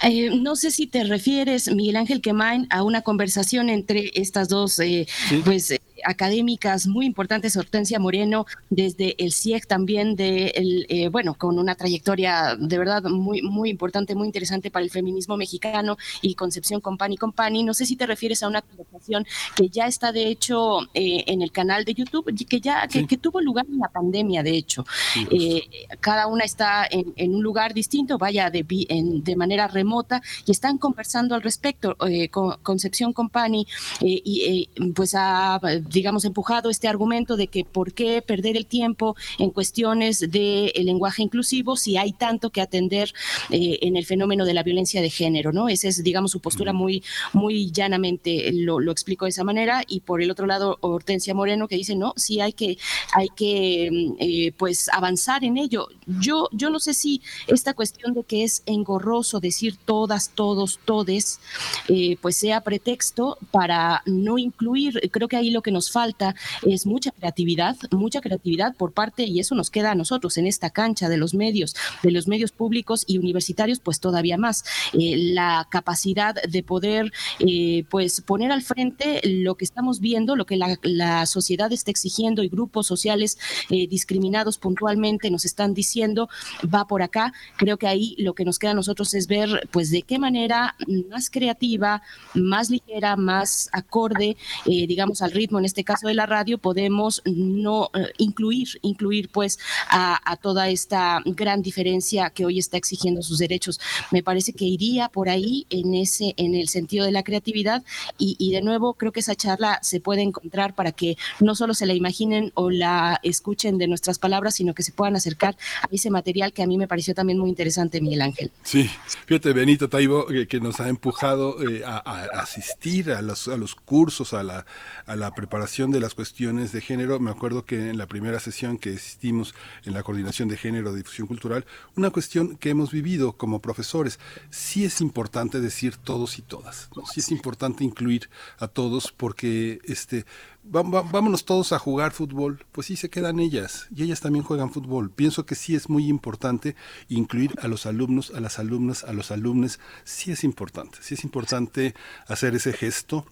Speaker 2: Eh, no sé si te refieres, Miguel Ángel Quemain, a una conversación entre estas dos, eh, pues académicas muy importantes, Hortensia Moreno, desde el CIEC también, de el, eh, bueno, con una trayectoria de verdad muy, muy importante, muy interesante para el feminismo mexicano y Concepción Compani Compani. No sé si te refieres a una conversación que ya está de hecho eh, en el canal de YouTube, que ya que, tuvo lugar en la pandemia, de hecho. Eh, cada una está en, un lugar distinto, vaya de, de manera remota, y están conversando al respecto. con, Concepción Compani y pues ha digamos, empujado este argumento de que por qué perder el tiempo en cuestiones de lenguaje inclusivo si hay tanto que atender eh, en el fenómeno de la violencia de género, ¿no? Esa es, digamos, su postura muy, muy llanamente, lo, lo explico de esa manera. Y por el otro lado, Hortensia Moreno, que dice, no, sí hay que, hay que mm, eh, pues, avanzar en ello. Yo, yo no sé si esta cuestión de que es engorroso decir todas, todos, todes, eh, pues sea pretexto para no incluir, creo que ahí lo que nos falta es mucha creatividad, mucha creatividad por parte, y eso nos queda a nosotros en esta cancha de los medios, de los medios públicos y universitarios, pues todavía más. Eh, la capacidad de poder, eh, pues, poner al frente lo que estamos viendo, lo que la, sociedad está exigiendo y grupos sociales eh, discriminados puntualmente nos están diciendo, va por acá. Creo que ahí lo que nos queda a nosotros es ver, pues, de qué manera más creativa, más ligera, más acorde, digamos, al ritmo en este caso de la radio, podemos no eh, incluir, incluir pues a, toda esta gran diferencia que hoy está exigiendo sus derechos. Me parece que iría por ahí en ese, en el sentido de la creatividad y, de nuevo creo que esa charla se puede encontrar para que no solo se la imaginen o la escuchen de nuestras palabras, sino que se puedan acercar a ese material que a mí me pareció también muy interesante, Miguel Ángel.
Speaker 3: Sí, fíjate, Benito Taibo, que, nos ha empujado eh, a, asistir a los, a los cursos, a la, a la preparación de las cuestiones de género, me acuerdo que en la primera sesión que existimos en la coordinación de género de difusión cultural, una cuestión que hemos vivido como profesores, sí es importante decir todos y todas, ¿no? sí es importante incluir a todos porque este vámonos todos a jugar fútbol, pues sí se quedan ellas y ellas también juegan fútbol. Pienso que sí es muy importante incluir a los alumnos, a las alumnas, a los alumnos, sí es importante, sí es importante hacer ese gesto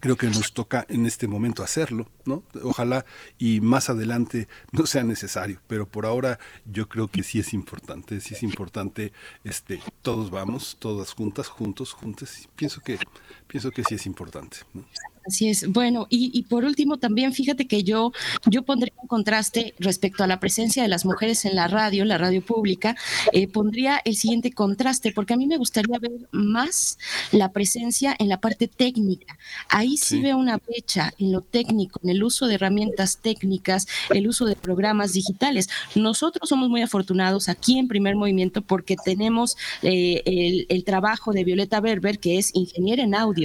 Speaker 3: creo que nos toca en este momento hacerlo, ¿no? Ojalá y más adelante no sea necesario, pero por ahora yo creo que sí es importante, sí es importante, este, todos vamos, todas juntas, juntos, juntas, pienso que, pienso que sí es importante. ¿no?
Speaker 2: Así es. Bueno, y, por último también fíjate que yo, yo pondría un contraste respecto a la presencia de las mujeres en la radio, la radio pública, eh, pondría el siguiente contraste, porque a mí me gustaría ver más la presencia en la parte técnica. Ahí sí, veo una brecha en lo técnico, en el uso de herramientas técnicas, el uso de programas digitales. Nosotros somos muy afortunados aquí en Primer Movimiento porque tenemos eh, el, el, trabajo de Violeta Berber, que es ingeniera en audio.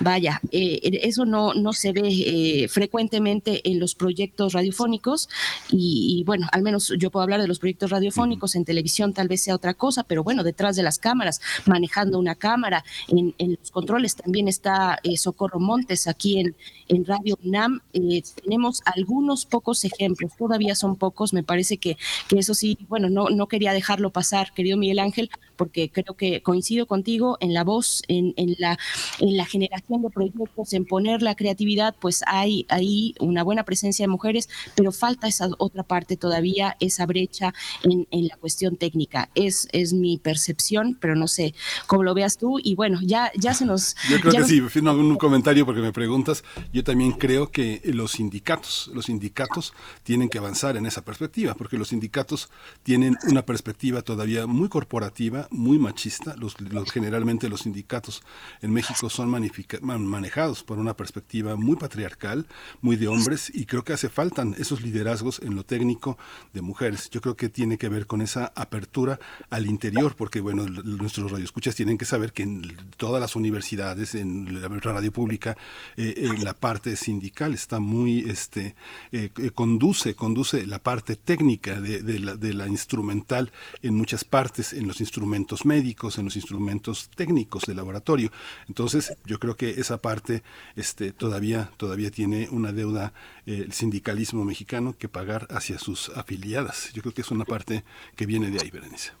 Speaker 2: Vaya, eh, eso no, no se ve eh, frecuentemente en los proyectos radiofónicos y, bueno, al menos yo puedo hablar de los proyectos radiofónicos, en televisión tal vez sea otra cosa, pero bueno, detrás de las cámaras, manejando una cámara, en, los controles también está eh, Socorro Montes aquí en, en Radio UNAM. Eh, tenemos algunos pocos ejemplos, todavía son pocos, me parece que, que eso sí, bueno, no, no quería dejarlo pasar, querido Miguel Ángel, porque creo que coincido contigo en la voz, en, la, en la generación de proyectos, en poner la creatividad, pues hay ahí una buena presencia de mujeres, pero falta esa otra parte todavía, esa brecha en, en la cuestión técnica. Es, es mi percepción, pero no sé cómo lo veas tú. Y bueno, ya, ya se nos...
Speaker 3: Yo creo que sí, firmo un comentario porque me preguntas. Yo también creo que los sindicatos, los sindicatos tienen que avanzar en esa perspectiva, porque los sindicatos tienen una perspectiva todavía muy corporativa, muy machista. Los, generalmente los sindicatos en México son manejados por una perspectiva muy patriarcal, muy de hombres, y creo que hace falta esos liderazgos en lo técnico de mujeres. Yo creo que tiene que ver con esa apertura al interior, porque bueno, nuestros radioescuchas tienen que saber que en todas las universidades, en la radio pública, eh, en la parte sindical está muy, este, eh, conduce, conduce la parte técnica de, la, de la instrumental en muchas partes, en los instrumentos médicos, en los instrumentos técnicos de laboratorio. Entonces, yo creo que esa parte este, todavía, todavía tiene una deuda eh, el sindicalismo mexicano que pagar hacia sus afiliadas. Yo creo que es una parte que viene de ahí, Berenice.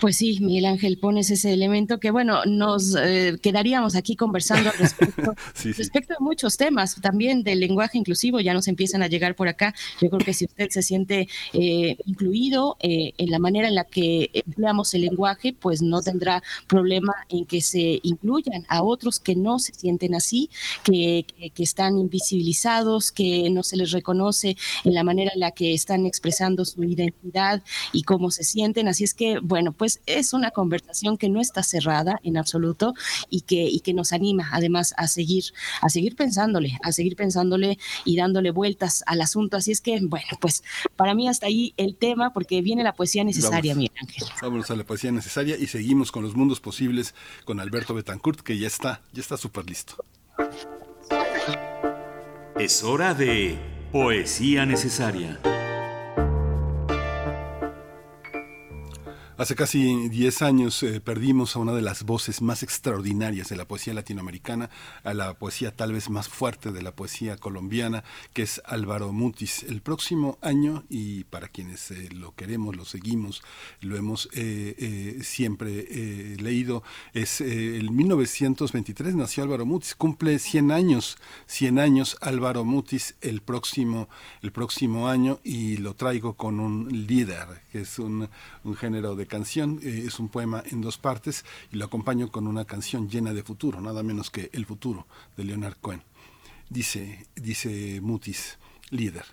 Speaker 2: Pues sí, Miguel Ángel, pones ese elemento que, bueno, nos eh, quedaríamos aquí conversando respecto, respecto a muchos temas, también del lenguaje inclusivo, ya nos empiezan a llegar por acá. Yo creo que si usted se siente eh, incluido eh, en la manera en la que empleamos el lenguaje, pues no tendrá problema en que se incluyan a otros que no se sienten así, que, que están invisibilizados, que no se les reconoce en la manera en la que están expresando su identidad y cómo se sienten. Así es que, bueno, pues es una conversación que no está cerrada en absoluto y que, y que nos anima además a seguir, a seguir pensándole, a seguir pensándole y dándole vueltas al asunto. Así es que, bueno, pues para mí hasta ahí el tema, porque viene la poesía necesaria, Miguel Ángel.
Speaker 3: Vámonos a la poesía necesaria y seguimos con los mundos posibles con Alberto Betancourt, que ya está, ya está súper listo.
Speaker 41: Es hora de poesía necesaria.
Speaker 3: Hace casi 10 años eh, perdimos a una de las voces más extraordinarias de la poesía latinoamericana, a la poesía tal vez más fuerte de la poesía colombiana, que es Álvaro Mutis. El próximo año, y para quienes eh, lo queremos, lo seguimos, lo hemos eh, siempre leído, es el 1923 nació Álvaro Mutis, cumple 100 años, 100 años Álvaro Mutis el próximo, el próximo año y lo traigo con un líder, que es un, un género de canción. Eh, es un poema en dos partes y lo acompaño con una canción llena de futuro, nada menos que El futuro de Leonard Cohen. Dice, dice Mutis, líder,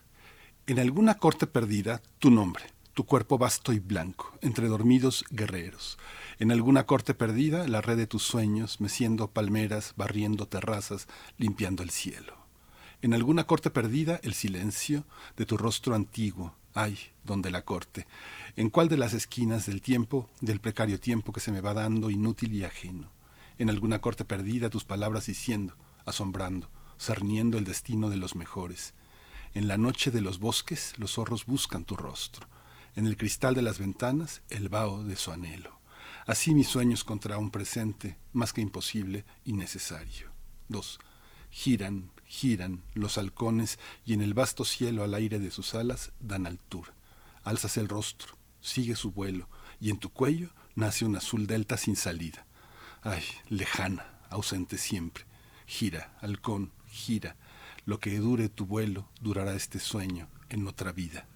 Speaker 3: en alguna corte perdida, tu nombre, tu cuerpo vasto y blanco, entre dormidos guerreros. En alguna corte perdida, la red de tus sueños, meciendo palmeras, barriendo terrazas, limpiando el cielo. En alguna corte perdida, el silencio de tu rostro antiguo, ay, donde la corte, ¿En cuál de las esquinas del tiempo, del precario tiempo que se me va dando inútil y ajeno? En alguna corte perdida tus palabras diciendo, asombrando, cerniendo el destino de los mejores. En la noche de los bosques los zorros buscan tu rostro. En el cristal de las ventanas el vaho de su anhelo. Así mis sueños contra un presente más que imposible y necesario. 2. Giran, giran los halcones y en el vasto cielo al aire de sus alas dan altura. Alzas el rostro, sigue su vuelo, y en tu cuello nace un azul delta sin salida. Ay, lejana, ausente siempre. Gira, halcón, gira. Lo que dure tu vuelo durará este sueño en otra vida.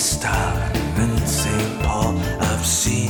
Speaker 42: star in St. Paul. I've seen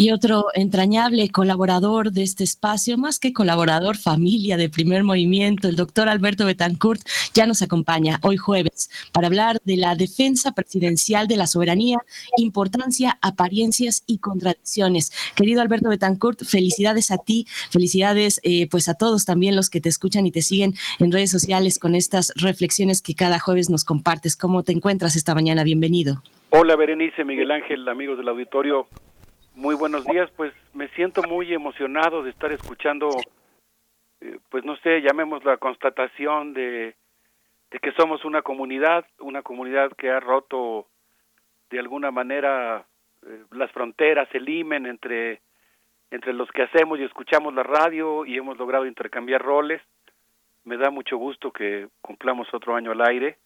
Speaker 2: Y otro entrañable colaborador de este espacio, más que colaborador, familia de primer movimiento, el doctor Alberto Betancourt, ya nos acompaña hoy jueves para hablar de la defensa presidencial de la soberanía, importancia, apariencias y contradicciones. Querido Alberto Betancourt, felicidades a ti, felicidades eh, pues a todos también los que te escuchan y te siguen en redes sociales con estas reflexiones que cada jueves nos compartes. ¿Cómo te encuentras esta mañana? Bienvenido.
Speaker 43: Hola Berenice, Miguel Ángel, amigos del auditorio. Muy buenos días, pues me siento muy emocionado de estar escuchando, eh, pues no sé, llamemos la constatación de, de que somos una comunidad, una comunidad que ha roto de alguna manera eh, las fronteras, el imen entre, entre los que hacemos y escuchamos la radio y hemos logrado intercambiar roles. Me da mucho gusto que cumplamos otro año al aire.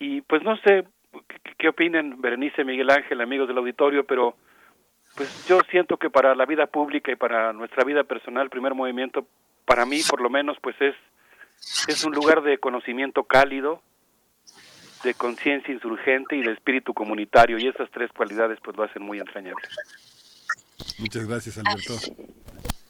Speaker 43: Y pues no sé qué, qué opinen Berenice, Miguel Ángel, amigos del auditorio, pero pues yo siento que para la vida pública y para nuestra vida personal, primer movimiento, para mí por lo menos, pues es, es un lugar de conocimiento cálido, de conciencia insurgente y de espíritu comunitario, y esas tres cualidades pues lo hacen muy entrañable.
Speaker 44: Muchas gracias, Alberto.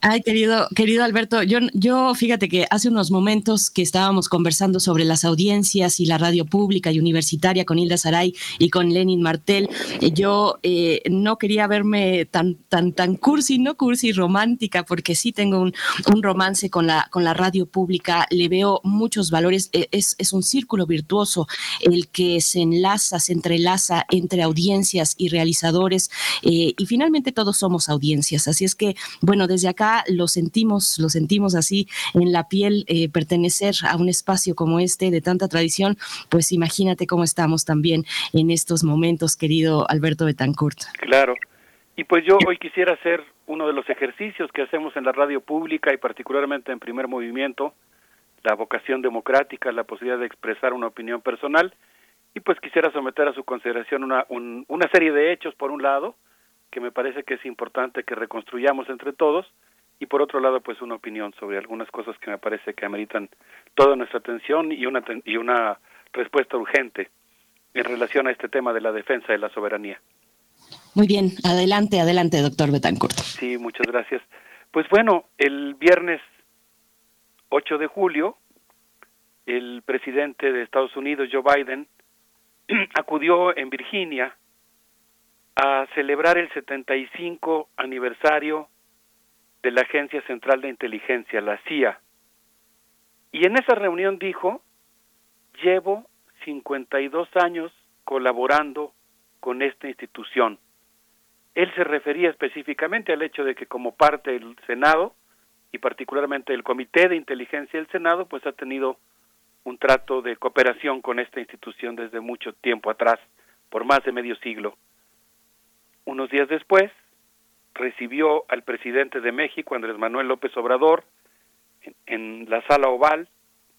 Speaker 2: Ay, querido, querido Alberto, yo, yo fíjate que hace unos momentos que estábamos conversando sobre las audiencias y la radio pública y universitaria con Hilda Saray y con Lenin Martel, eh, yo eh, no quería verme tan, tan, tan cursi, no cursi, romántica, porque sí tengo un, un romance con la, con la radio pública, le veo muchos valores, eh, es, es un círculo virtuoso el que se enlaza, se entrelaza entre audiencias y realizadores, y finalmente todos somos audiencias, así es que, bueno, desde acá lo sentimos, lo sentimos así en la piel, eh, pertenecer a un espacio como este de tanta tradición, pues imagínate cómo estamos también en estos momentos, querido Alberto Betancourt.
Speaker 43: Claro. Y pues yo hoy quisiera hacer uno de los ejercicios que hacemos en la radio pública y particularmente en primer movimiento, la vocación democrática, la posibilidad de expresar una opinión personal, y pues quisiera someter a su consideración una, un, una serie de hechos, por un lado, que me parece que es importante que reconstruyamos entre todos, y por otro lado pues una opinión sobre algunas cosas que me parece que ameritan toda nuestra atención y una y una respuesta urgente en relación a este tema de la defensa de la soberanía.
Speaker 2: Muy bien, adelante, adelante, doctor Betancourt.
Speaker 43: Sí, muchas gracias. Pues bueno, el viernes 8 de julio, el presidente de Estados Unidos, Joe Biden, acudió en Virginia a celebrar el 75 aniversario de la Agencia Central de Inteligencia, la CIA. Y en esa reunión dijo, llevo 52 años colaborando con esta institución. Él se refería específicamente al hecho de que como parte del Senado y particularmente el Comité de Inteligencia del Senado, pues ha tenido un trato de cooperación con esta institución desde mucho tiempo atrás, por más de medio siglo. Unos días después, recibió al presidente de México, Andrés Manuel López Obrador, en, la sala oval,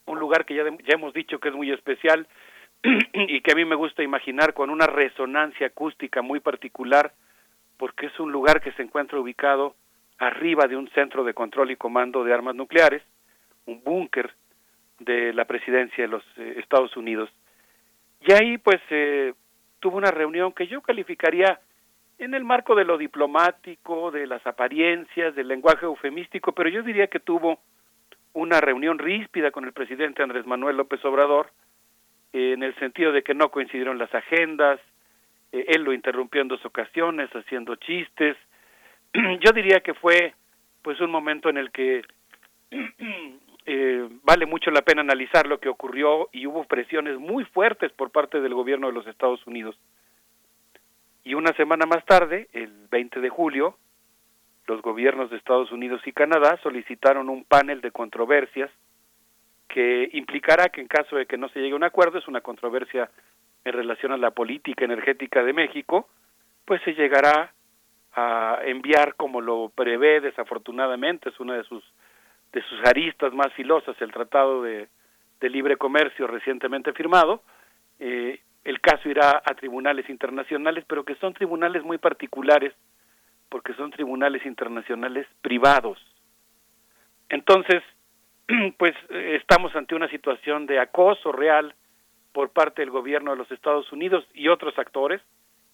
Speaker 43: un lugar que ya, ya hemos dicho que es muy especial y que a mí me gusta imaginar con una resonancia acústica muy particular, porque es un lugar que se encuentra ubicado arriba de un centro de control y comando de armas nucleares, un búnker de la presidencia de los eh, Estados Unidos. Y ahí pues eh, tuvo una reunión que yo calificaría en el marco de lo diplomático, de las apariencias, del lenguaje eufemístico, pero yo diría que tuvo una reunión ríspida con el presidente Andrés Manuel López Obrador, eh, en el sentido de que no coincidieron las agendas, eh, él lo interrumpió en dos ocasiones haciendo chistes. yo diría que fue pues un momento en el que eh, vale mucho la pena analizar lo que ocurrió y hubo presiones muy fuertes por parte del gobierno de los Estados Unidos y una semana más tarde, el 20 de julio, los gobiernos de Estados Unidos y Canadá solicitaron un panel de controversias que implicará que en caso de que no se llegue a un acuerdo, es una controversia en relación a la política energética de México, pues se llegará a enviar como lo prevé desafortunadamente, es una de sus de sus aristas más filosas, el Tratado de, de Libre Comercio recientemente firmado, eh, el caso irá a tribunales internacionales, pero que son tribunales muy particulares, porque son tribunales internacionales privados. Entonces, pues estamos ante una situación de acoso real por parte del gobierno de los Estados Unidos y otros actores,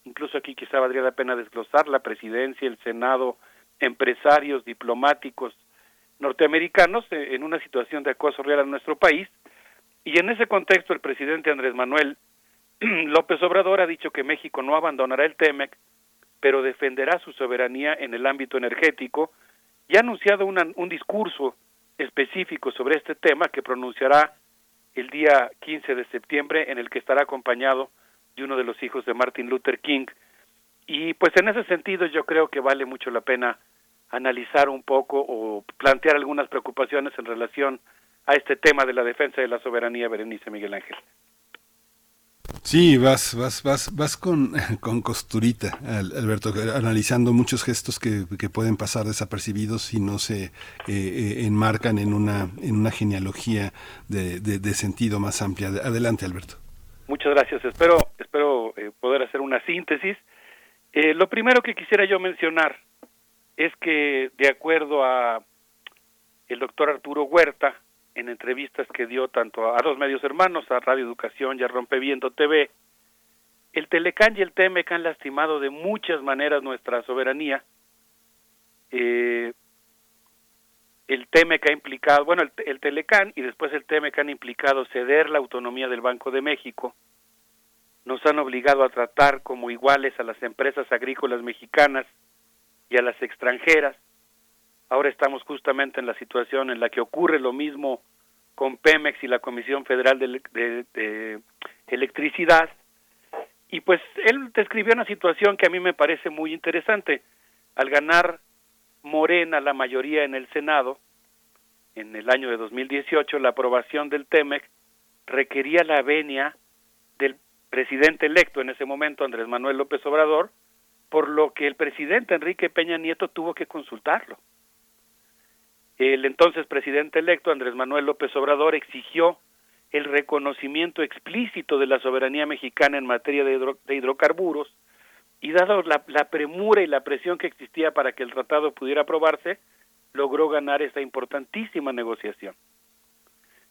Speaker 43: incluso aquí quizá valdría la pena desglosar la presidencia, el Senado, empresarios, diplomáticos norteamericanos eh, en una situación de acoso real en nuestro país. Y en ese contexto el presidente Andrés Manuel López Obrador ha dicho que México no abandonará el TEMEC, pero defenderá su soberanía en el ámbito energético y ha anunciado un discurso específico sobre este tema que pronunciará el día 15 de septiembre en el que estará acompañado de uno de los hijos de Martin Luther King. Y pues en ese sentido yo creo que vale mucho la pena analizar un poco o plantear algunas preocupaciones en relación a este tema de la defensa de la soberanía, Berenice Miguel Ángel.
Speaker 44: Sí, vas, vas, vas, vas con, con costurita, Alberto, analizando muchos gestos que, que pueden pasar desapercibidos si no se eh, eh, enmarcan en una, en una genealogía de, de, sentido más amplia. Adelante, Alberto.
Speaker 43: Muchas gracias. Espero, espero eh, poder hacer una síntesis. lo primero que quisiera yo mencionar es que, de acuerdo a el doctor Arturo Huerta, en entrevistas que dio tanto a dos medios hermanos, a Radio Educación y a Rompeviento TV, el Telecán y el TEMEC han lastimado de muchas maneras nuestra soberanía. Eh, el TEMEC ha implicado, bueno, el, el, Telecán y después el TEMEC han implicado ceder la autonomía del Banco de México. Nos han obligado a tratar como iguales a las empresas agrícolas mexicanas y a las extranjeras. Ahora estamos justamente en la situación en la que ocurre lo mismo con Pemex y la Comisión Federal de, Electricidad. Y pues él describió una situación que a mí me parece muy interesante. Al ganar Morena la mayoría en el Senado, en el año de 2018, la aprobación del TEMEC requería la venia del presidente electo en ese momento, Andrés Manuel López Obrador, por lo que el presidente Enrique Peña Nieto tuvo que consultarlo. El entonces presidente electo Andrés Manuel López Obrador exigió el reconocimiento explícito de la soberanía mexicana en materia de, hidrocarburos y dado la, premura y la presión que existía para que el tratado pudiera aprobarse, logró ganar esta importantísima negociación.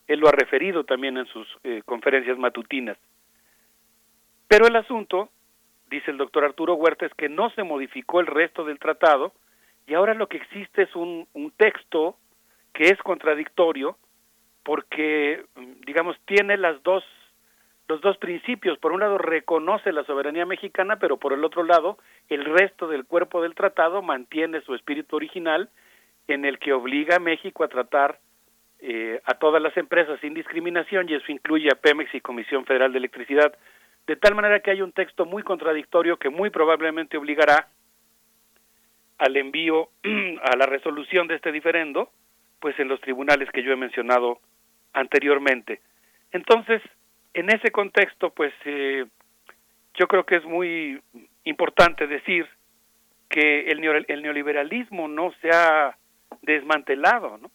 Speaker 43: Él lo ha referido también en sus eh, conferencias matutinas. Pero el asunto, dice el doctor Arturo Huerta, es que no se modificó el resto del tratado, y ahora lo que existe es un, un texto que es contradictorio porque, digamos, tiene las dos los dos principios. Por un lado, reconoce la soberanía mexicana, pero por el otro lado, el resto del cuerpo del tratado mantiene su espíritu original en el que obliga a México a tratar eh, a todas las empresas sin discriminación y eso incluye a Pemex y Comisión Federal de Electricidad, de tal manera que hay un texto muy contradictorio que muy probablemente obligará al envío a la resolución de este diferendo, pues en los tribunales que yo he mencionado anteriormente. Entonces, en ese contexto, pues eh, yo creo que es muy importante decir que el, neoliberalismo no se ha desmantelado, ¿no?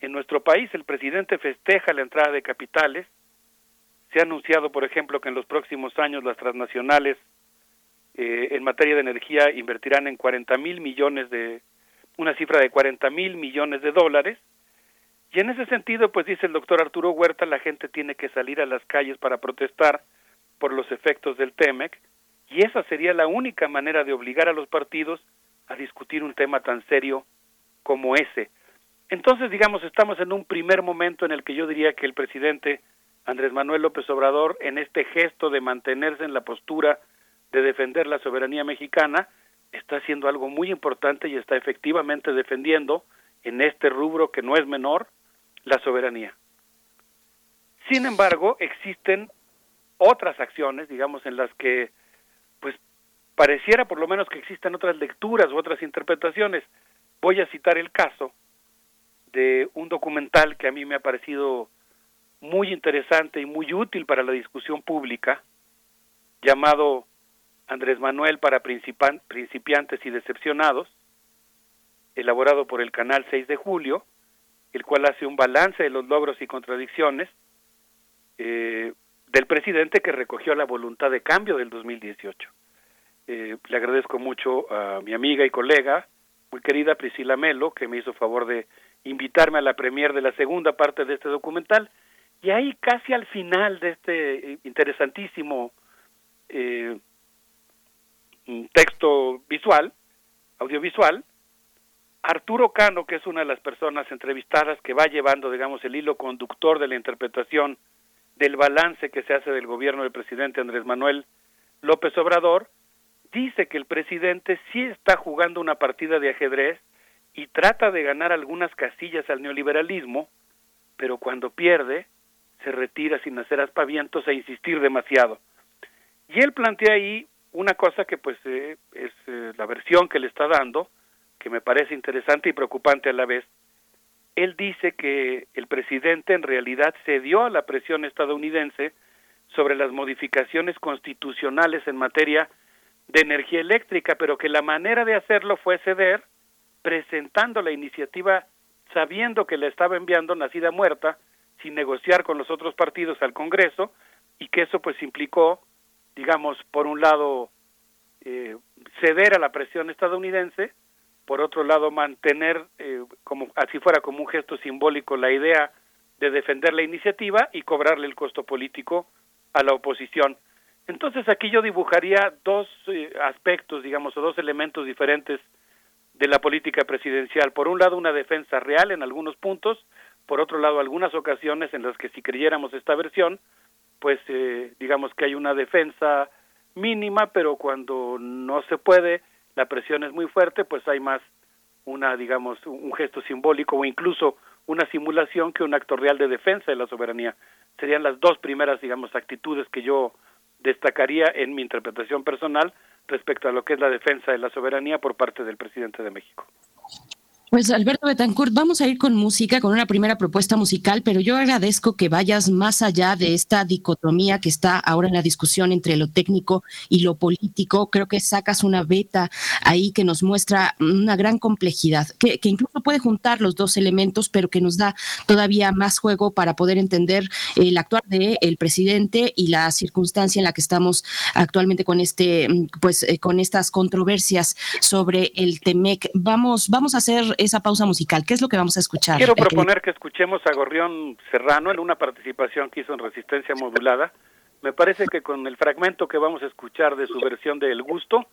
Speaker 43: En nuestro país el presidente festeja la entrada de capitales. Se ha anunciado, por ejemplo, que en los próximos años las transnacionales eh, en materia de energía invertirán en 40 mil millones de, una cifra de 40 mil millones de dólares. Y en ese sentido, pues dice el doctor Arturo Huerta, la gente tiene que salir a las calles para protestar por los efectos del TEMEC, y esa sería la única manera de obligar a los partidos a discutir un tema tan serio como ese. Entonces, digamos, estamos en un primer momento en el que yo diría que el presidente Andrés Manuel López Obrador, en este gesto de mantenerse en la postura de defender la soberanía mexicana, está haciendo algo muy importante y está efectivamente defendiendo en este rubro que no es menor la soberanía. Sin embargo, existen otras acciones, digamos, en las que, pues, pareciera por lo menos que existen otras lecturas u otras interpretaciones. Voy a citar el caso de un documental que a mí me ha parecido muy interesante y muy útil para la discusión pública, llamado Andrés Manuel para principiantes y decepcionados, elaborado por el canal 6 de julio, el cual hace un balance de los logros y contradicciones eh, del presidente que recogió la voluntad de cambio del 2018. Eh, le agradezco mucho a mi amiga y colega, muy querida Priscila Melo, que me hizo favor de invitarme a la premier de la segunda parte de este documental. Y ahí casi al final de este interesantísimo eh, texto visual, audiovisual, Arturo Cano, que es una de las personas entrevistadas que va llevando, digamos, el hilo conductor de la interpretación del balance que se hace del gobierno del presidente Andrés Manuel López Obrador, dice que el presidente sí está jugando una partida de ajedrez y trata de ganar algunas casillas al neoliberalismo, pero cuando pierde, se retira sin hacer aspavientos e insistir demasiado. Y él plantea ahí una cosa que pues eh, es eh, la versión que le está dando, que me parece interesante y preocupante a la vez, él dice que el presidente en realidad cedió a la presión estadounidense sobre las modificaciones constitucionales en materia de energía eléctrica, pero que la manera de hacerlo fue ceder presentando la iniciativa sabiendo que la estaba enviando nacida muerta sin negociar con los otros partidos al Congreso y que eso pues implicó, digamos, por un lado eh, ceder a la presión estadounidense por otro lado mantener eh, como así fuera como un gesto simbólico la idea de defender la iniciativa y cobrarle el costo político a la oposición. Entonces aquí yo dibujaría dos eh, aspectos, digamos, o dos elementos diferentes de la política presidencial. Por un lado, una defensa real en algunos puntos, por otro lado, algunas ocasiones en las que si creyéramos esta versión, pues eh, digamos que hay una defensa mínima, pero cuando no se puede, la presión es muy fuerte, pues hay más una, digamos, un gesto simbólico o incluso una simulación que un acto real de defensa de la soberanía. Serían las dos primeras, digamos, actitudes que yo destacaría en mi interpretación personal respecto a lo que es la defensa de la soberanía por parte del presidente de México.
Speaker 2: Pues Alberto Betancourt, vamos a ir con música, con una primera propuesta musical, pero yo agradezco que vayas más allá de esta dicotomía que está ahora en la discusión entre lo técnico y lo político. Creo que sacas una beta ahí que nos muestra una gran complejidad, que, incluso puede juntar los dos elementos, pero que nos da todavía más juego para poder entender el actuar del el presidente y la circunstancia en la que estamos actualmente con este, pues, eh, con estas controversias sobre el TEMEC. Vamos, vamos a hacer esa pausa musical. ¿Qué es lo que vamos a escuchar?
Speaker 43: Quiero proponer que escuchemos a Gorrión Serrano en una participación que hizo en Resistencia Modulada. Me parece que con el fragmento que vamos a escuchar de su versión de El Gusto,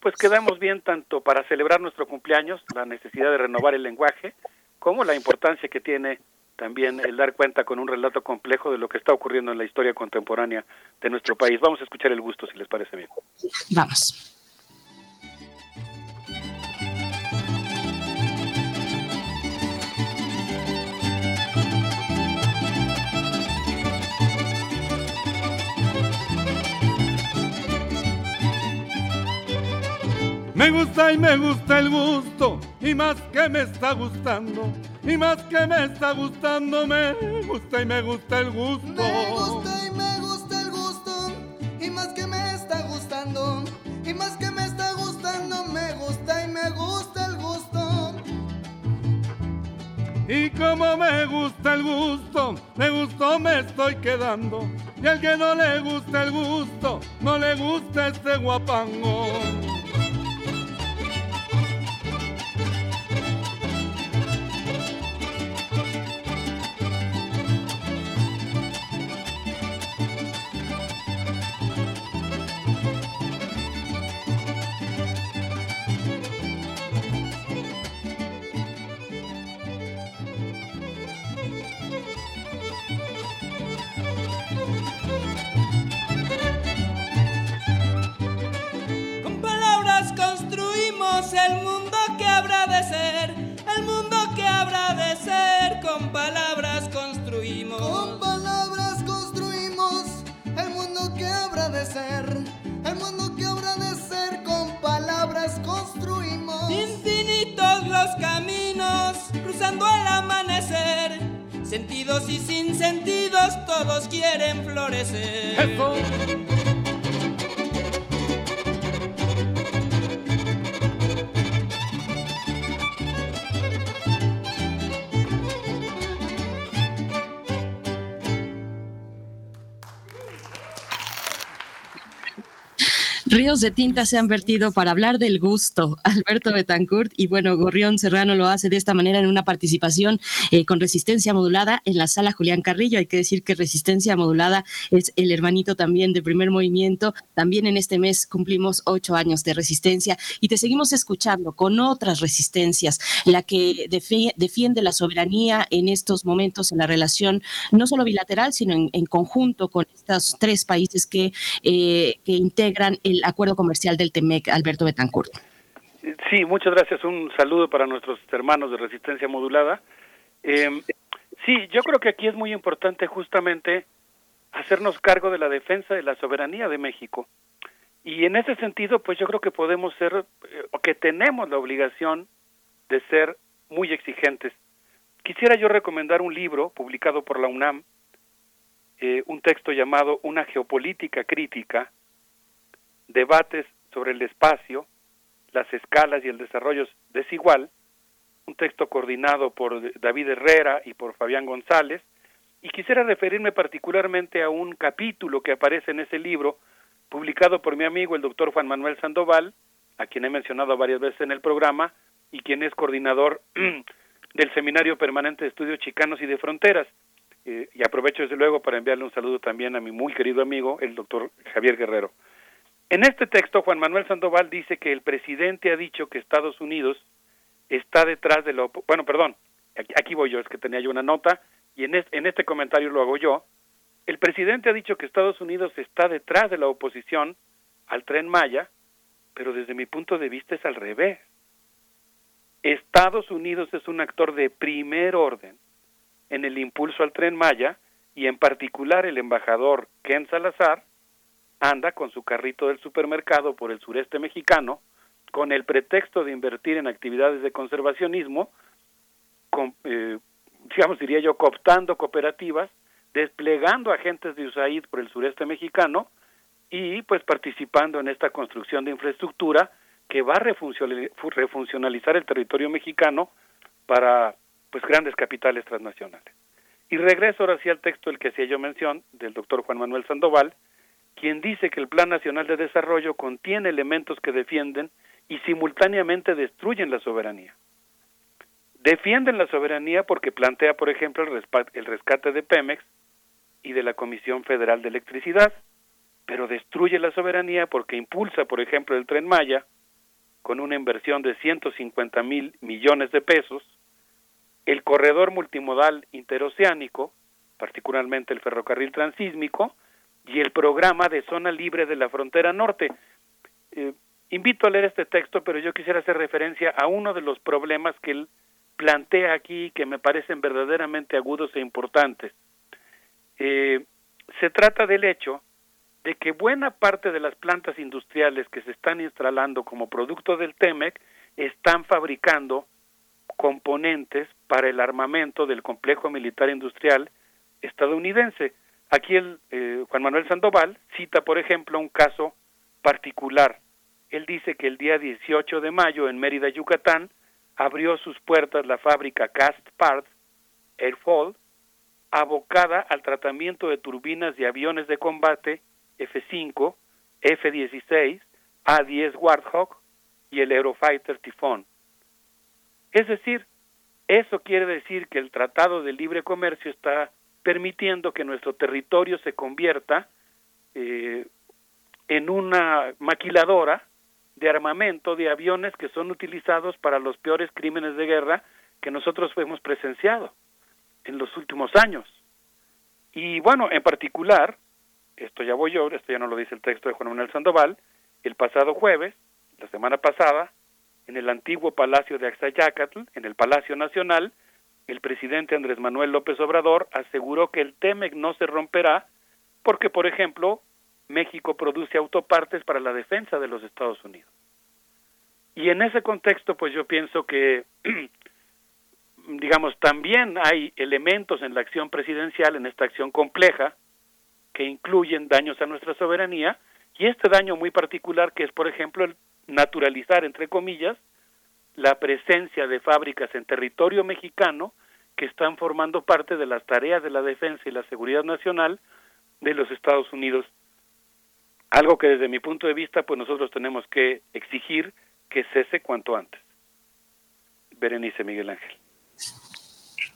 Speaker 43: pues quedamos bien tanto para celebrar nuestro cumpleaños, la necesidad de renovar el lenguaje, como la importancia que tiene también el dar cuenta con un relato complejo de lo que está ocurriendo en la historia contemporánea de nuestro país. Vamos a escuchar el gusto, si les parece bien.
Speaker 2: Vamos.
Speaker 45: Me gusta y me gusta el gusto, y más que me está gustando, y más que me está gustando, me gusta y me gusta el gusto.
Speaker 46: Me gusta y me gusta el gusto, y más que me está gustando, y más que me está gustando, me gusta y me gusta el gusto.
Speaker 45: Y como me gusta el gusto, me gustó me estoy quedando. Y al que no le gusta el gusto, no le gusta este guapango.
Speaker 47: Dios, el mundo que habrá de ser, el mundo que habrá de ser, con palabras construimos. Con
Speaker 45: palabras construimos el mundo que habrá de ser, el mundo que habrá de ser, con palabras construimos.
Speaker 47: Infinitos los caminos, cruzando el amanecer, sentidos y sin sentidos, todos quieren florecer. ¡Epo!
Speaker 2: Ríos de tinta se han vertido para hablar del gusto. Alberto Betancourt y bueno, Gorrión Serrano lo hace de esta manera en una participación eh, con resistencia modulada en la sala Julián Carrillo. Hay que decir que resistencia modulada es el hermanito también de primer movimiento. También en este mes cumplimos ocho años de resistencia y te seguimos escuchando con otras resistencias, la que defiende la soberanía en estos momentos en la relación no solo bilateral, sino en, conjunto con estos tres países que, eh, que integran el acuerdo comercial del TEMEC, Alberto Betancourt.
Speaker 43: Sí, muchas gracias. Un saludo para nuestros hermanos de Resistencia Modulada. Eh, sí, yo creo que aquí es muy importante justamente hacernos cargo de la defensa de la soberanía de México. Y en ese sentido, pues yo creo que podemos ser, eh, o que tenemos la obligación de ser muy exigentes. Quisiera yo recomendar un libro publicado por la UNAM, eh, un texto llamado Una geopolítica crítica, debates sobre el espacio, las escalas y el desarrollo desigual, un texto coordinado por David Herrera y por Fabián González, y quisiera referirme particularmente a un capítulo que aparece en ese libro, publicado por mi amigo el doctor Juan Manuel Sandoval, a quien he mencionado varias veces en el programa, y quien es coordinador del Seminario Permanente de Estudios Chicanos y de Fronteras. Eh, y aprovecho desde luego para enviarle un saludo también a mi muy querido amigo, el doctor Javier Guerrero. En este texto, Juan Manuel Sandoval dice que el presidente ha dicho que Estados Unidos está detrás de la... Bueno, perdón, aquí, voy yo, es que tenía yo una nota, y en este, en este comentario lo hago yo. El presidente ha dicho que Estados Unidos está detrás de la oposición al tren Maya, pero desde mi punto de vista es al revés. Estados Unidos es un actor de primer orden en el impulso al tren Maya y en particular el embajador Ken Salazar anda con su carrito del supermercado por el sureste mexicano con el pretexto de invertir en actividades de conservacionismo, con, eh, digamos, diría yo, cooptando cooperativas, desplegando agentes de USAID por el sureste mexicano y pues participando en esta construcción de infraestructura que va a refuncionalizar el territorio mexicano para pues grandes capitales transnacionales. Y regreso ahora sí al texto del que hacía yo mención, del doctor Juan Manuel Sandoval, quien dice que el Plan Nacional de Desarrollo contiene elementos que defienden y simultáneamente destruyen la soberanía. Defienden la soberanía porque plantea, por ejemplo, el rescate de Pemex y de la Comisión Federal de Electricidad, pero destruye la soberanía porque impulsa, por ejemplo, el tren Maya con una inversión de 150 mil millones de pesos, el corredor multimodal interoceánico, particularmente el ferrocarril transísmico, y el programa de zona libre de la frontera norte. Eh, invito a leer este texto, pero yo quisiera hacer referencia a uno de los problemas que él plantea aquí que me parecen verdaderamente agudos e importantes. Eh, se trata del hecho de que buena parte de las plantas industriales que se están instalando como producto del TEMEC están fabricando componentes para el armamento del complejo militar industrial estadounidense. Aquí el eh, Juan Manuel Sandoval cita, por ejemplo, un caso particular. Él dice que el día 18 de mayo en Mérida, Yucatán, abrió sus puertas la fábrica Cast Parts Airfall, abocada al tratamiento de turbinas de aviones de combate F-5, F-16, A-10 Warthog y el Eurofighter Typhoon. Es decir, eso quiere decir que el Tratado de Libre Comercio está permitiendo que nuestro territorio se convierta eh, en una maquiladora de armamento de aviones que son utilizados para los peores crímenes de guerra que nosotros hemos presenciado en los últimos años. Y bueno, en particular, esto ya voy yo, esto ya no lo dice el texto de Juan Manuel Sandoval, el pasado jueves, la semana pasada, en el antiguo Palacio de Axayacatl, en el Palacio Nacional, el presidente Andrés Manuel López Obrador aseguró que el TEMEC no se romperá porque, por ejemplo, México produce autopartes para la defensa de los Estados Unidos. Y en ese contexto, pues yo pienso que, digamos, también hay elementos en la acción presidencial, en esta acción compleja, que incluyen daños a nuestra soberanía, y este daño muy particular que es, por ejemplo, el naturalizar, entre comillas, la presencia de fábricas en territorio mexicano que están formando parte de las tareas de la defensa y la seguridad nacional de los Estados Unidos. Algo que desde mi punto de vista, pues nosotros tenemos que exigir que cese cuanto antes. Berenice Miguel Ángel.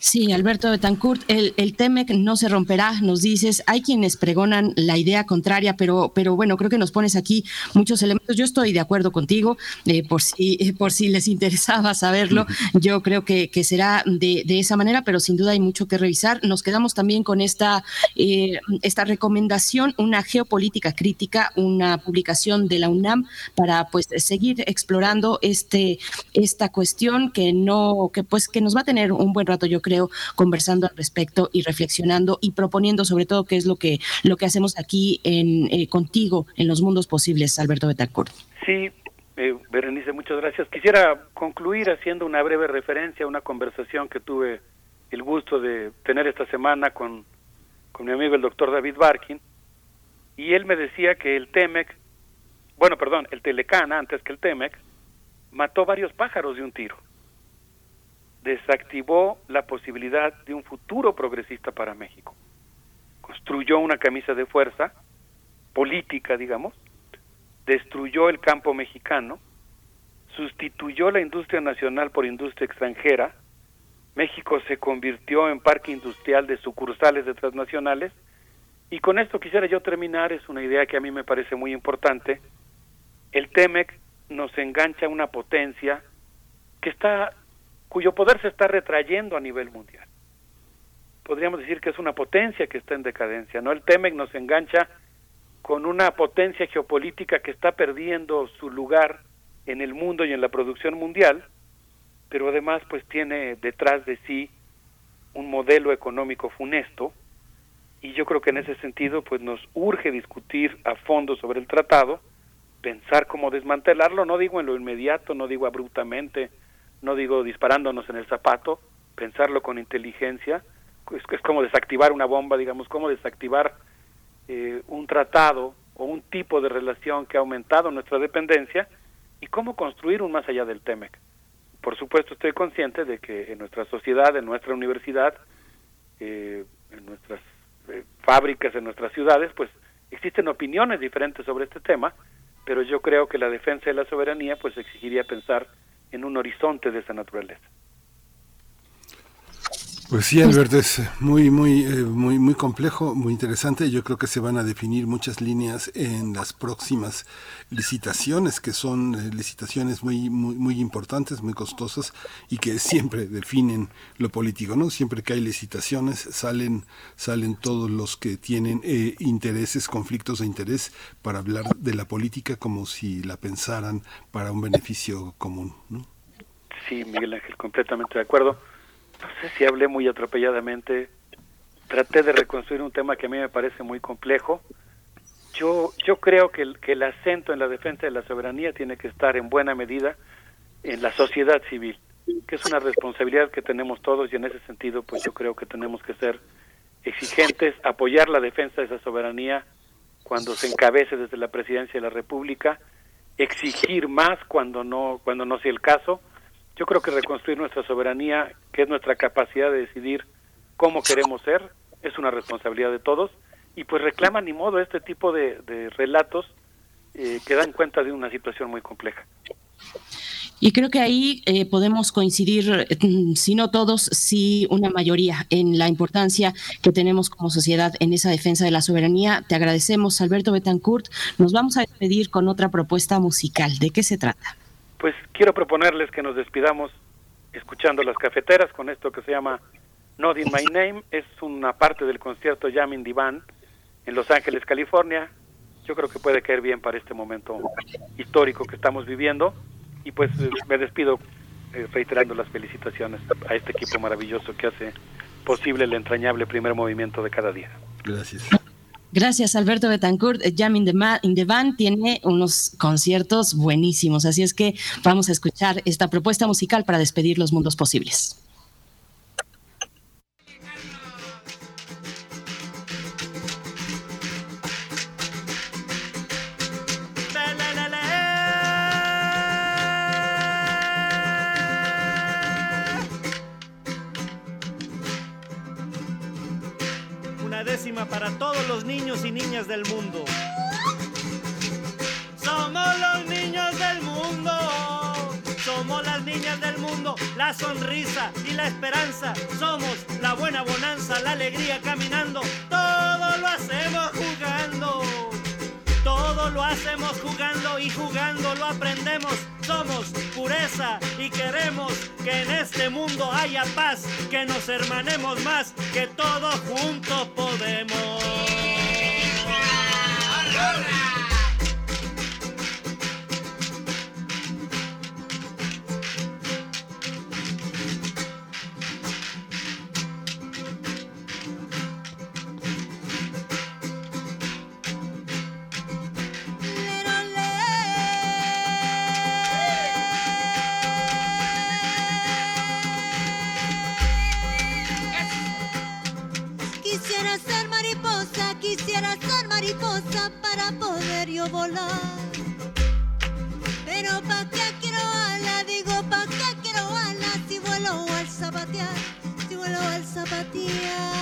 Speaker 2: Sí, Alberto Betancourt, el, el TEMEC no se romperá, nos dices, hay quienes pregonan la idea contraria, pero, pero bueno, creo que nos pones aquí muchos elementos. Yo estoy de acuerdo contigo, eh, por, si, eh, por si les interesaba saberlo, yo creo que, que será de, de, esa manera, pero sin duda hay mucho que revisar. Nos quedamos también con esta, eh, esta recomendación, una geopolítica crítica, una publicación de la UNAM para pues seguir explorando este, esta cuestión que no, que pues que nos va a tener un buen rato, yo creo conversando al respecto y reflexionando y proponiendo sobre todo qué es lo que, lo que hacemos aquí en, eh, contigo en los mundos posibles, Alberto Betancourt.
Speaker 43: Sí, eh, Berenice, muchas gracias. Quisiera concluir haciendo una breve referencia a una conversación que tuve el gusto de tener esta semana con, con mi amigo el doctor David Barkin, y él me decía que el TEMEC, bueno, perdón, el Telecana, antes que el TEMEC, mató varios pájaros de un tiro desactivó la posibilidad de un futuro progresista para México. Construyó una camisa de fuerza política, digamos, destruyó el campo mexicano, sustituyó la industria nacional por industria extranjera, México se convirtió en parque industrial de sucursales de transnacionales, y con esto quisiera yo terminar, es una idea que a mí me parece muy importante, el TEMEC nos engancha a una potencia que está cuyo poder se está retrayendo a nivel mundial. Podríamos decir que es una potencia que está en decadencia, ¿no? El TEMEC nos engancha con una potencia geopolítica que está perdiendo su lugar en el mundo y en la producción mundial, pero además pues tiene detrás de sí un modelo económico funesto y yo creo que en ese sentido pues nos urge discutir a fondo sobre el tratado, pensar cómo desmantelarlo, no digo en lo inmediato, no digo abruptamente, no digo disparándonos en el zapato, pensarlo con inteligencia, es, es como desactivar una bomba, digamos, como desactivar eh, un tratado o un tipo de relación que ha aumentado nuestra dependencia y cómo construir un más allá del TEMEC. Por supuesto, estoy consciente de que en nuestra sociedad, en nuestra universidad, eh, en nuestras eh, fábricas, en nuestras ciudades, pues existen opiniones diferentes sobre este tema, pero yo creo que la defensa de la soberanía pues exigiría pensar en un horizonte de esa naturaleza.
Speaker 44: Pues sí, Alberto, es muy, muy, eh, muy, muy complejo, muy interesante. Yo creo que se van a definir muchas líneas en las próximas licitaciones, que son eh, licitaciones muy, muy, muy importantes, muy costosas y que siempre definen lo político, ¿no? Siempre que hay licitaciones salen, salen todos los que tienen eh, intereses, conflictos de interés para hablar de la política como si la pensaran para un beneficio común, ¿no?
Speaker 43: Sí, Miguel Ángel, completamente de acuerdo no sé si hablé muy atropelladamente, traté de reconstruir un tema que a mí me parece muy complejo. Yo, yo creo que el, que el acento en la defensa de la soberanía tiene que estar en buena medida en la sociedad civil, que es una responsabilidad que tenemos todos y en ese sentido pues yo creo que tenemos que ser exigentes, apoyar la defensa de esa soberanía cuando se encabece desde la presidencia de la República, exigir más cuando no cuando no sea el caso yo creo que reconstruir nuestra soberanía, que es nuestra capacidad de decidir cómo queremos ser, es una responsabilidad de todos y pues reclama ni modo este tipo de, relatos eh, que dan cuenta de una situación muy compleja.
Speaker 2: Y creo que ahí eh, podemos coincidir, mm, si no todos, sí una mayoría en la importancia que tenemos como sociedad en esa defensa de la soberanía. Te agradecemos, Alberto Betancourt. Nos vamos a despedir con otra propuesta musical. ¿De qué se trata?
Speaker 43: Pues quiero proponerles que nos despidamos escuchando las cafeteras con esto que se llama Not in My Name. Es una parte del concierto Jamming Divan en Los Ángeles, California. Yo creo que puede caer bien para este momento histórico que estamos viviendo. Y pues eh, me despido eh, reiterando las felicitaciones a este equipo maravilloso que hace posible el entrañable primer movimiento de cada día.
Speaker 44: Gracias.
Speaker 2: Gracias, Alberto Betancourt. Jam in the, in the Band tiene unos conciertos buenísimos, así es que vamos a escuchar esta propuesta musical para despedir los mundos posibles.
Speaker 48: Para todos los niños y niñas del mundo. Somos los niños del mundo. Somos las niñas del mundo, la sonrisa y la esperanza. Somos la buena bonanza, la alegría caminando. Todo lo hacemos jugando. Todo lo hacemos jugando y jugando lo aprendemos. Somos pureza y queremos que en este mundo haya paz, que nos hermanemos más, que todos juntos podemos.
Speaker 49: Quisiera ser mariposa para poder yo volar. Pero pa' qué quiero ala, digo pa' qué quiero ala si vuelo al zapatear, si vuelo al zapatear.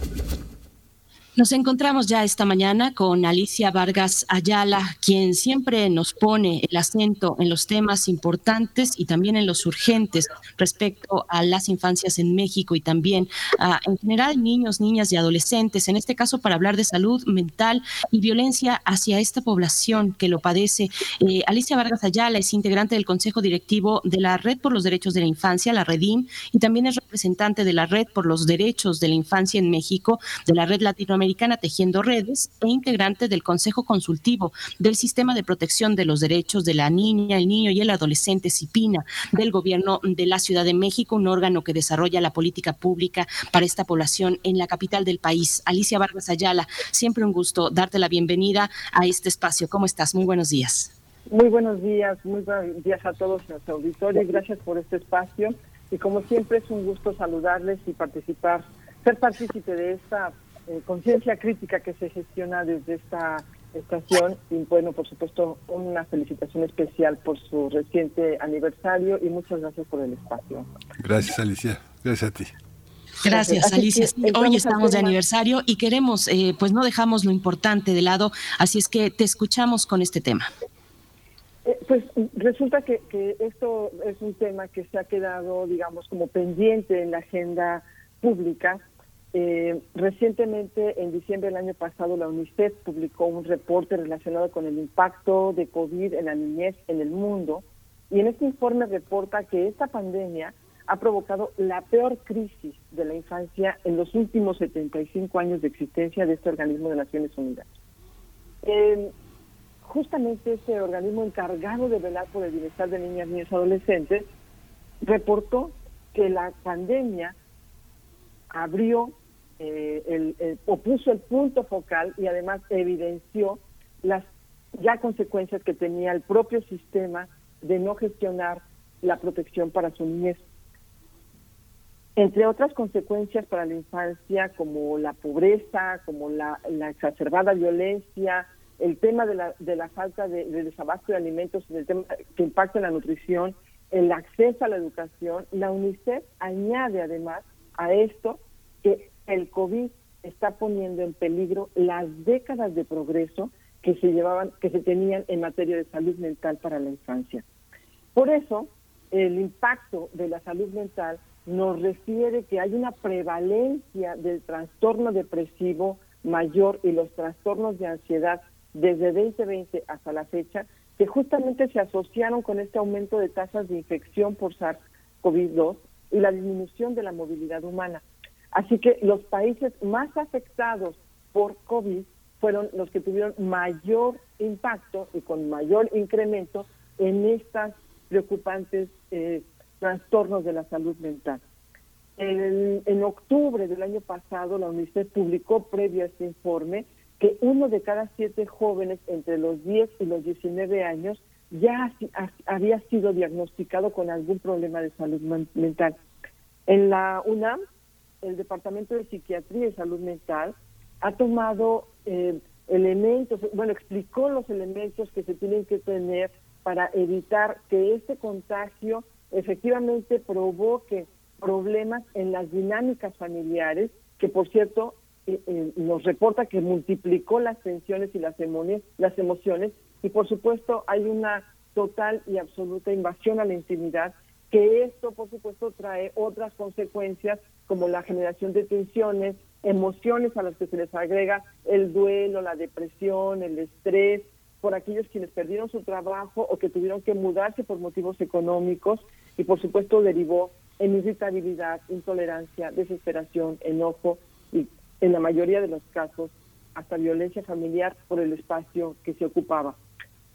Speaker 2: Nos encontramos ya esta mañana con Alicia Vargas Ayala, quien siempre nos pone el acento en los temas importantes y también en los urgentes respecto a las infancias en México y también en general niños, niñas y adolescentes, en este caso para hablar de salud mental y violencia hacia esta población que lo padece. Eh, Alicia Vargas Ayala es integrante del Consejo Directivo de la Red por los Derechos de la Infancia, la REDIM, y también es representante de la Red por los Derechos de la Infancia en México, de la Red Latinoamericana Americana Tejiendo Redes e integrante del Consejo Consultivo del Sistema de Protección de los Derechos de la Niña, el Niño y el Adolescente, CIPINA, del Gobierno de la Ciudad de México, un órgano que desarrolla la política pública para esta población en la capital del país. Alicia Vargas Ayala, siempre un gusto darte la bienvenida a este espacio. ¿Cómo estás? Muy buenos días.
Speaker 50: Muy buenos días, muy buenos días a todos los auditores. Gracias por este espacio. Y como siempre es un gusto saludarles y participar, ser partícipe de esta eh, conciencia crítica que se gestiona desde esta estación y bueno, por supuesto, una felicitación especial por su reciente aniversario y muchas gracias por el espacio.
Speaker 44: Gracias, Alicia. Gracias a ti.
Speaker 2: Gracias, Alicia. hoy estamos de aniversario y queremos, eh, pues no dejamos lo importante de lado, así es que te escuchamos con este tema.
Speaker 50: Eh, pues resulta que, que esto es un tema que se ha quedado, digamos, como pendiente en la agenda pública eh, recientemente, en diciembre del año pasado, la UNICEF publicó un reporte relacionado con el impacto de COVID en la niñez en el mundo y en este informe reporta que esta pandemia ha provocado la peor crisis de la infancia en los últimos 75 años de existencia de este organismo de Naciones Unidas. Eh, justamente este organismo encargado de velar por el bienestar de niñas, niños y adolescentes reportó que la pandemia abrió eh, el, o puso el punto focal y además evidenció las ya consecuencias que tenía el propio sistema de no gestionar la protección para su niñez. entre otras consecuencias para la infancia como la pobreza, como la, exacerbada violencia, el tema de la, de la falta de, desabasto de alimentos, el tema que impacta en la nutrición, el acceso a la educación, la UNICEF añade además a esto que el COVID está poniendo en peligro las décadas de progreso que se llevaban, que se tenían en materia de salud mental para la infancia. Por eso, el impacto de la salud mental nos refiere que hay una prevalencia del trastorno depresivo mayor y los trastornos de ansiedad desde 2020 hasta la fecha, que justamente se asociaron con este aumento de tasas de infección por SARS-CoV-2 y la disminución de la movilidad humana. Así que los países más afectados por COVID fueron los que tuvieron mayor impacto y con mayor incremento en estas preocupantes eh, trastornos de la salud mental. En, en, octubre del año pasado, la UNICEF publicó previo a este informe que uno de cada siete jóvenes entre los 10 y los 19 años ya había sido diagnosticado con algún problema de salud mental. En la UNAM, el Departamento de Psiquiatría y Salud Mental ha tomado eh, elementos, bueno, explicó los elementos que se tienen que tener para evitar que este contagio efectivamente provoque problemas en las dinámicas familiares, que por cierto eh, eh, nos reporta que multiplicó las tensiones y las emociones, las emociones, y por supuesto hay una total y absoluta invasión a la intimidad, que esto por supuesto trae otras consecuencias como la generación de tensiones, emociones a las que se les agrega el duelo, la depresión, el estrés, por aquellos quienes perdieron su trabajo o que tuvieron que mudarse por motivos económicos y por supuesto derivó en irritabilidad, intolerancia, desesperación, enojo y en la mayoría de los casos hasta violencia familiar por el espacio que se ocupaba.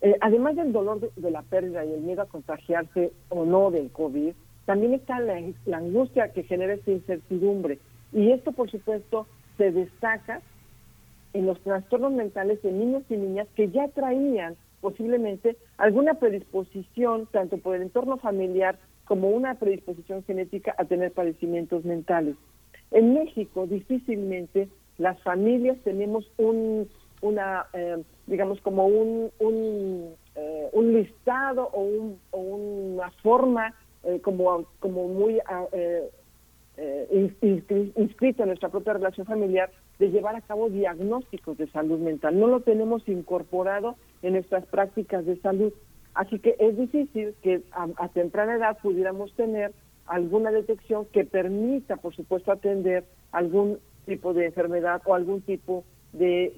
Speaker 50: Eh, además del dolor de, la pérdida y el miedo a contagiarse o no del COVID, también está la, angustia que genera esta incertidumbre. Y esto, por supuesto, se destaca en los trastornos mentales de niños y niñas que ya traían posiblemente alguna predisposición, tanto por el entorno familiar como una predisposición genética a tener padecimientos mentales. En México difícilmente las familias tenemos un, una, eh, digamos, como un, un, eh, un listado o, un, o, una forma eh, como, como muy inscrito en nuestra propia relación familiar de llevar a cabo diagnósticos de salud mental. No lo tenemos incorporado en nuestras prácticas de salud. Así que es difícil que a, temprana edad pudiéramos tener alguna detección que permita, por supuesto, atender algún tipo de enfermedad o algún tipo de,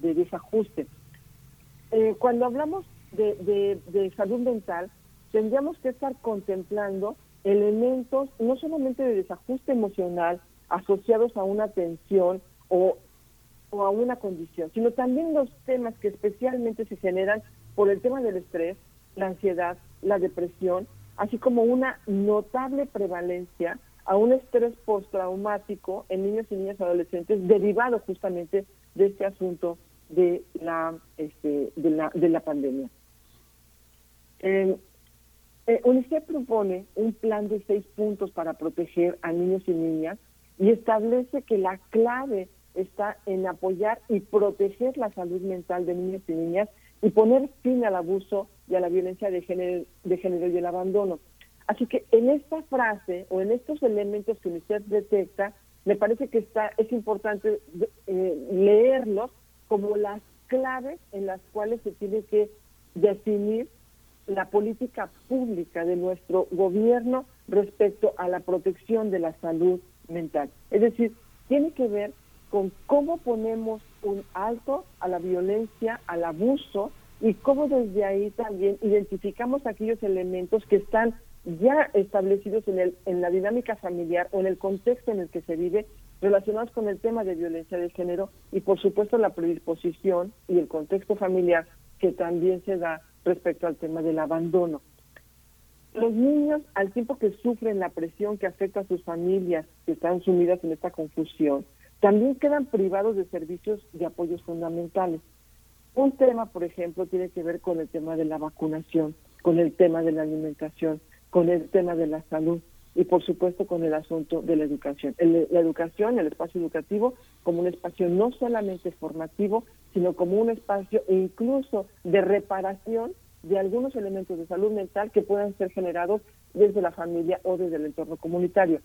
Speaker 50: desajuste. Eh, cuando hablamos de, de salud mental, tendríamos que estar contemplando elementos no solamente de desajuste emocional asociados a una tensión o, o a una condición, sino también los temas que especialmente se generan por el tema del estrés, la ansiedad, la depresión, así como una notable prevalencia a un estrés postraumático en niños y niñas adolescentes derivado justamente de este asunto de la este, de la, de la pandemia. Eh, eh, UNICEF propone un plan de seis puntos para proteger a niños y niñas y establece que la clave está en apoyar y proteger la salud mental de niños y niñas y poner fin al abuso y a la violencia de género, de género y el abandono. Así que en esta frase o en estos elementos que usted detecta, me parece que está es importante eh, leerlos como las claves en las cuales se tiene que definir la política pública de nuestro gobierno respecto a la protección de la salud mental. Es decir, tiene que ver con cómo ponemos un alto a la violencia, al abuso y cómo desde ahí también identificamos aquellos elementos que están ya establecidos en, el, en la dinámica familiar o en el contexto en el que se vive relacionados con el tema de violencia de género y por supuesto la predisposición y el contexto familiar que también se da respecto al tema del abandono. Los niños, al tiempo que sufren la presión que afecta a sus familias que están sumidas en esta confusión, también quedan privados de servicios de apoyos fundamentales. Un tema, por ejemplo, tiene que ver con el tema de la vacunación, con el tema de la alimentación, con el tema de la salud. y por supuesto con el asunto de la educación. la educación, el espacio educativo, como un espacio no solamente formativo, sino como un espacio incluso de reparación de algunos elementos de salud mental que puedan ser generados desde la familia o desde el entorno comunitario.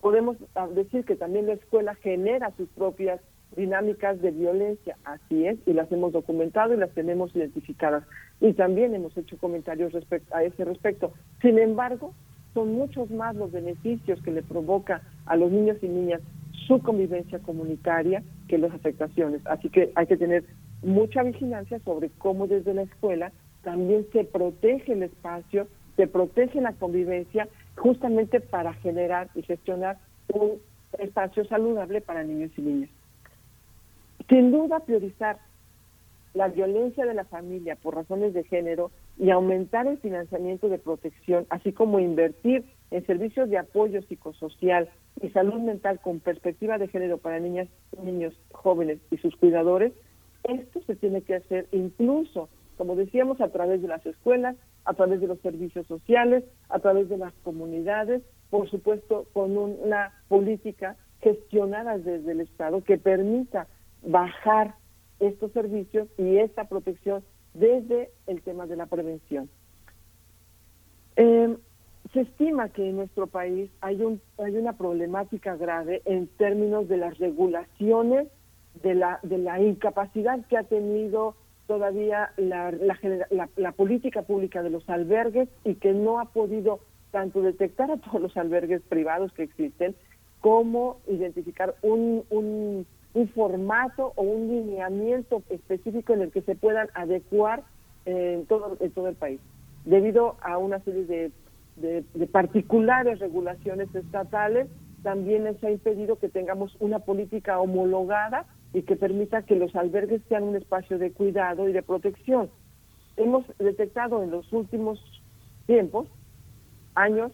Speaker 50: Podemos ah, decir que también la escuela genera sus propias dinámicas de violencia, así es, y las hemos documentado y las tenemos identificadas. Y también hemos hecho comentarios a ese respecto. Sin embargo, son muchos más los beneficios que le provoca a los niños y niñas su convivencia comunitaria que las afectaciones. Así que hay que tener mucha vigilancia sobre cómo desde la escuela también se protege el espacio, se protege la convivencia, justamente para generar y gestionar un espacio saludable para niños y niñas. Sin duda, priorizar la violencia de la familia por razones de género y aumentar el financiamiento de protección, así como invertir en servicios de apoyo psicosocial y salud mental con perspectiva de género para niñas, niños, jóvenes y sus cuidadores, esto se tiene que hacer incluso, como decíamos, a través de las escuelas, a través de los servicios sociales, a través de las comunidades, por supuesto, con una política gestionada desde el Estado que permita bajar estos servicios y esta protección desde el tema de la prevención. Eh, se estima que en nuestro país hay, un, hay una problemática grave en términos de las regulaciones, de la, de la incapacidad que ha tenido todavía la, la, la, política pública de los albergues y que no ha podido tanto detectar a todos los albergues privados que existen, como identificar un, un, un formato o un lineamiento específico en el que se puedan adecuar en todo, en todo el país, debido a una serie de de, particulares regulaciones estatales, también se ha impedido que tengamos una política homologada y que permita que los albergues sean un espacio de cuidado y de protección. Hemos detectado en los últimos tiempos, años,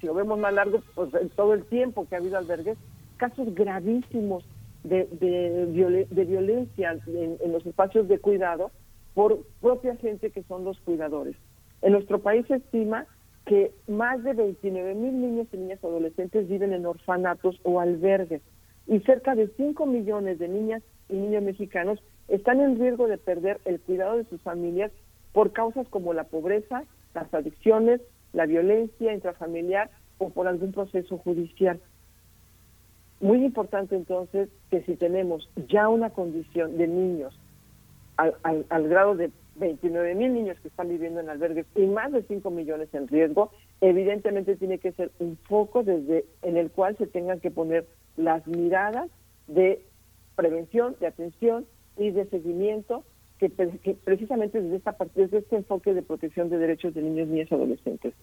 Speaker 50: si lo vemos más largo, pues todo el tiempo que ha habido albergues, casos gravísimos de, de, violencia en, en los espacios de cuidado por propia gente que son los cuidadores. En nuestro país se estima que más de 29 mil niños y niñas adolescentes viven en orfanatos o albergues y cerca de 5 millones de niñas y niños mexicanos están en riesgo de perder el cuidado de sus familias por causas como la pobreza, las adicciones, la violencia intrafamiliar o por algún proceso judicial. Muy importante entonces que si tenemos ya una condición de niños al, al grado de 29 mil niños que están viviendo en albergues y más de 5 millones en riesgo, evidentemente tiene que ser un foco desde en el cual se tengan que poner las miradas de prevención, de atención y de seguimiento que, precisamente desde, esta, desde este enfoque de protección de derechos de niños, niñas y adolescentes.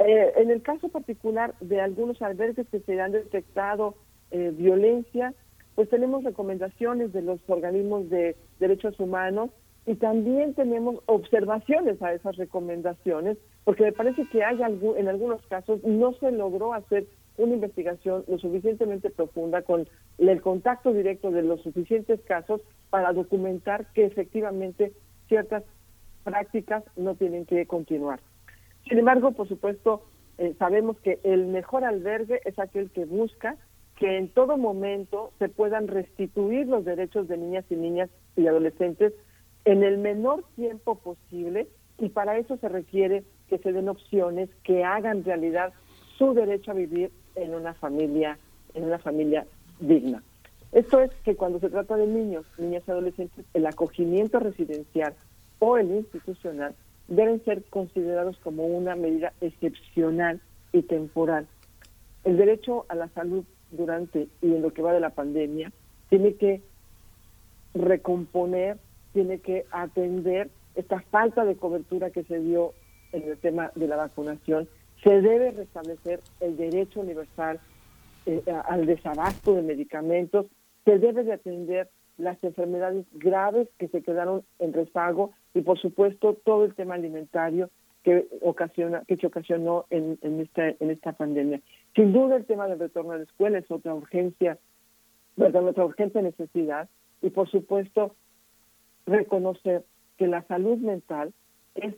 Speaker 50: Eh, en el caso particular de algunos albergues que se han detectado eh, violencia, pues tenemos recomendaciones de los organismos de derechos humanos y también tenemos observaciones a esas recomendaciones, porque me parece que hay algún, en algunos casos no se logró hacer una investigación lo suficientemente profunda con el contacto directo de los suficientes casos para documentar que efectivamente ciertas prácticas no tienen que continuar. Sin embargo, por supuesto, eh, sabemos que el mejor albergue es aquel que busca que en todo momento se puedan restituir los derechos de niñas y niñas y adolescentes en el menor tiempo posible y para eso se requiere que se den opciones que hagan realidad su derecho a vivir en una familia en una familia digna. Esto es que cuando se trata de niños, niñas y adolescentes, el acogimiento residencial o el institucional deben ser considerados como una medida excepcional y temporal. El derecho a la salud durante y en lo que va de la pandemia tiene que recomponer tiene que atender esta falta de cobertura que se dio en el tema de la vacunación. Se debe restablecer el derecho universal eh, al desabasto de medicamentos. Se debe de atender las enfermedades graves que se quedaron en rezago y, por supuesto, todo el tema alimentario que ocasiona que se ocasionó en, esta en esta pandemia. Sin duda, el tema del retorno a la escuela es otra urgencia, ¿verdad? otra urgente necesidad y, por supuesto, reconocer que la salud mental es,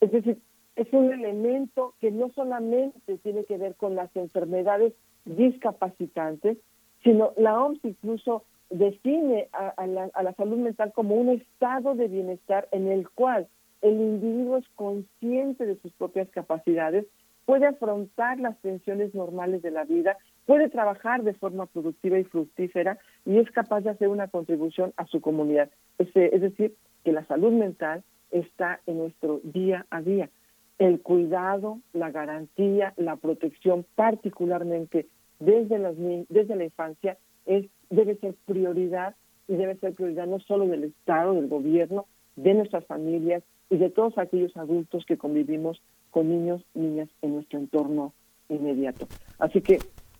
Speaker 50: es decir, es un elemento que no solamente tiene que ver con las enfermedades discapacitantes, sino la OMS incluso define a, la, a la salud mental como un estado de bienestar en el cual el individuo es consciente de sus propias capacidades, puede afrontar las tensiones normales de la vida, puede trabajar de forma productiva y fructífera y es capaz de hacer una contribución a su comunidad. Es, es decir, que la salud mental está en nuestro día a día. El cuidado, la garantía, la protección, particularmente desde, las, desde la infancia, es, debe ser prioridad y debe ser prioridad no solo del Estado, del gobierno, de nuestras familias y de todos aquellos adultos que convivimos con niños, niñas en nuestro entorno inmediato. Así que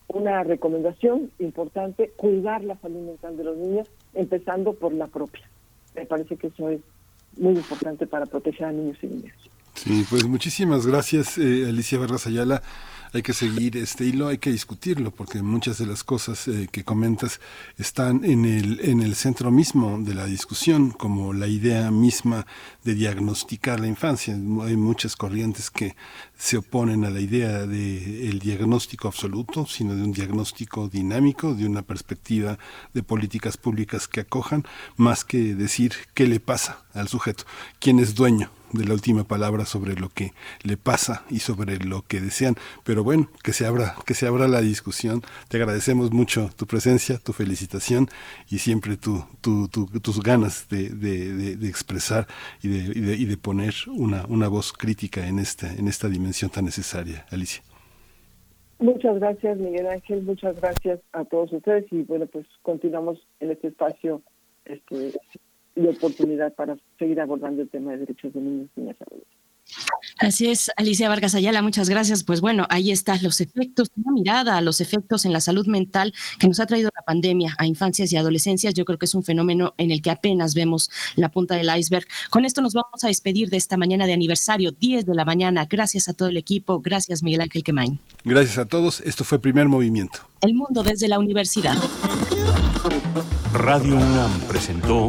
Speaker 50: una recomendación importante, cuidar la salud mental de los niños, empezando por la propia. Me parece que eso es muy importante para proteger a niños y niñas.
Speaker 3: Sí, pues muchísimas gracias, eh, Alicia Vargas Ayala hay que seguir este hilo, hay que discutirlo, porque muchas de las cosas eh, que comentas están en el, en el centro mismo de la discusión, como la idea misma de diagnosticar la infancia. Hay muchas corrientes que se oponen a la idea de diagnóstico absoluto, sino de un diagnóstico dinámico, de una perspectiva de políticas públicas que acojan, más que decir qué le pasa al sujeto, quién es dueño de la última palabra sobre lo que le pasa y sobre lo que desean. Pero bueno, que se abra, que se abra la discusión. Te agradecemos mucho tu presencia, tu felicitación y siempre tu, tus ganas de, de, expresar y de, y de, poner una, una voz crítica en esta, en esta dimensión tan necesaria, Alicia.
Speaker 50: Muchas gracias, Miguel Ángel. Muchas gracias a todos ustedes y bueno, pues continuamos en este espacio este, y oportunidad para seguir abordando el tema de derechos de niños y niñas
Speaker 2: Así es, Alicia Vargas Ayala, muchas gracias. Pues bueno, ahí están los efectos, una mirada a los efectos en la salud mental que nos ha traído la pandemia a infancias y adolescencias. Yo creo que es un fenómeno en el que apenas vemos la punta del iceberg. Con esto nos vamos a despedir de esta mañana de aniversario, 10 de la mañana. Gracias a todo el equipo, gracias Miguel Ángel Quemain.
Speaker 3: Gracias a todos, esto fue Primer Movimiento.
Speaker 2: El mundo desde la universidad.
Speaker 41: Radio UNAM presentó